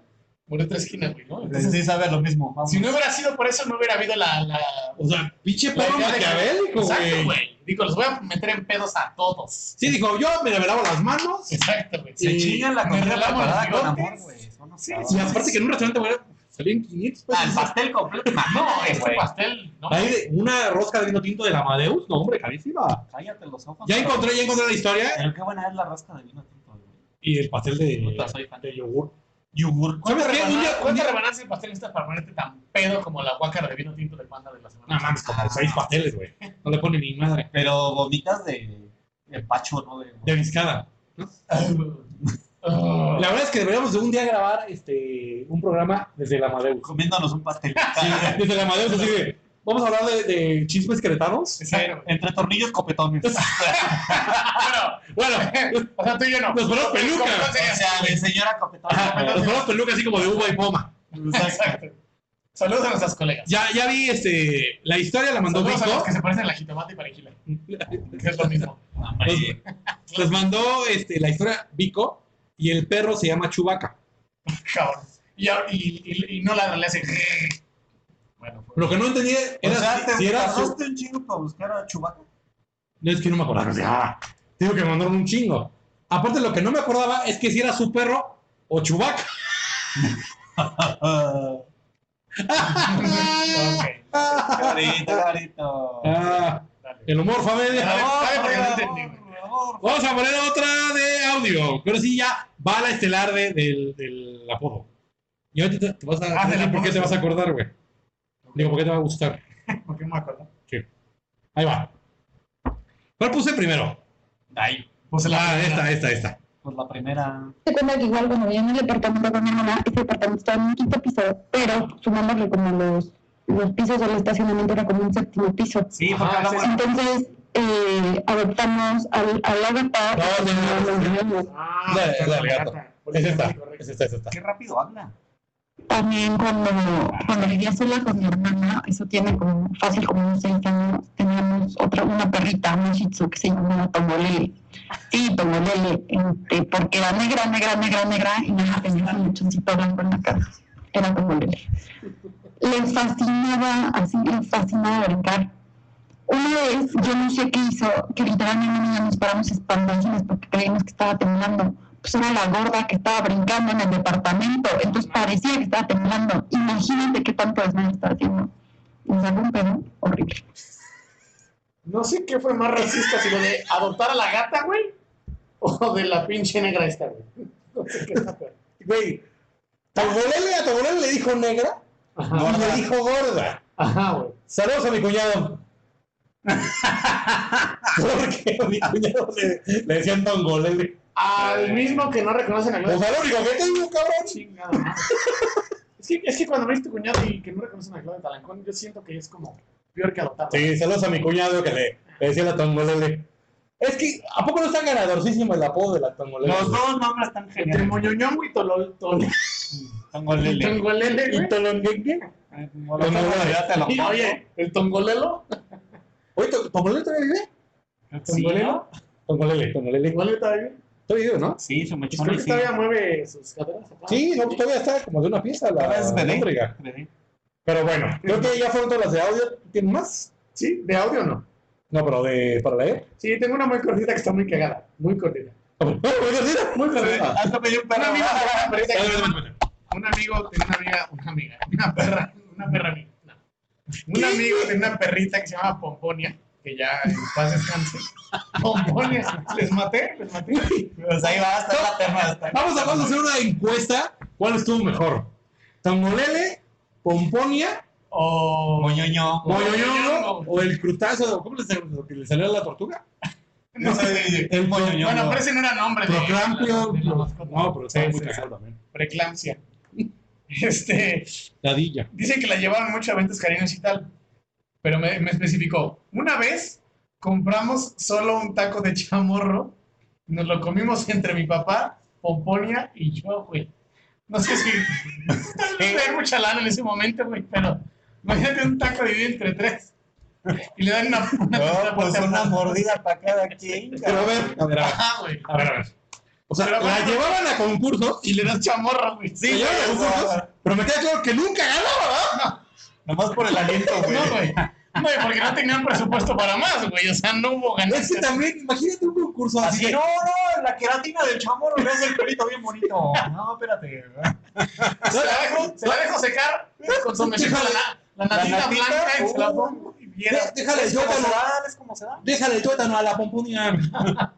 Speaker 4: mordió otra esquina, güey, ¿no?
Speaker 5: Sí,
Speaker 4: Entonces,
Speaker 5: sí, sabe lo mismo. Vamos.
Speaker 4: si no hubiera sido por eso, no hubiera habido la... la
Speaker 3: O sea, pinche
Speaker 4: la de que-
Speaker 3: maquiavélico,
Speaker 4: Exacto,
Speaker 3: güey.
Speaker 4: güey. Digo, los voy a meter en pedos a todos.
Speaker 3: Sí, dijo, yo me lavo las manos.
Speaker 4: Exacto, güey.
Speaker 5: Se chingan la
Speaker 4: me
Speaker 5: comida preparada con amor, güey.
Speaker 4: Sí,
Speaker 5: cabrones.
Speaker 3: Y aparte que en un restaurante, güey, salían 500 pesos.
Speaker 5: Ah, el pastel completo.
Speaker 4: No, este
Speaker 5: güey.
Speaker 4: pastel, no.
Speaker 3: Ahí de- una rosca de vino tinto del Amadeus, no, hombre, carísima.
Speaker 5: Cállate los ojos.
Speaker 3: Ya encontré, ya encontré la historia.
Speaker 5: Pero qué buena es la rosca de vino tinto, güey.
Speaker 3: Y el pastel de,
Speaker 5: Puta, soy fan.
Speaker 3: de yogur.
Speaker 5: Yogur.
Speaker 4: ¿Cuántas
Speaker 3: ¿Sabes qué? Un día-
Speaker 4: rebanadas,
Speaker 3: un
Speaker 4: ¿cuántas
Speaker 3: día-
Speaker 4: rebanadas de pastel necesitas para ponerte tan pedo como la guácara de vino tinto de panda de la semana?
Speaker 3: No mames, como seis pasteles, güey. No le pone ni madre.
Speaker 5: Pero vomitas de empacho, ¿no? De,
Speaker 3: De viscada.
Speaker 4: Oh. [LAUGHS]
Speaker 3: La verdad es que deberíamos de un día grabar este un programa desde el Amadeus.
Speaker 5: comiéndonos un pastel.
Speaker 3: Sí, desde el Amadeus, así de. Vamos a hablar de, de chismes queretanos.
Speaker 4: Exacto.
Speaker 5: Entre tornillos copetones. [LAUGHS]
Speaker 3: Bueno,
Speaker 4: O sea, tú y yo no.
Speaker 3: Nos ponemos peluca.
Speaker 4: ¿Cómo
Speaker 5: o sea, de señora copetón.
Speaker 3: ajá, nos ponemos peluca así como de uva y poma.
Speaker 4: Exacto. Saludos a nuestras colegas.
Speaker 3: Ya, ya vi este, la historia, la mandó
Speaker 4: Saludos a los
Speaker 3: Vico.
Speaker 4: que se parecen a la jitomate y perejila. Que es lo mismo.
Speaker 5: Hombre,
Speaker 3: Les mandó este, la historia Vico y el perro se llama Chubaca.
Speaker 4: Cabrón. Y, ahora- y, y, y no la le hace. Bueno, pues.
Speaker 3: Lo que no entendía
Speaker 5: O
Speaker 3: era
Speaker 5: sea,
Speaker 3: si,
Speaker 5: ¿te
Speaker 3: si era su-
Speaker 5: un chingo para buscar a Chubaca?
Speaker 3: No es que no me acordaba. o sea, digo que me mandaron un chingo. Aparte, lo que no me acordaba es que si era su perro o Chubaca.
Speaker 4: Ok, [LAUGHS]
Speaker 5: Carito, carito.
Speaker 3: Ah, el humor, familia. Vamos a poner otra de audio. Pero sí, ya va la estelar de- del, del apodo. Y ahorita te, te vas a.
Speaker 4: Ah,
Speaker 3: ¿Por qué te vas a acordar, güey? Digo, ¿por qué te va a gustar?
Speaker 4: ¿Por qué me acuerdo?
Speaker 3: Ahí va. ¿Cuál puse primero?
Speaker 5: Ahí,
Speaker 4: Pues la
Speaker 3: Ah, esta, esta, esta.
Speaker 5: pues la primera.
Speaker 6: Se cuenta que igual cuando vivía en el departamento con mi mamá, ese departamento estaba en un quinto piso, pero sumándole como los, los pisos del estacionamiento era como un séptimo piso.
Speaker 5: Sí, porque
Speaker 4: Ajá,
Speaker 5: hablamos.
Speaker 4: sí,
Speaker 6: Entonces, eh, adoptamos al, a la gata.
Speaker 3: No, no, no, no, no.
Speaker 6: no, no.
Speaker 4: Ah,
Speaker 3: Dale,
Speaker 4: está
Speaker 3: dale,
Speaker 4: la
Speaker 3: gato.
Speaker 4: gata. Por
Speaker 3: Es
Speaker 4: eso
Speaker 3: esta,
Speaker 4: sí, correcto.
Speaker 3: es esta, es esta.
Speaker 5: Qué rápido habla.
Speaker 6: También cuando, cuando vivía sola con mi hermana, eso tiene como fácil como unos seis años, teníamos otra, una perrita, un shih tzu que se llamaba Tongolele. Sí, Tongolele, este, porque era negra, negra, negra, negra y nada, tenía un mechoncito blanco en la cara. Era Tongolele. Le fascinaba, así, le fascinaba brincar. Una vez, yo no sé qué hizo, que literalmente nos paramos espantosines porque creímos que estaba temblando. Pues era la gorda que estaba brincando en el departamento, entonces parecía que estaba temblando. Imagínate qué tanto desmayo estaba haciendo. Y sacó un pedo horrible.
Speaker 4: No sé qué fue más racista, si lo de adoptar a la gata, güey, o de la pinche negra esta, güey. No sé qué está peor.
Speaker 3: Güey, Tongolele a Tongolele le dijo negra
Speaker 4: Ajá,
Speaker 3: y le dijo gorda.
Speaker 4: Ajá, güey.
Speaker 3: Saludos a mi cuñado. [LAUGHS] Porque a mi cuñado le, le decían Tongolele.
Speaker 4: Al mismo que no reconocen a
Speaker 3: Pues
Speaker 4: Claudia.
Speaker 3: al único que te digo, cabrón.
Speaker 4: Es que, es que cuando ves tu cuñado y que no reconocen a Claudia Talancón, yo siento que es como peor que adoptarla.
Speaker 3: Sí, saludos a mi cuñado que le, le decía la Tongolele. Es que, ¿a poco no está ganadorcísimo el apodo de la Tongolele?
Speaker 5: Los dos nombres están
Speaker 4: Entre
Speaker 5: geniales.
Speaker 4: Moñoñongo y Tolol, Tol,
Speaker 5: Tongolele.
Speaker 4: Tongolele,
Speaker 5: tengo,
Speaker 4: Y,
Speaker 5: pongo.
Speaker 4: Oye, el Tongolelo,
Speaker 3: Oye, ¿Tong- ¿Tongolele todavía vive?
Speaker 5: Sí,
Speaker 3: ¿Tongolele? Tongolele, Tongolele.
Speaker 4: Tongolele todavía.
Speaker 3: Todavía vive, ¿no?
Speaker 5: Sí, su
Speaker 4: Pues
Speaker 5: mechón
Speaker 4: creo
Speaker 5: y
Speaker 4: que
Speaker 5: sí.
Speaker 4: todavía mueve sus caderas. acá.
Speaker 3: Sí, no, pues todavía está como de una pieza la.
Speaker 5: Bebé.
Speaker 3: Pero bueno, creo que ya fueron todas las de audio. ¿Tienes más?
Speaker 4: Sí, de audio no.
Speaker 3: No, pero de para leer.
Speaker 4: Sí, tengo una muy cortita que está muy cagada. Muy cortita.
Speaker 3: Muy [LAUGHS]
Speaker 4: Muy cortita.
Speaker 5: Hasta pedí un perro.
Speaker 4: amigo, un tenía una amiga, una amiga, una perra, una perra amiga. no. Un amigo tenía una perrita que se llama Pomponia, que ya en paz descanse. Pomponia, les maté, les maté.
Speaker 5: Pues ahí va, hasta la terna. hasta-
Speaker 3: Vamos a, vamos a hacer una encuesta. ¿Cuál estuvo mejor? ¿Tongolele, Pomponia,
Speaker 4: O
Speaker 5: Moñoño.
Speaker 3: Moñoñongo o el crutazo? ¿Cómo le salió, lo que le salió a la tortuga?
Speaker 5: No sé, [LAUGHS]
Speaker 3: El
Speaker 5: Moñoño.
Speaker 4: Bueno, pero ese no era nombre
Speaker 3: Proclampio. No, pero
Speaker 4: Sí,
Speaker 3: muy cagado también.
Speaker 4: Preeclampsia. [LAUGHS] Este,
Speaker 3: Ladilla.
Speaker 4: dicen que la llevaban mucho a eventos cariños y tal, pero me, me especificó. Una vez compramos solo un taco de chamorro, nos lo comimos entre mi papá, Pomponia y yo, güey. No sé si [LAUGHS] hay mucha lana en ese momento, güey, pero imagínate un taco dividido entre tres y le dan una, [LAUGHS] una
Speaker 5: No, pues una mordida para cada quien. [LAUGHS]
Speaker 3: Pero a ver, a ver, a ver.
Speaker 4: Ajá, güey.
Speaker 3: A ver, a ver. O sea,
Speaker 4: Pero
Speaker 3: la
Speaker 4: bueno.
Speaker 3: llevaban a concursos
Speaker 4: Y le das chamorro, güey.
Speaker 3: Sí, llevaban a concursos, pero me queda claro que nunca ganaba,
Speaker 5: Nomás por el aliento, güey.
Speaker 4: No, güey. Güey, porque no tenían presupuesto para más, güey. O sea, no hubo
Speaker 3: ¿verdad? Es que
Speaker 4: ganancias.
Speaker 3: también, imagínate un concurso así.
Speaker 5: No, no, la queratina del chamorro le hace el pelito bien bonito. No, espérate.
Speaker 4: Se la dejo, se la dejo secar con su mesita la, la
Speaker 5: La
Speaker 4: natita blanca y se la
Speaker 5: uh.
Speaker 4: pongo.
Speaker 3: De- Déjale el tuétano,
Speaker 5: como se da.
Speaker 3: déjale el tuétano a la pomponia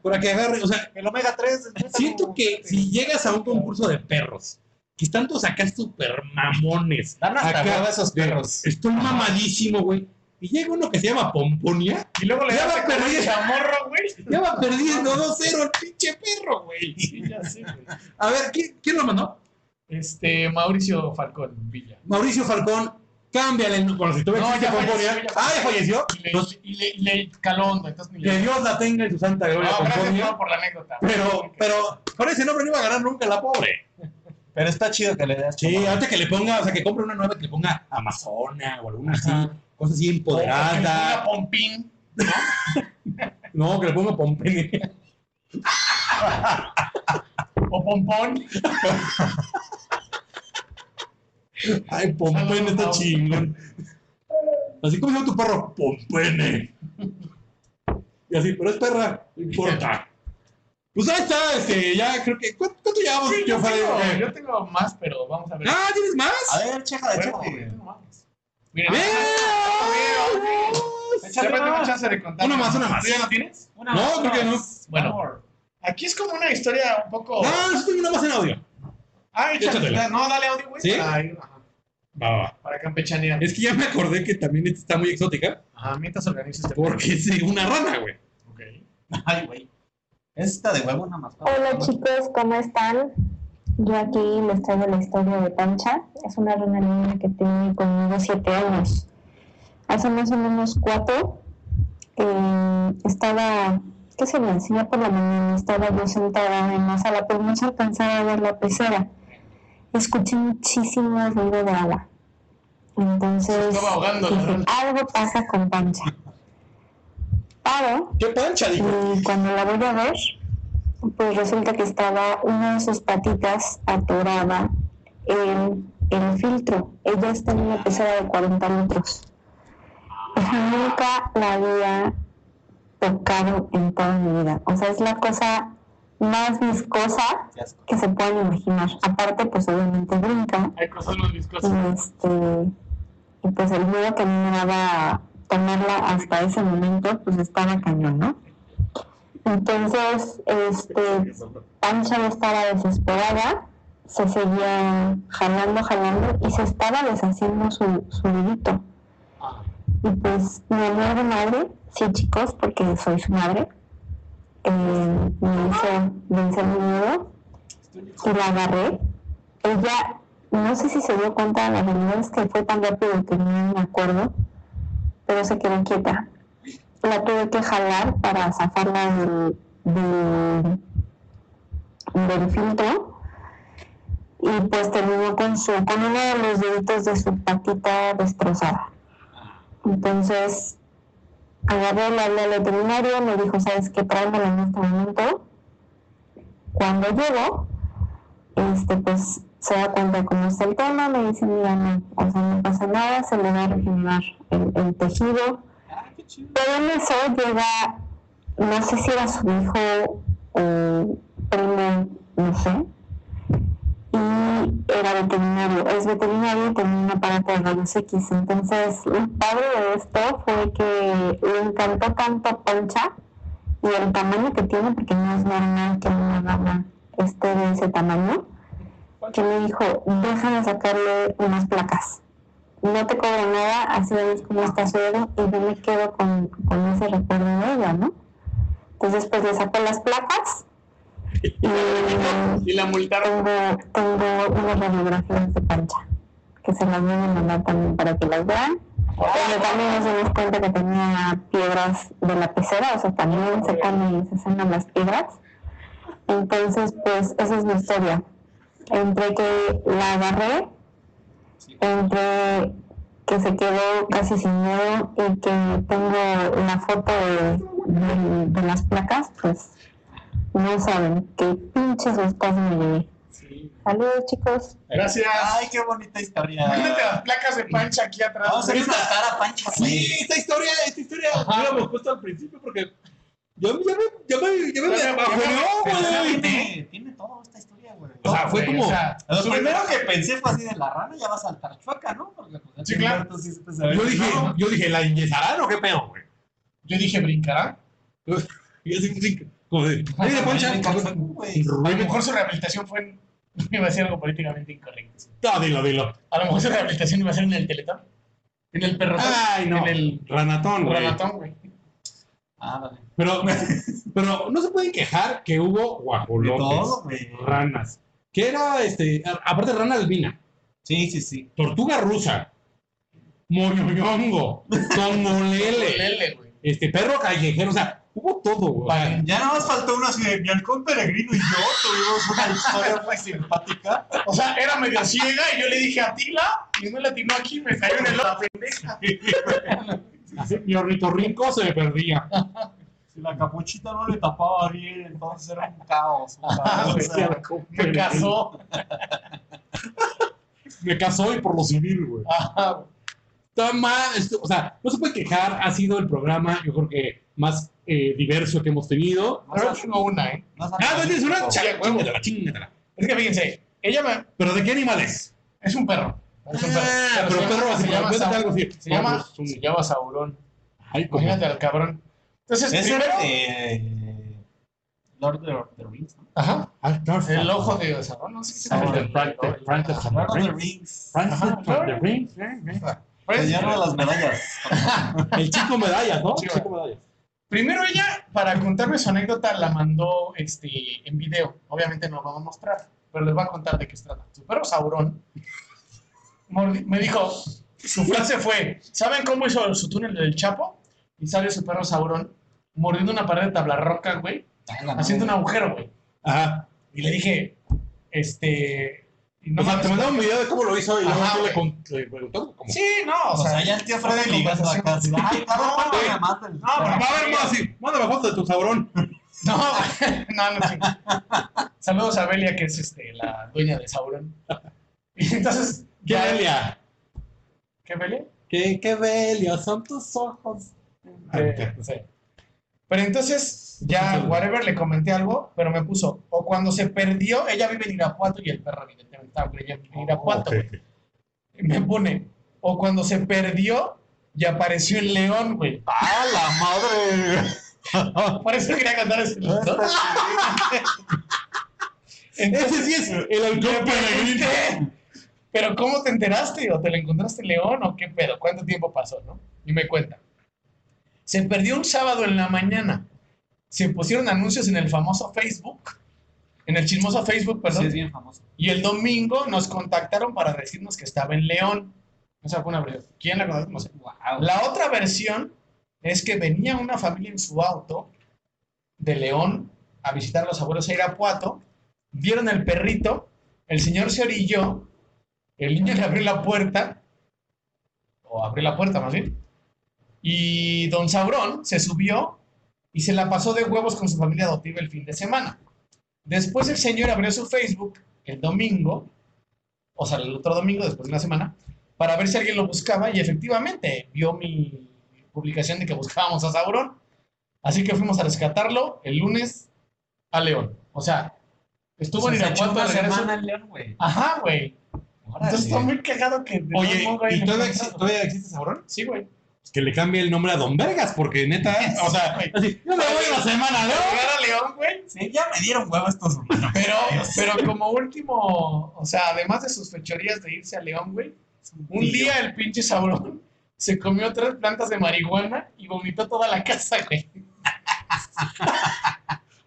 Speaker 3: para que agarre. O sea,
Speaker 5: El omega 3.
Speaker 3: siento que si llegas a un concurso de perros, que están todos acá súper mamones,
Speaker 5: Dan hasta esos perros.
Speaker 3: estoy mamadísimo, güey. Y llega uno que se llama Pomponia,
Speaker 4: Y luego le
Speaker 3: Ya va perdiendo.
Speaker 4: chamorro, güey.
Speaker 3: ya va perdiendo 2-0 el pinche perro, güey.
Speaker 4: Sí, ya sé, güey.
Speaker 3: A ver, ¿quién, quién lo mandó?
Speaker 4: Este, Mauricio Falcón Villa.
Speaker 3: Mauricio Falcón, cámbiale el Bueno, si tú ves
Speaker 4: No, ya
Speaker 3: Pomponia.
Speaker 4: falleció, ya
Speaker 3: Ah, ya falleció.
Speaker 4: Y le, y le, y le caló entonces ni
Speaker 3: que
Speaker 4: le...
Speaker 3: Dios la tenga en su santa gloria,
Speaker 4: No, gracias
Speaker 3: Pomponia.
Speaker 4: no, por la anécdota.
Speaker 3: Pero, pero, con ese nombre no iba a ganar nunca la pobre.
Speaker 5: Pero está chido que le das
Speaker 3: Sí, antes que le ponga, o sea, que compre una nueva que le ponga Amazona o alguna así, cosa así empoderada.
Speaker 4: pompín. [LAUGHS]
Speaker 3: No, que le ponga Pompene. [LAUGHS]
Speaker 4: O pompón.
Speaker 3: Ay, Pompene está chingón. Así como se llama tu perro, Pompene. Y así, pero es perra, no importa. Pues ahí está, este, ya creo que. ¿Cuánto, cuánto llevamos,
Speaker 4: Sí, yo, tengo,
Speaker 3: Ok.
Speaker 4: yo tengo más, pero vamos a ver.
Speaker 3: Ah, ¿tienes
Speaker 5: A
Speaker 3: más?
Speaker 5: ver, chéjale,
Speaker 4: Bueno,
Speaker 5: chéjale.
Speaker 4: tengo más. Miren,
Speaker 3: ¡Bien!
Speaker 4: Me tengo
Speaker 5: más.
Speaker 4: chance de contar.
Speaker 3: Una más, una más.
Speaker 4: ¿Tú ya no tienes?
Speaker 5: Una
Speaker 3: No,
Speaker 5: más,
Speaker 3: creo que no.
Speaker 4: Bueno. Aquí es como una historia un poco.
Speaker 3: No, eso tengo una más en audio.
Speaker 4: Ah, échale.
Speaker 3: Échatela.
Speaker 4: No, dale audio, güey.
Speaker 3: ¿Sí?
Speaker 4: Para, ir- ajá,
Speaker 3: Va, va,
Speaker 4: para campechanear.
Speaker 3: Es que ya me acordé que también está muy exótica.
Speaker 4: Ajá, mientras organizas este
Speaker 3: Porque es una rana, güey.
Speaker 4: Ok.
Speaker 5: Ay, güey. Esta de huevo una más.
Speaker 6: Hola chicos, ¿cómo están? Yo aquí les traigo la historia de Pancha. Es una rana niña que tiene conmigo siete años. Hace más o menos cuatro, eh, estaba, ¿qué se me hacía por la mañana? Estaba yo sentada en la sala, pero no se alcanzaba a ver la pecera. Escuché muchísimo ruido de agua. Entonces, dije, algo pasa con Pancha. Paro
Speaker 3: ¿Qué pancha, dijo?
Speaker 6: y cuando la voy a ver, pues resulta que estaba una de sus patitas atorada en el filtro. Ella está en una pecera de 40 litros. Nunca la había tocado en toda mi vida. O sea, es la cosa más viscosa que se pueden imaginar. Aparte, pues obviamente brinca.
Speaker 4: Hay cosas más
Speaker 6: Y,
Speaker 4: viscosas.
Speaker 6: este, y pues el miedo que a mí me daba tomarla hasta ese momento, pues estaba cañón, ¿no? Entonces, este, Pancha estaba desesperada, se seguía jalando, jalando y se estaba deshaciendo su, su dedito. Y pues mi amor de madre, sí chicos, porque soy su madre, eh, me hizo vencer mi miedo y la agarré. Ella, no sé si se dio cuenta, la realidad es que fue tan rápido que no me acuerdo, pero se quedó quieta. La tuve que jalar para zafarla del, del, filtro y pues terminó con, su, con uno de los deditos de su patita destrozada. Entonces, agarré, le hablé al veterinario, me dijo, ¿sabes qué? Tráemela en este momento. Cuando llego, este, pues se da cuenta cómo está el tema, me dice, mira, no, o sea, no pasa nada, se le va a regenerar el, tejido. Pero en eso llega, no sé si era su hijo o primo, no sé, y era veterinario, es veterinario y tenía un aparato de rayos X. Entonces, lo padre de esto fue que le encantó tanto Poncha y el tamaño que tiene, porque no es normal que una rana esté de ese tamaño, que me dijo, déjame sacarle unas placas. No te cobro nada, así ves cómo está su dedo y yo me quedo con, con ese recuerdo de ella, ¿no? Entonces, pues le sacó las placas y [LAUGHS]
Speaker 4: Y la multaron.
Speaker 6: tengo, tengo unas radiografías de pancha que se las voy a mandar también para que las vean. Donde también nos dimos cuenta que tenía piedras de la pecera, o sea, también se ponen y se sanan las piedras. Entonces, pues, esa es mi historia. Entre que la agarré, entre que se quedó casi sin miedo y que tengo la foto de, de- de las placas, pues no saben qué pinches sustos me llevé.
Speaker 4: Sí.
Speaker 6: Saludos chicos.
Speaker 4: Gracias.
Speaker 5: Ay, qué bonita historia.
Speaker 4: Imagínate las placas de pancha aquí atrás.
Speaker 5: Vamos a hacer una cara pancha,
Speaker 3: Sí, esta historia, esta historia
Speaker 4: Ajá.
Speaker 3: la habíamos puesto al principio porque yo ya me, ya me, ya me,
Speaker 4: Ya me-
Speaker 5: historia, güey.
Speaker 3: O sea, fue como-
Speaker 4: o sea,
Speaker 5: Lo primero que pensé fue así de la rana ya va a saltar chueca, ¿no? Porque pues
Speaker 4: Sí, claro.
Speaker 5: sí.
Speaker 3: Yo dije,
Speaker 5: No,
Speaker 3: yo dije, ¿la inyesarán o qué pedo, güey?
Speaker 4: Yo dije, ¿brincará? [LAUGHS]
Speaker 3: Y así, así, como de, de Poncha.
Speaker 4: A lo mejor su rehabilitación fue en... [LAUGHS] Iba a decir algo políticamente incorrecto.
Speaker 3: No, dilo, dilo.
Speaker 4: A lo mejor su rehabilitación iba a ser en el teletón. En el perrotón.
Speaker 3: Ay, no.
Speaker 4: En el
Speaker 3: Ranatón, güey.
Speaker 4: ranatón, güey.
Speaker 5: Ah, vale.
Speaker 3: Pero, pero no se pueden quejar que hubo guajolotes,
Speaker 5: todo,
Speaker 3: ranas. Que era, este, aparte de rana albina,
Speaker 5: Sí, sí, sí.
Speaker 3: tortuga rusa, moñoñongo, tongolele,
Speaker 4: Lele, güey.
Speaker 3: este, perro callejero, o sea, hubo todo, güey.
Speaker 5: Ya nada más faltó uno así de mi halcón peregrino y yo tuvimos una historia muy simpática.
Speaker 4: O sea, era medio ciega y yo le dije a Tila y no le atinó aquí, me cayó en el [LAUGHS] ojo, pendeja. [LAUGHS]
Speaker 3: mi ornitorrinco se me perdía.
Speaker 5: Si la capuchita no le tapaba bien, entonces era un caos. [LAUGHS]
Speaker 4: Ah,
Speaker 5: o
Speaker 4: güey,
Speaker 5: sea,
Speaker 4: Me casó. [LAUGHS]
Speaker 3: Me casó y por lo civil, güey. Está mal, esto- o sea, no se puede quejar, ha sido el programa, yo creo que más eh, diverso que hemos tenido.
Speaker 4: Pero tengo una, ¿eh?
Speaker 5: más
Speaker 3: Ah, ¿no tienes una? Chale, chingatela, chingatela.
Speaker 4: Es que fíjense, ella me...
Speaker 3: ¿Pero de qué animal es?
Speaker 4: Es un perro. Es un perro.
Speaker 3: Ah,
Speaker 4: se
Speaker 3: pero
Speaker 4: llama-
Speaker 3: perro
Speaker 4: se llama
Speaker 3: algo así.
Speaker 4: Se llama,
Speaker 3: pues, un-
Speaker 4: se llama Saurón.
Speaker 3: Ay.
Speaker 4: Imagínate al cabrón. Entonces,
Speaker 5: Es el
Speaker 4: primero.
Speaker 5: de Lord of the Rings, ¿no?
Speaker 4: Ajá.
Speaker 3: Ah,
Speaker 4: El ojo de Sauron, no sé
Speaker 3: Ah,
Speaker 4: se
Speaker 3: el
Speaker 4: llama.
Speaker 3: Frank- de Frank of the
Speaker 5: Lord of the
Speaker 3: Rings.
Speaker 4: Ajá,
Speaker 3: from the Rings, eh, eh.
Speaker 4: Pues,
Speaker 5: Señor de las medallas. [LAUGHS]
Speaker 3: El chico medallas, ¿no?
Speaker 4: Sí,
Speaker 3: chico medallas.
Speaker 4: Primero ella, para contarme su anécdota, la mandó este, en video. Obviamente no lo vamos a mostrar, pero les voy a contar de qué se trata. Su perro Sauron mordi- me dijo, su frase fue, ¿saben cómo hizo su túnel del Chapo? Y sale su perro Sauron mordiendo una pared de tabla roca, güey, haciendo un agujero, güey.
Speaker 3: Ajá.
Speaker 4: Y le dije, este... no
Speaker 3: o sea, te mandaba un video de cómo lo hizo y luego
Speaker 4: Ajá,
Speaker 3: le, preguntó cómo.
Speaker 4: Sí, no,
Speaker 5: O sea, ya el tío Freddy ligando acá. así, Ay, cabrón, [LAUGHS]
Speaker 4: No, No, pero
Speaker 3: Va a ver más así. Mándame fotos de tu sabrón. [LAUGHS]
Speaker 4: No, [LAUGHS] no, no. sí. Saludos a Belia, que es este, la dueña de Sauron. Y entonces,
Speaker 3: ¿Qué Belia?
Speaker 4: ¿Qué Belia?
Speaker 3: ¿Qué, qué Belia? Son tus ojos.
Speaker 4: Eh, sí. Pero entonces, ya, whatever, le comenté algo, pero me puso, o cuando se perdió, ella vive en Irapuato y el perro evidentemente estaba ella en Irapuato.
Speaker 3: Ok.
Speaker 4: Y me pone, o cuando se perdió y apareció en León, güey.
Speaker 5: ¡Ah, la madre! [LAUGHS]
Speaker 4: Por eso quería contar ese listo. [LAUGHS]
Speaker 3: Ese sí es el halcón peregrino.
Speaker 4: Pero ¿cómo te enteraste? ¿O te la encontraste en León o qué pedo? ¿Cuánto tiempo pasó, no? Y me cuenta. Se perdió un sábado en la mañana. Se pusieron anuncios en el famoso Facebook, en el chismoso Facebook,
Speaker 5: Sí,
Speaker 4: perdón.
Speaker 5: es bien famoso.
Speaker 4: Y el domingo nos contactaron para decirnos que estaba en León. Esa fue una versión. ¿Quién la conoce? No sé.
Speaker 5: Wow.
Speaker 4: La otra versión es que venía una familia en su auto de León a visitar a los abuelos a Irapuato, vieron el perrito, el señor se orilló, el niño le abrió la puerta, o abrió la puerta más bien, y don Saurón se subió y se la pasó de huevos con su familia adoptiva el fin de semana. Después el señor abrió su Facebook el domingo, o sea, el otro domingo, después de una semana, para ver si alguien lo buscaba y efectivamente vio mi publicación de que buscábamos a Sauron. Así que fuimos a rescatarlo el lunes a León. O sea, estuvo
Speaker 5: O sea,
Speaker 4: en
Speaker 5: se
Speaker 4: Irapuato
Speaker 5: semana en León, güey.
Speaker 4: Ajá, güey. Entonces está muy cagado que...
Speaker 3: Oye, ¿y todavía, todavía existe sabrón?
Speaker 4: Sí, güey.
Speaker 3: Que le cambie el nombre a Don Vergas, porque neta, o sea, [LAUGHS]
Speaker 4: Güey.
Speaker 3: así, yo me voy una semana, ¿no?
Speaker 4: llegar a León, güey.
Speaker 5: Sí, ya me dieron huevo estos humanos.
Speaker 4: Pero, pero como último, o sea, además de sus fechorías de irse a León, güey, un día el pinche Sauron se comió tres plantas de marihuana y vomitó toda la casa, güey. [LAUGHS]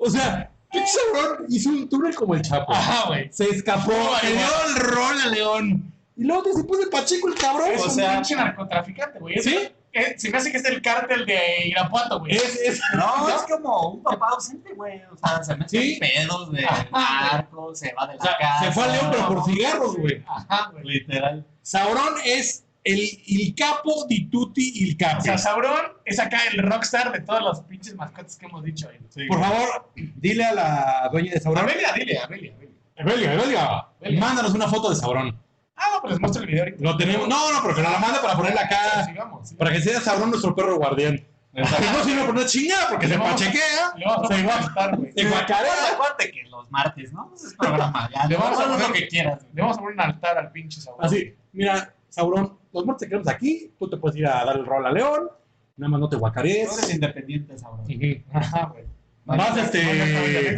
Speaker 3: O sea, pinche sabrón hizo un túnel como el Chapo.
Speaker 4: Ajá, güey.
Speaker 3: Se escapó, le dio el rol a León. Y luego que se puso pacheco el cabrón.
Speaker 4: Es
Speaker 3: o
Speaker 4: un
Speaker 3: sea,
Speaker 4: pinche narcotraficante, güey.
Speaker 3: ¿Sí?
Speaker 4: Eh, se me hace que es el cártel de Irapuato, güey.
Speaker 3: es, es, [LAUGHS]
Speaker 5: No, es como un papá ausente, güey. O sea, se mete
Speaker 3: Sí.
Speaker 5: pedos de narco, se va de la
Speaker 3: o sea,
Speaker 5: casa.
Speaker 3: se fue a León, pero por cigarros, güey.
Speaker 4: Ajá, güey.
Speaker 5: Literal.
Speaker 3: Sauron es el il capo di tutti il
Speaker 4: O
Speaker 3: capo.
Speaker 4: sea, Sauron es acá el rockstar de todos los pinches mascotas que hemos dicho ahí.
Speaker 3: Por favor, dile a la dueña de Sauron.
Speaker 4: Amelia, dile, Amelia, Amelia.
Speaker 3: Evelia, Evelia,
Speaker 4: Evelia.
Speaker 3: mándanos una foto de Sauron.
Speaker 4: Ah, no, pues les muestro el video ahorita.
Speaker 3: Lo tenemos. No, no, pero que nos la mande para ponerla acá.
Speaker 4: Sigamos.
Speaker 3: Para que sea Sauron nuestro perro guardián. Que no sirve por una chingada porque se pachequea,
Speaker 4: Le vamos a
Speaker 3: se gua-
Speaker 4: preguntar, güey.
Speaker 3: se guacarea.
Speaker 5: Acuérdate que los martes, ¿no? Es programa. [LAUGHS] Ya,
Speaker 4: Le vamos a poner-
Speaker 5: lo que quieras.
Speaker 4: Le vamos a poner un altar al pinche Sauron.
Speaker 3: Así, mira, Sauron, los muertos te quedamos aquí, tú te puedes ir a dar el rol a León, nada más no te
Speaker 5: Tú eres
Speaker 3: guacarees.
Speaker 5: independiente, Sauron.
Speaker 3: Ujú.
Speaker 4: Ajá, güey.
Speaker 3: Más este-.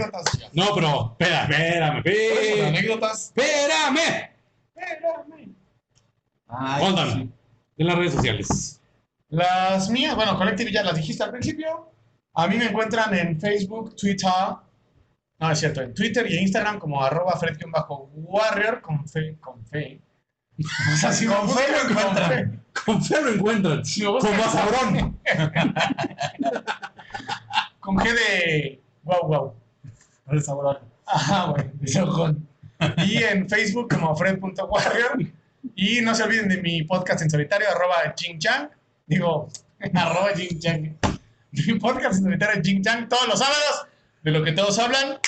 Speaker 3: No, pero, espera, espérame, espérame.
Speaker 4: anécdotas.
Speaker 3: Espérame.
Speaker 4: Espérame.
Speaker 5: Ay,
Speaker 3: Hold on.
Speaker 5: sí.
Speaker 3: En las redes sociales.
Speaker 4: Las mías, bueno, Collective ya las dijiste al principio. A mí me encuentran en Facebook, Twitter. No, es cierto, en Twitter y Instagram como arroba fred-warrior con fe, con fe. O sea, si me
Speaker 5: Con fe lo
Speaker 4: con
Speaker 5: encuentran.
Speaker 3: Con fe lo encuentran.
Speaker 4: Si
Speaker 3: Como a Sauron.
Speaker 4: Con G de wow, wow.
Speaker 5: El Sauron.
Speaker 4: Ajá, güey, de Sojón. Y en Facebook como fred.warrior. Y no se olviden de mi podcast en solitario, arroba Chang. Digo, [LAUGHS] arroba Chang. Mi podcast en solitario Chang todos los sábados, de lo que todos hablan.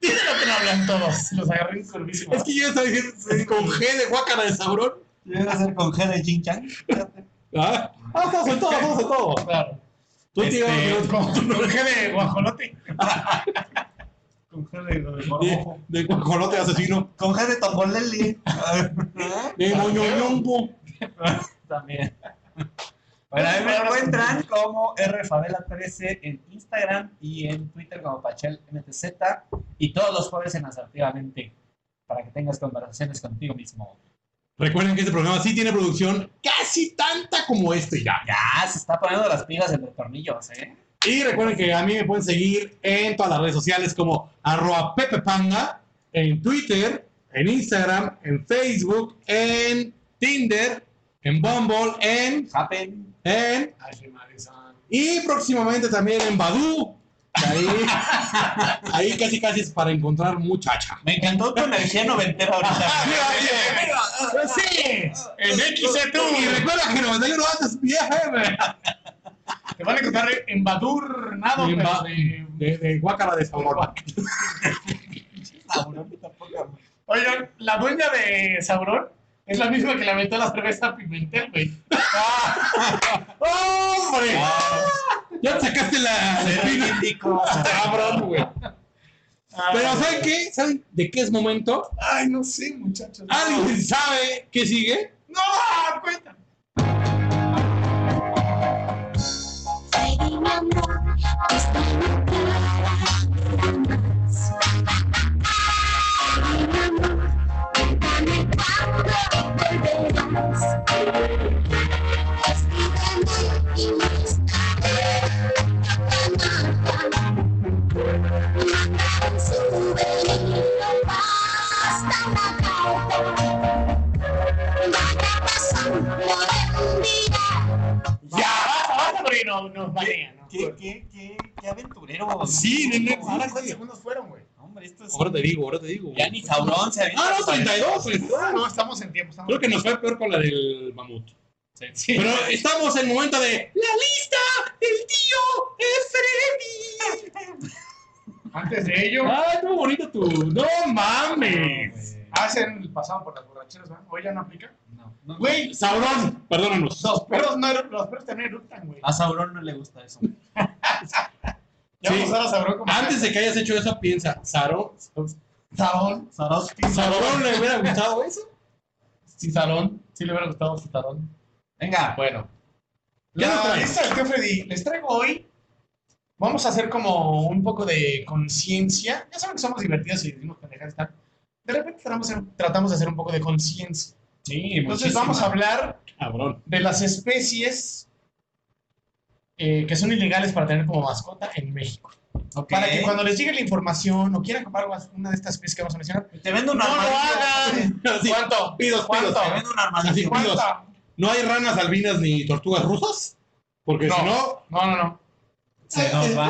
Speaker 4: Y de lo que no hablan todos. Los agarré en curvísimo.
Speaker 3: Es que yo diciendo con G de guácara de Sauron.
Speaker 5: ¿Quieres hacer con G de Jin Chang?
Speaker 3: Ah, ah, estamos en todo, estamos en todo.
Speaker 4: Claro.
Speaker 3: Tú
Speaker 4: Este,
Speaker 3: te
Speaker 4: con, con G de guajolote. [LAUGHS]
Speaker 5: Con G de, [LAUGHS]
Speaker 3: de, de guajolote asesino.
Speaker 5: Con G de Tombolelli.
Speaker 3: De moñoñombo.
Speaker 5: También. Bueno, ahí me
Speaker 4: Palabras
Speaker 5: encuentran como rfabela13 en Instagram y en Twitter como PachelMTZ y todos los jueves en Asertivamente para que tengas conversaciones contigo mismo.
Speaker 3: Recuerden que este programa sí tiene producción casi tanta como este ya.
Speaker 5: Ya, se está poniendo las pilas entre tornillos, ¿eh?
Speaker 3: Y recuerden que a mí me pueden seguir en todas las redes sociales como arroba pepepanga, en Twitter, en Instagram, en Facebook, en Tinder, en Bumble, en,
Speaker 5: Happen.
Speaker 3: en y próximamente también en Badu. Ahí, [LAUGHS] ahí casi casi es para encontrar muchacha.
Speaker 5: Me encantó tu energía noventera ahorita. [LAUGHS]
Speaker 3: Sí.
Speaker 4: En XC2.
Speaker 3: Y recuerda que 91 antes vieja, güey.
Speaker 4: Te van a encontrar en Badur, nada,
Speaker 3: En
Speaker 4: pero de-
Speaker 3: de, de Guácara de Sabor.
Speaker 4: Oigan, la dueña de Sauron es la misma que le aventó la cerveza a Pimentel, güey. [LAUGHS]
Speaker 3: ¡Hombre! Ya te sacaste la espina. Cabrón, güey. Pero ¿saben qué? ¿Saben de qué es momento?
Speaker 4: Ay, no sé, muchachos.
Speaker 3: ¿Alguien sabe qué sigue?
Speaker 4: No, cuenta.
Speaker 7: No,
Speaker 4: nos banea, ¿no?
Speaker 5: ¿Qué, qué, qué, qué aventurero?
Speaker 3: Sí, nene,
Speaker 4: Ahora,
Speaker 3: sí,
Speaker 4: ¿cuántos
Speaker 3: sí.
Speaker 4: segundos fueron, güey?
Speaker 5: Hombre, esto es.
Speaker 3: Ahora te digo, ahora te digo.
Speaker 5: Ya ni Sauron se
Speaker 3: Ah, no,
Speaker 5: su-
Speaker 3: 32. pues.
Speaker 4: Ah, no, estamos en tiempo. Estamos
Speaker 3: Creo que nos fue peor con la del mamut.
Speaker 4: Sí.
Speaker 3: Pero estamos en el momento de la lista del tío Efremi. [LAUGHS]
Speaker 4: Antes de ello,
Speaker 3: Ay, qué bonito tu. No mames.
Speaker 4: hacen, pasaban por las borracheras, ¿verdad? ¿O ella no aplica? Güey,
Speaker 3: Sabrón, perdónanos.
Speaker 4: los perros no eru- los perros también eructan, güey.
Speaker 5: A Sauron no le gusta eso. [LAUGHS]
Speaker 4: Ya
Speaker 3: Sí.
Speaker 4: a como
Speaker 3: Antes de que hayas hecho eso, piensa, ¿Sarón?
Speaker 4: Sabrón.
Speaker 5: Swarovski.
Speaker 3: ¿Sabrón le hubiera gustado eso?
Speaker 4: Cizarón. Sí le hubiera gustado Cizarón.
Speaker 5: Venga.
Speaker 4: Bueno.
Speaker 3: ¿Qué nos
Speaker 4: La lista del tío Freddy. Les traigo hoy. Vamos a hacer como un poco de conciencia. Ya saben que somos divertidos y decimos pendejadas. De repente tratamos, tratamos de hacer un poco de conciencia.
Speaker 5: Sí,
Speaker 4: Entonces vamos a hablar
Speaker 3: Cabrón.
Speaker 4: de las especies eh, que son ilegales para tener como mascota en México. Para que cuando les llegue la información o quieran comprar una de estas especies que vamos a mencionar,
Speaker 5: Te vendo un
Speaker 4: no lo
Speaker 5: armadillo.
Speaker 4: hagan.
Speaker 3: Sí.
Speaker 4: ¿Cuánto?
Speaker 3: Pidos,
Speaker 4: ¿Cuánto?
Speaker 3: pidos.
Speaker 5: Te vendo un armadillo.
Speaker 3: ¿No hay ranas albinas ni tortugas rusas? Porque
Speaker 4: No.
Speaker 3: si no.
Speaker 4: No, no, no.
Speaker 5: Se nos va.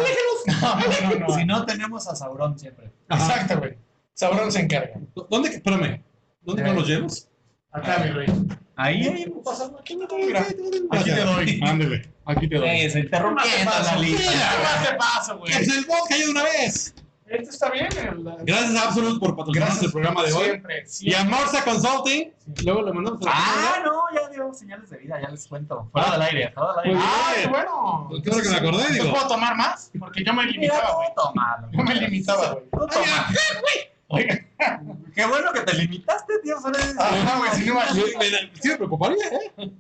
Speaker 4: No, no, no. no.
Speaker 5: Si no, tenemos a Sauron siempre.
Speaker 3: Ajá.
Speaker 4: Exacto, güey. Sabrón se encarga.
Speaker 3: ¿Dónde? Espérame. ¿Dónde
Speaker 4: Eh.
Speaker 3: no los llevas?
Speaker 4: Acá, mi rey.
Speaker 5: Ahí.
Speaker 4: Aquí te doy, mira. Aquí te doy.
Speaker 3: Ándele. Aquí te doy.
Speaker 5: Se interrumpiendo la
Speaker 4: ¿Qué
Speaker 5: lista.
Speaker 4: más te paso, güey?
Speaker 3: ¡Que es el vodka ya de una vez!
Speaker 4: Esto está bien.
Speaker 3: Gracias a Absolute por patrocinarnos el programa de hoy.
Speaker 4: Siempre,
Speaker 3: Y
Speaker 4: siempre.
Speaker 3: a Morsa Consulting. Luego le mandamos a la
Speaker 5: Ah, no, ya dio señales de vida, ya les cuento. Fuera del aire, fuera del aire.
Speaker 3: Muy
Speaker 4: Ah, qué bueno.
Speaker 3: Qué bueno que me acordé, digo.
Speaker 4: ¿Puedo tomar más? Porque yo me limitaba, güey. Yo me limitaba, güey. Oiga. [LAUGHS]
Speaker 5: Qué bueno que te limitaste, tío.
Speaker 4: Ajá, güey, si no
Speaker 3: Sí, me, sí me preocuparía, ¿eh?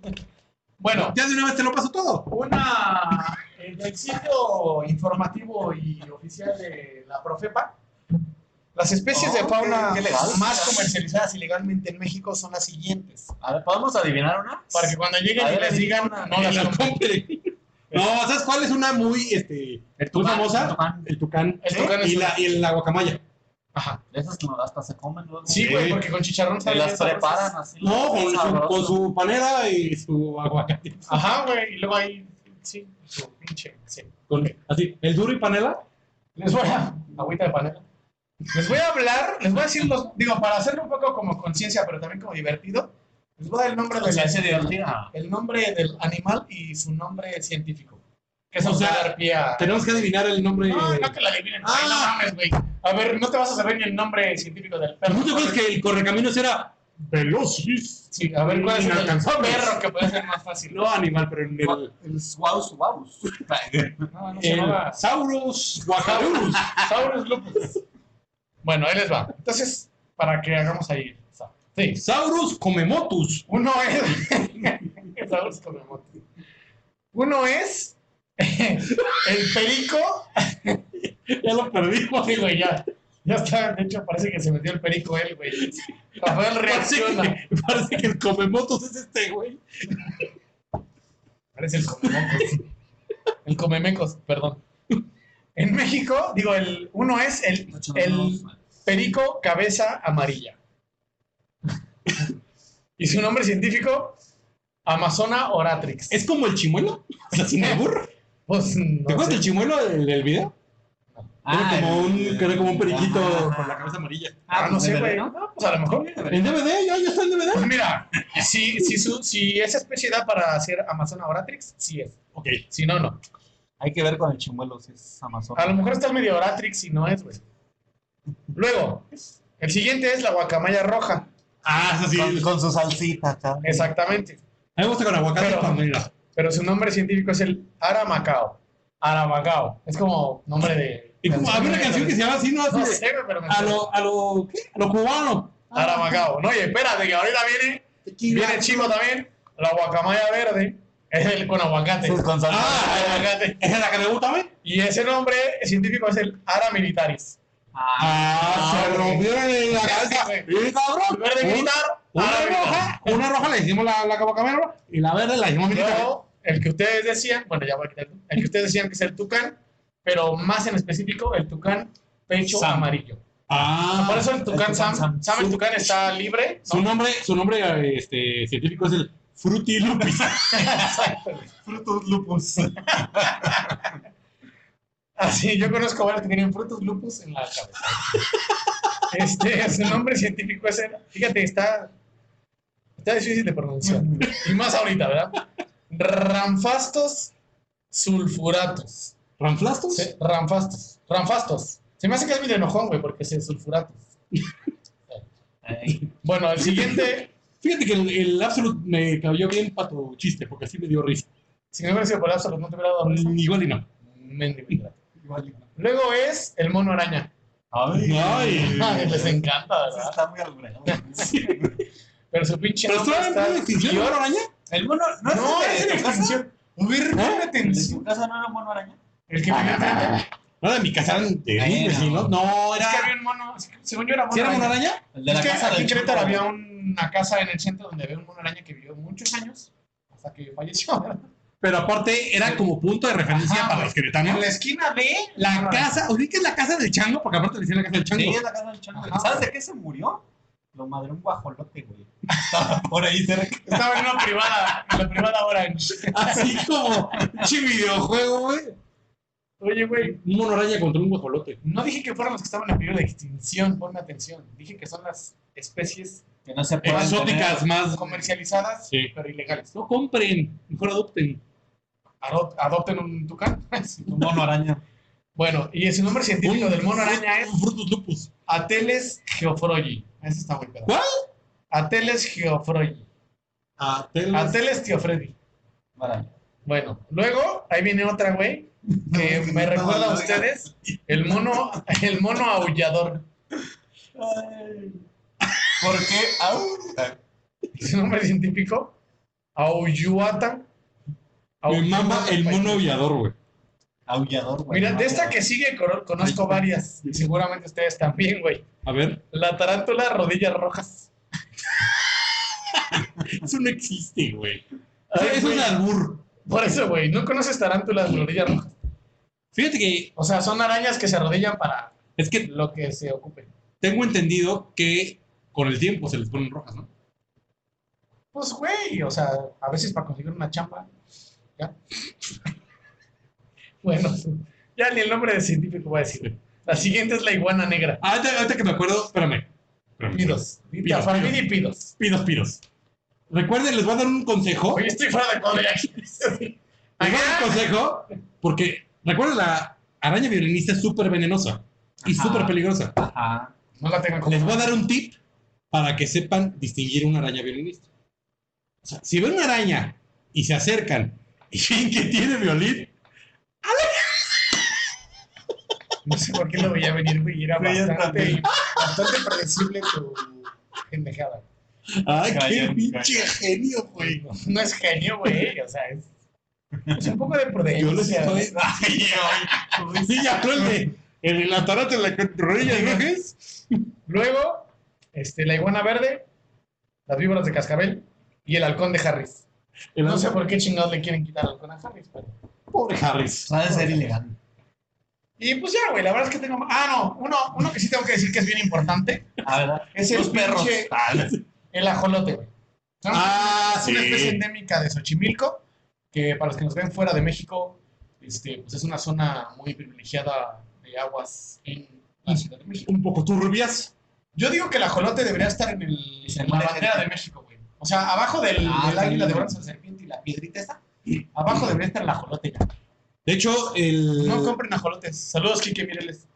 Speaker 4: Bueno,
Speaker 3: Ya de una vez te lo paso todo.
Speaker 4: una en el sitio informativo y oficial de la Profepa, las especies de fauna
Speaker 5: qué- qué legal.
Speaker 4: más comercializadas ilegalmente en México son las siguientes.
Speaker 5: A ver, ¿podemos adivinar una?
Speaker 4: Para que cuando lleguen y les digan,
Speaker 5: una-
Speaker 4: no las
Speaker 3: la
Speaker 4: compren.
Speaker 3: compre. No, ¿sabes cuál es una muy, este,
Speaker 5: El tucán,
Speaker 3: famosa?
Speaker 5: el tucán.
Speaker 3: El tucán.
Speaker 4: El tucán es
Speaker 3: Y
Speaker 4: una-
Speaker 3: la, y la guacamaya.
Speaker 4: Ajá.
Speaker 5: Esas que no hasta se comen luego.
Speaker 4: Sí, güey, porque con chicharrón
Speaker 5: Se las preparan así.
Speaker 3: No, con su, con su panera y su aguacate.
Speaker 4: Ajá, güey, y luego ahí, sí, su pinche, sí.
Speaker 3: Con- así, el duro y panela.
Speaker 4: Les voy a, agüita de panela. Les voy a hablar, les voy a decir los, digo, para hacerlo un poco como conciencia, pero también como divertido, les voy a dar el nombre, de la,
Speaker 5: Conciencia divertida.
Speaker 4: el nombre del animal y su nombre científico. Que eso
Speaker 3: O sea,
Speaker 4: a dar pie a...
Speaker 3: Tenemos que adivinar el nombre.
Speaker 4: No, no que la adivinen. Ay, no
Speaker 3: Ah.
Speaker 4: mames, güey. A ver, no te vas a saber ni el nombre científico del perro.
Speaker 3: ¿No te acuerdas que el correcaminos era Velocis?
Speaker 4: Sí, a ver, ¿cuál es el perro que puede ser más fácil?
Speaker 3: No animal, pero en el.
Speaker 5: El Swaus Waus. [LAUGHS]
Speaker 4: No, no se
Speaker 3: El
Speaker 4: llamaba
Speaker 3: Saurus Guajarus.
Speaker 4: Saurus lupus. Bueno, ahí les va. Entonces, para que hagamos ahí. Sí.
Speaker 3: Saurus Comemotus.
Speaker 4: Uno es. [LAUGHS] Saurus Comemotus. Uno es el perico.
Speaker 3: Ya lo perdimos.
Speaker 4: Sí, güey, ya. Ya está. De hecho, parece que se metió el perico él, güey. Rafael
Speaker 3: Parece
Speaker 4: reacciona.
Speaker 3: que, parece que el comemotos es este, güey.
Speaker 4: Parece el comemocos. El comemecos, perdón. En México, digo, el uno es el, el perico cabeza amarilla. Y su nombre científico, Amazona oratrix.
Speaker 3: Es como el chimuelo. Sea, sin albur.
Speaker 4: Pues,
Speaker 3: ¿Te acuerdas del chimuelo del, del video?
Speaker 5: Ah,
Speaker 3: era, como un,
Speaker 5: el-
Speaker 3: que era como un periquito con la cabeza amarilla.
Speaker 4: Ah, no sé, güey.
Speaker 5: ¿no?
Speaker 4: No, pues a lo mejor.
Speaker 3: En DVD, ya, ya está en DVD.
Speaker 4: Pues mira, si, si, su, si esa especie da para hacer Amazona oratrix, sí es.
Speaker 3: Ok.
Speaker 4: Si no, no.
Speaker 5: Hay que ver con el chimuelo si es Amazon.
Speaker 4: A lo mejor está el medio oratrix y no es, güey. Luego, el siguiente es la guacamaya roja.
Speaker 3: Ah, eso sí.
Speaker 5: con, con su salsita, cabrón.
Speaker 4: Exactamente.
Speaker 3: A mí me gusta con aguacate
Speaker 4: Pero-
Speaker 3: cuando mira.
Speaker 4: Pero su nombre científico es el Aramacao. Aramacao. Es como nombre de.
Speaker 3: Y como había una canción que se llama así, ¿no? Así
Speaker 4: No
Speaker 3: de-
Speaker 4: sé, pero me
Speaker 3: a lo, a lo, ¿qué? A lo cubano.
Speaker 4: Aramacao. No, oye, espérate, que ahorita viene. Viene chico también. La guacamaya verde. Es el con aguacate.
Speaker 5: Sí, con salsa.
Speaker 4: Ah, aguacate.
Speaker 3: ¿Esa es la que le gusta a mí?
Speaker 4: Y ese nombre científico es el Ara militaris.
Speaker 3: Ah, se rompió en la cabeza.
Speaker 4: güey.
Speaker 3: Y cabrón.
Speaker 4: Verde
Speaker 3: un-
Speaker 4: militar.
Speaker 3: Una roja, una roja le hicimos la, la roja y la verde la hicimos militar.
Speaker 4: El que ustedes decían, bueno, ya voy a quitar el que ustedes decían que es el tucán, pero más en específico, el tucán pecho
Speaker 5: Sam.
Speaker 4: amarillo.
Speaker 3: Ah,
Speaker 4: Por eso el tucán
Speaker 5: tucán
Speaker 4: Sam,
Speaker 5: Sam.
Speaker 4: Sam el tucán está libre.
Speaker 3: su
Speaker 4: ¿no?
Speaker 3: nombre, su nombre este, científico es el Fruity Lupis.
Speaker 4: Exacto.
Speaker 5: Frutos lupus. [LAUGHS]
Speaker 4: Así, [LAUGHS] yo conozco varios que tienen frutos lupus en la cabeza. [LAUGHS] Este, su nombre científico es el, fíjate, está, está difícil de pronunciar. Y más ahorita, ¿verdad? Ramfastos sulfuratos.
Speaker 3: ¿Ranflastos?
Speaker 4: Sí, Ramfastos. Ramfastos. Se me hace que es medio enojón, güey, porque es sulfuratos. Bueno, el siguiente,
Speaker 3: Fíjate que el, el Absolute me cayó bien para tu chiste, porque así me dio risa.
Speaker 4: si no hubiera sido por Absolute, no te hubiera dado risa.
Speaker 3: Igual y no.
Speaker 4: Mendigo. Luego es el mono araña.
Speaker 5: Ay,
Speaker 3: Ay.
Speaker 4: Ay, les encanta, ¿verdad?
Speaker 5: está muy alburado. [LAUGHS]
Speaker 4: Pero su pinche
Speaker 3: ¿Pero está en plena extinción
Speaker 4: Yo-
Speaker 3: la araña?
Speaker 5: El mono, ¿no,
Speaker 4: No,
Speaker 5: es el
Speaker 4: en
Speaker 5: de tu casa?
Speaker 4: extinción.
Speaker 3: ¿Eh?
Speaker 5: ¿El de
Speaker 4: en-
Speaker 5: tu casa no era un mono araña?
Speaker 4: El que vive enfrente.
Speaker 3: No, de mi casa eran terribles,
Speaker 5: Bueno.
Speaker 3: ¿sí, ¿no? No,
Speaker 4: Es que
Speaker 3: era...
Speaker 4: había un mono, según yo era mono
Speaker 3: ¿Sí era una
Speaker 4: araña.
Speaker 5: El de la casa
Speaker 4: aquí en Querétaro había una casa en el centro donde había un mono araña que vivió muchos años hasta que falleció. ¿verdad?
Speaker 3: Pero aparte era como punto de referencia
Speaker 4: Ajá,
Speaker 3: para los queretanos.
Speaker 4: En la esquina de
Speaker 3: La casa, ¿ubicas la casa del chango? Porque aparte le decían la casa del chango.
Speaker 5: Sí, es la casa del chango.
Speaker 4: Ajá.
Speaker 5: ¿Sabes de qué se murió? Lo madre un guajolote, güey. Estaba por ahí cerca.
Speaker 4: Estaba en una privada, en la privada Orange.
Speaker 3: Así como chi videojuego, güey.
Speaker 4: Oye, güey,
Speaker 3: Un mono araña contra un guajolote.
Speaker 4: no dije que fueran los que estaban en peligro de extinción, ponme atención. Dije que son las especies
Speaker 5: Que no se pueden
Speaker 3: Exóticas
Speaker 5: tener.
Speaker 3: más.
Speaker 4: comercializadas,
Speaker 3: Sí.
Speaker 4: pero ilegales.
Speaker 3: No compren, mejor adopten.
Speaker 4: Adop- adopten un tucán. [LAUGHS]
Speaker 5: Un mono araña.
Speaker 4: bueno, y su nombre científico del mono araña es
Speaker 3: Un Frutus lupus.
Speaker 4: Ateles geofrogi. Eso está muy pedo.
Speaker 3: ¿Cuál?
Speaker 4: Ateles geofrogi.
Speaker 3: Ateles.
Speaker 4: Ateles teofredi. Bueno, luego ahí viene otra, güey, que me recuerda a ustedes, el mono, el mono aullador.
Speaker 5: ¿Por qué? Au.
Speaker 4: Su nombre científico, Aulluata.
Speaker 3: Me mama el mono aullador, güey.
Speaker 5: Aullador, güey.
Speaker 4: Mira, de esta que sigue cono- conozco varias, y seguramente ustedes también, güey.
Speaker 3: A ver,
Speaker 4: La tarántula rodillas rojas. [LAUGHS]
Speaker 3: eso no existe, güey.
Speaker 4: Ay,
Speaker 3: es
Speaker 4: güey.
Speaker 3: un albur.
Speaker 4: Por eso, güey, ¿no conoces tarántulas rodillas rojas?
Speaker 3: Fíjate que
Speaker 4: O sea, son arañas que se arrodillan para
Speaker 3: es que
Speaker 4: lo que se ocupe.
Speaker 3: tengo entendido que con el tiempo se les ponen rojas, ¿no?
Speaker 4: Pues, güey, o sea, a veces para conseguir una chamba, ¿ya? Bueno, ya ni el nombre de científico voy a decir. La siguiente es la iguana negra.
Speaker 3: Ah, ahorita, ahorita que me acuerdo, espérame. espérame.
Speaker 4: Pidos.
Speaker 3: Pidos,
Speaker 4: Farmini
Speaker 3: pidos.
Speaker 4: y pidos.
Speaker 3: Pidos, pidos. Recuerden, les voy a dar un consejo.
Speaker 4: Oye, estoy fuera de cuadro. [LAUGHS]
Speaker 3: Les voy a dar un consejo porque, recuerden, la araña violinista es súper venenosa y súper peligrosa.
Speaker 5: Ajá.
Speaker 4: No la tengo como.
Speaker 3: Les voy a dar un tip para que sepan distinguir una araña violinista. O sea, si ven una araña y se acercan y ven que tiene violín,
Speaker 4: No sé por qué lo veía venir, güey. Era
Speaker 5: yo
Speaker 4: bastante, bastante predecible tu pendejada.
Speaker 3: ¡ay, qué pinche genio, güey!
Speaker 4: No, no es genio, güey. O sea, es. Pues un poco de
Speaker 3: Yo les
Speaker 4: prudencia.
Speaker 3: estoy. [LAUGHS] Ay, ay. Sí, ya de. El atarate en la rodilla, ¿no? ¿Qué es?
Speaker 4: Luego, este, la iguana verde, las víboras de cascabel y el halcón de Harris.
Speaker 3: El
Speaker 4: No sé por qué chingados le quieren quitar al halcón a Harris, pero...
Speaker 3: Pobre Harris.
Speaker 5: Ha de ser ilegal.
Speaker 4: Y pues ya, güey, la verdad es que tengo... Ah, no, uno, uno que sí tengo que decir que es bien importante
Speaker 5: Ah, ¿verdad?
Speaker 4: es el pinche-
Speaker 5: Ah,
Speaker 4: el ajolote, güey.
Speaker 3: Ah,
Speaker 4: es una especie endémica de Xochimilco, que para los que nos ven fuera de México, este, pues es una zona muy privilegiada de aguas en la Ciudad de México.
Speaker 3: Un poco turbias.
Speaker 4: Yo digo que el ajolote debería estar en, el, en la bandera de México, güey. O sea, abajo del,
Speaker 5: Ah,
Speaker 4: del águila de bronce, la serpiente y la piedrita esta, abajo debería estar el ajolote. ya.
Speaker 3: De hecho, el.
Speaker 4: No compren ajolotes. Saludos, Kike Mireles.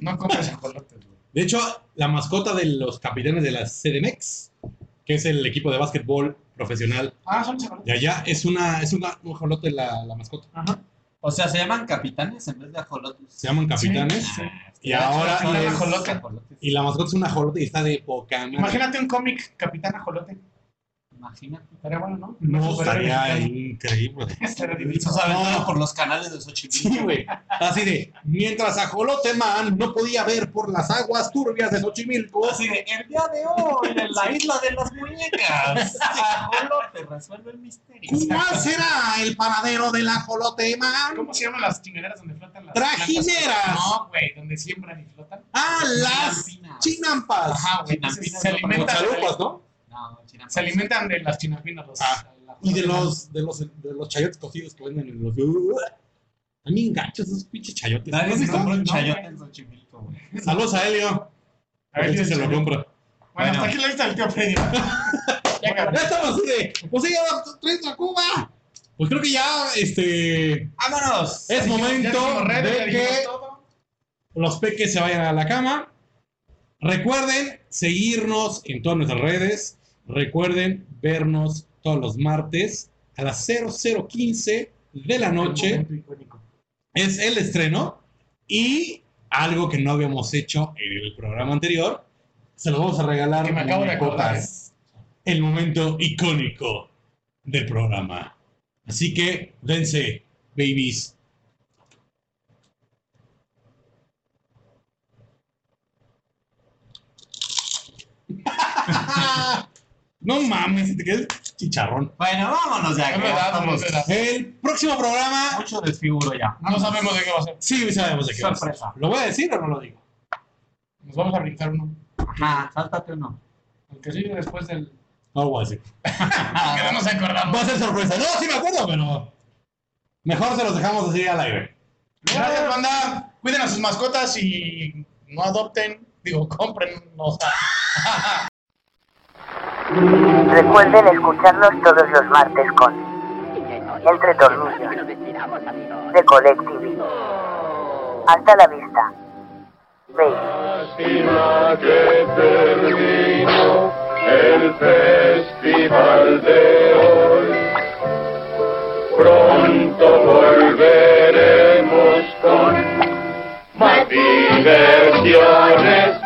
Speaker 4: No compren ajolotes, güey.
Speaker 3: De hecho, la mascota de los capitanes de la CDMX, que es el equipo de básquetbol profesional
Speaker 4: Ah, son los ajolotes.
Speaker 3: de allá, es una, es una, un ajolote la, la mascota.
Speaker 4: Ajá.
Speaker 5: O sea, se llaman capitanes en vez de ajolotes.
Speaker 3: Se llaman capitanes.
Speaker 4: Sí, sí.
Speaker 3: Y ahora.
Speaker 5: Ajolotes.
Speaker 3: Y la mascota es un ajolote y está de poca madre.
Speaker 4: Imagínate un cómic Capitán Ajolote.
Speaker 5: Imagínate.
Speaker 4: Estaría bueno, ¿no?
Speaker 3: No, estaría increíble. [LAUGHS]
Speaker 4: Estaría divino.
Speaker 3: No.
Speaker 5: por los canales de Xochimilco.
Speaker 3: Sí, güey. Así de, mientras Ajolote Man no podía ver por las aguas turbias de Xochimilco,
Speaker 5: Así de, el día de hoy, en la [LAUGHS] isla de las muñecas, Ajolote resuelve el misterio.
Speaker 3: ¿cuál será el paradero del Ajolote Man?
Speaker 4: ¿Cómo se llaman las chingaderas donde flotan las
Speaker 3: Trajineras.
Speaker 4: No, güey, donde siembran y flotan.
Speaker 3: Ah, las chinampas.
Speaker 4: Ajá, güey. Se alimentan,
Speaker 3: chalupas, ¿no?
Speaker 5: No,
Speaker 4: se alimentan de las chinampinas. Los,
Speaker 3: Ah, Y de los, de los, de los chayotes cocidos que venden en los... A mí enganchos esos pinches chayotes.
Speaker 5: Nadie
Speaker 3: ¿Has
Speaker 5: se
Speaker 3: visto?
Speaker 5: compra un
Speaker 4: No,
Speaker 5: chayote
Speaker 4: güey.
Speaker 5: en Xochimilco, güey.
Speaker 3: Saludos a Helio.
Speaker 4: A ver,
Speaker 3: si se
Speaker 4: Dios,
Speaker 3: lo compra.
Speaker 4: Bueno, hasta aquí la lista del tío Freddy. [LAUGHS] ya,
Speaker 3: estamos así de, pues ya traes a Cuba. Pues creo que ya, este,
Speaker 5: ¡Vámonos!
Speaker 3: es momento de que los peques se vayan a la cama. Recuerden seguirnos en todas nuestras redes. Recuerden vernos todos los martes a las 0015 de la noche. Es el estreno. Y algo que no habíamos hecho en el programa anterior, se los vamos a regalar.
Speaker 4: Que me acabo de acordar.
Speaker 3: El momento icónico del programa. Así que dense, babies. [LAUGHS] no mames, te quedas chicharrón.
Speaker 5: Bueno, vámonos ya. Que ya.
Speaker 3: El próximo programa,
Speaker 5: Mucho desfiguro ya.
Speaker 4: No sabemos de qué va a ser.
Speaker 3: sí sabemos de qué va a ser.
Speaker 5: Sorpresa.
Speaker 3: ¿Lo voy a decir o no lo digo?
Speaker 4: Nos vamos a brincar uno.
Speaker 5: Ajá, sáltate uno.
Speaker 4: El que sigue después del.
Speaker 3: No lo voy a decir. [LAUGHS]
Speaker 4: Que no nos acordamos.
Speaker 3: Va a ser sorpresa. No, sí me acuerdo, pero mejor se los dejamos así al aire.
Speaker 4: Gracias, banda. Cuiden a sus mascotas y no adopten. Digo, compren. O sea, [LAUGHS]
Speaker 1: Recuerden escucharnos todos los martes con Entre de Colectivi. Hasta la vista.
Speaker 8: Lástima que terminó el festival de hoy. Pronto volveremos con más diversión.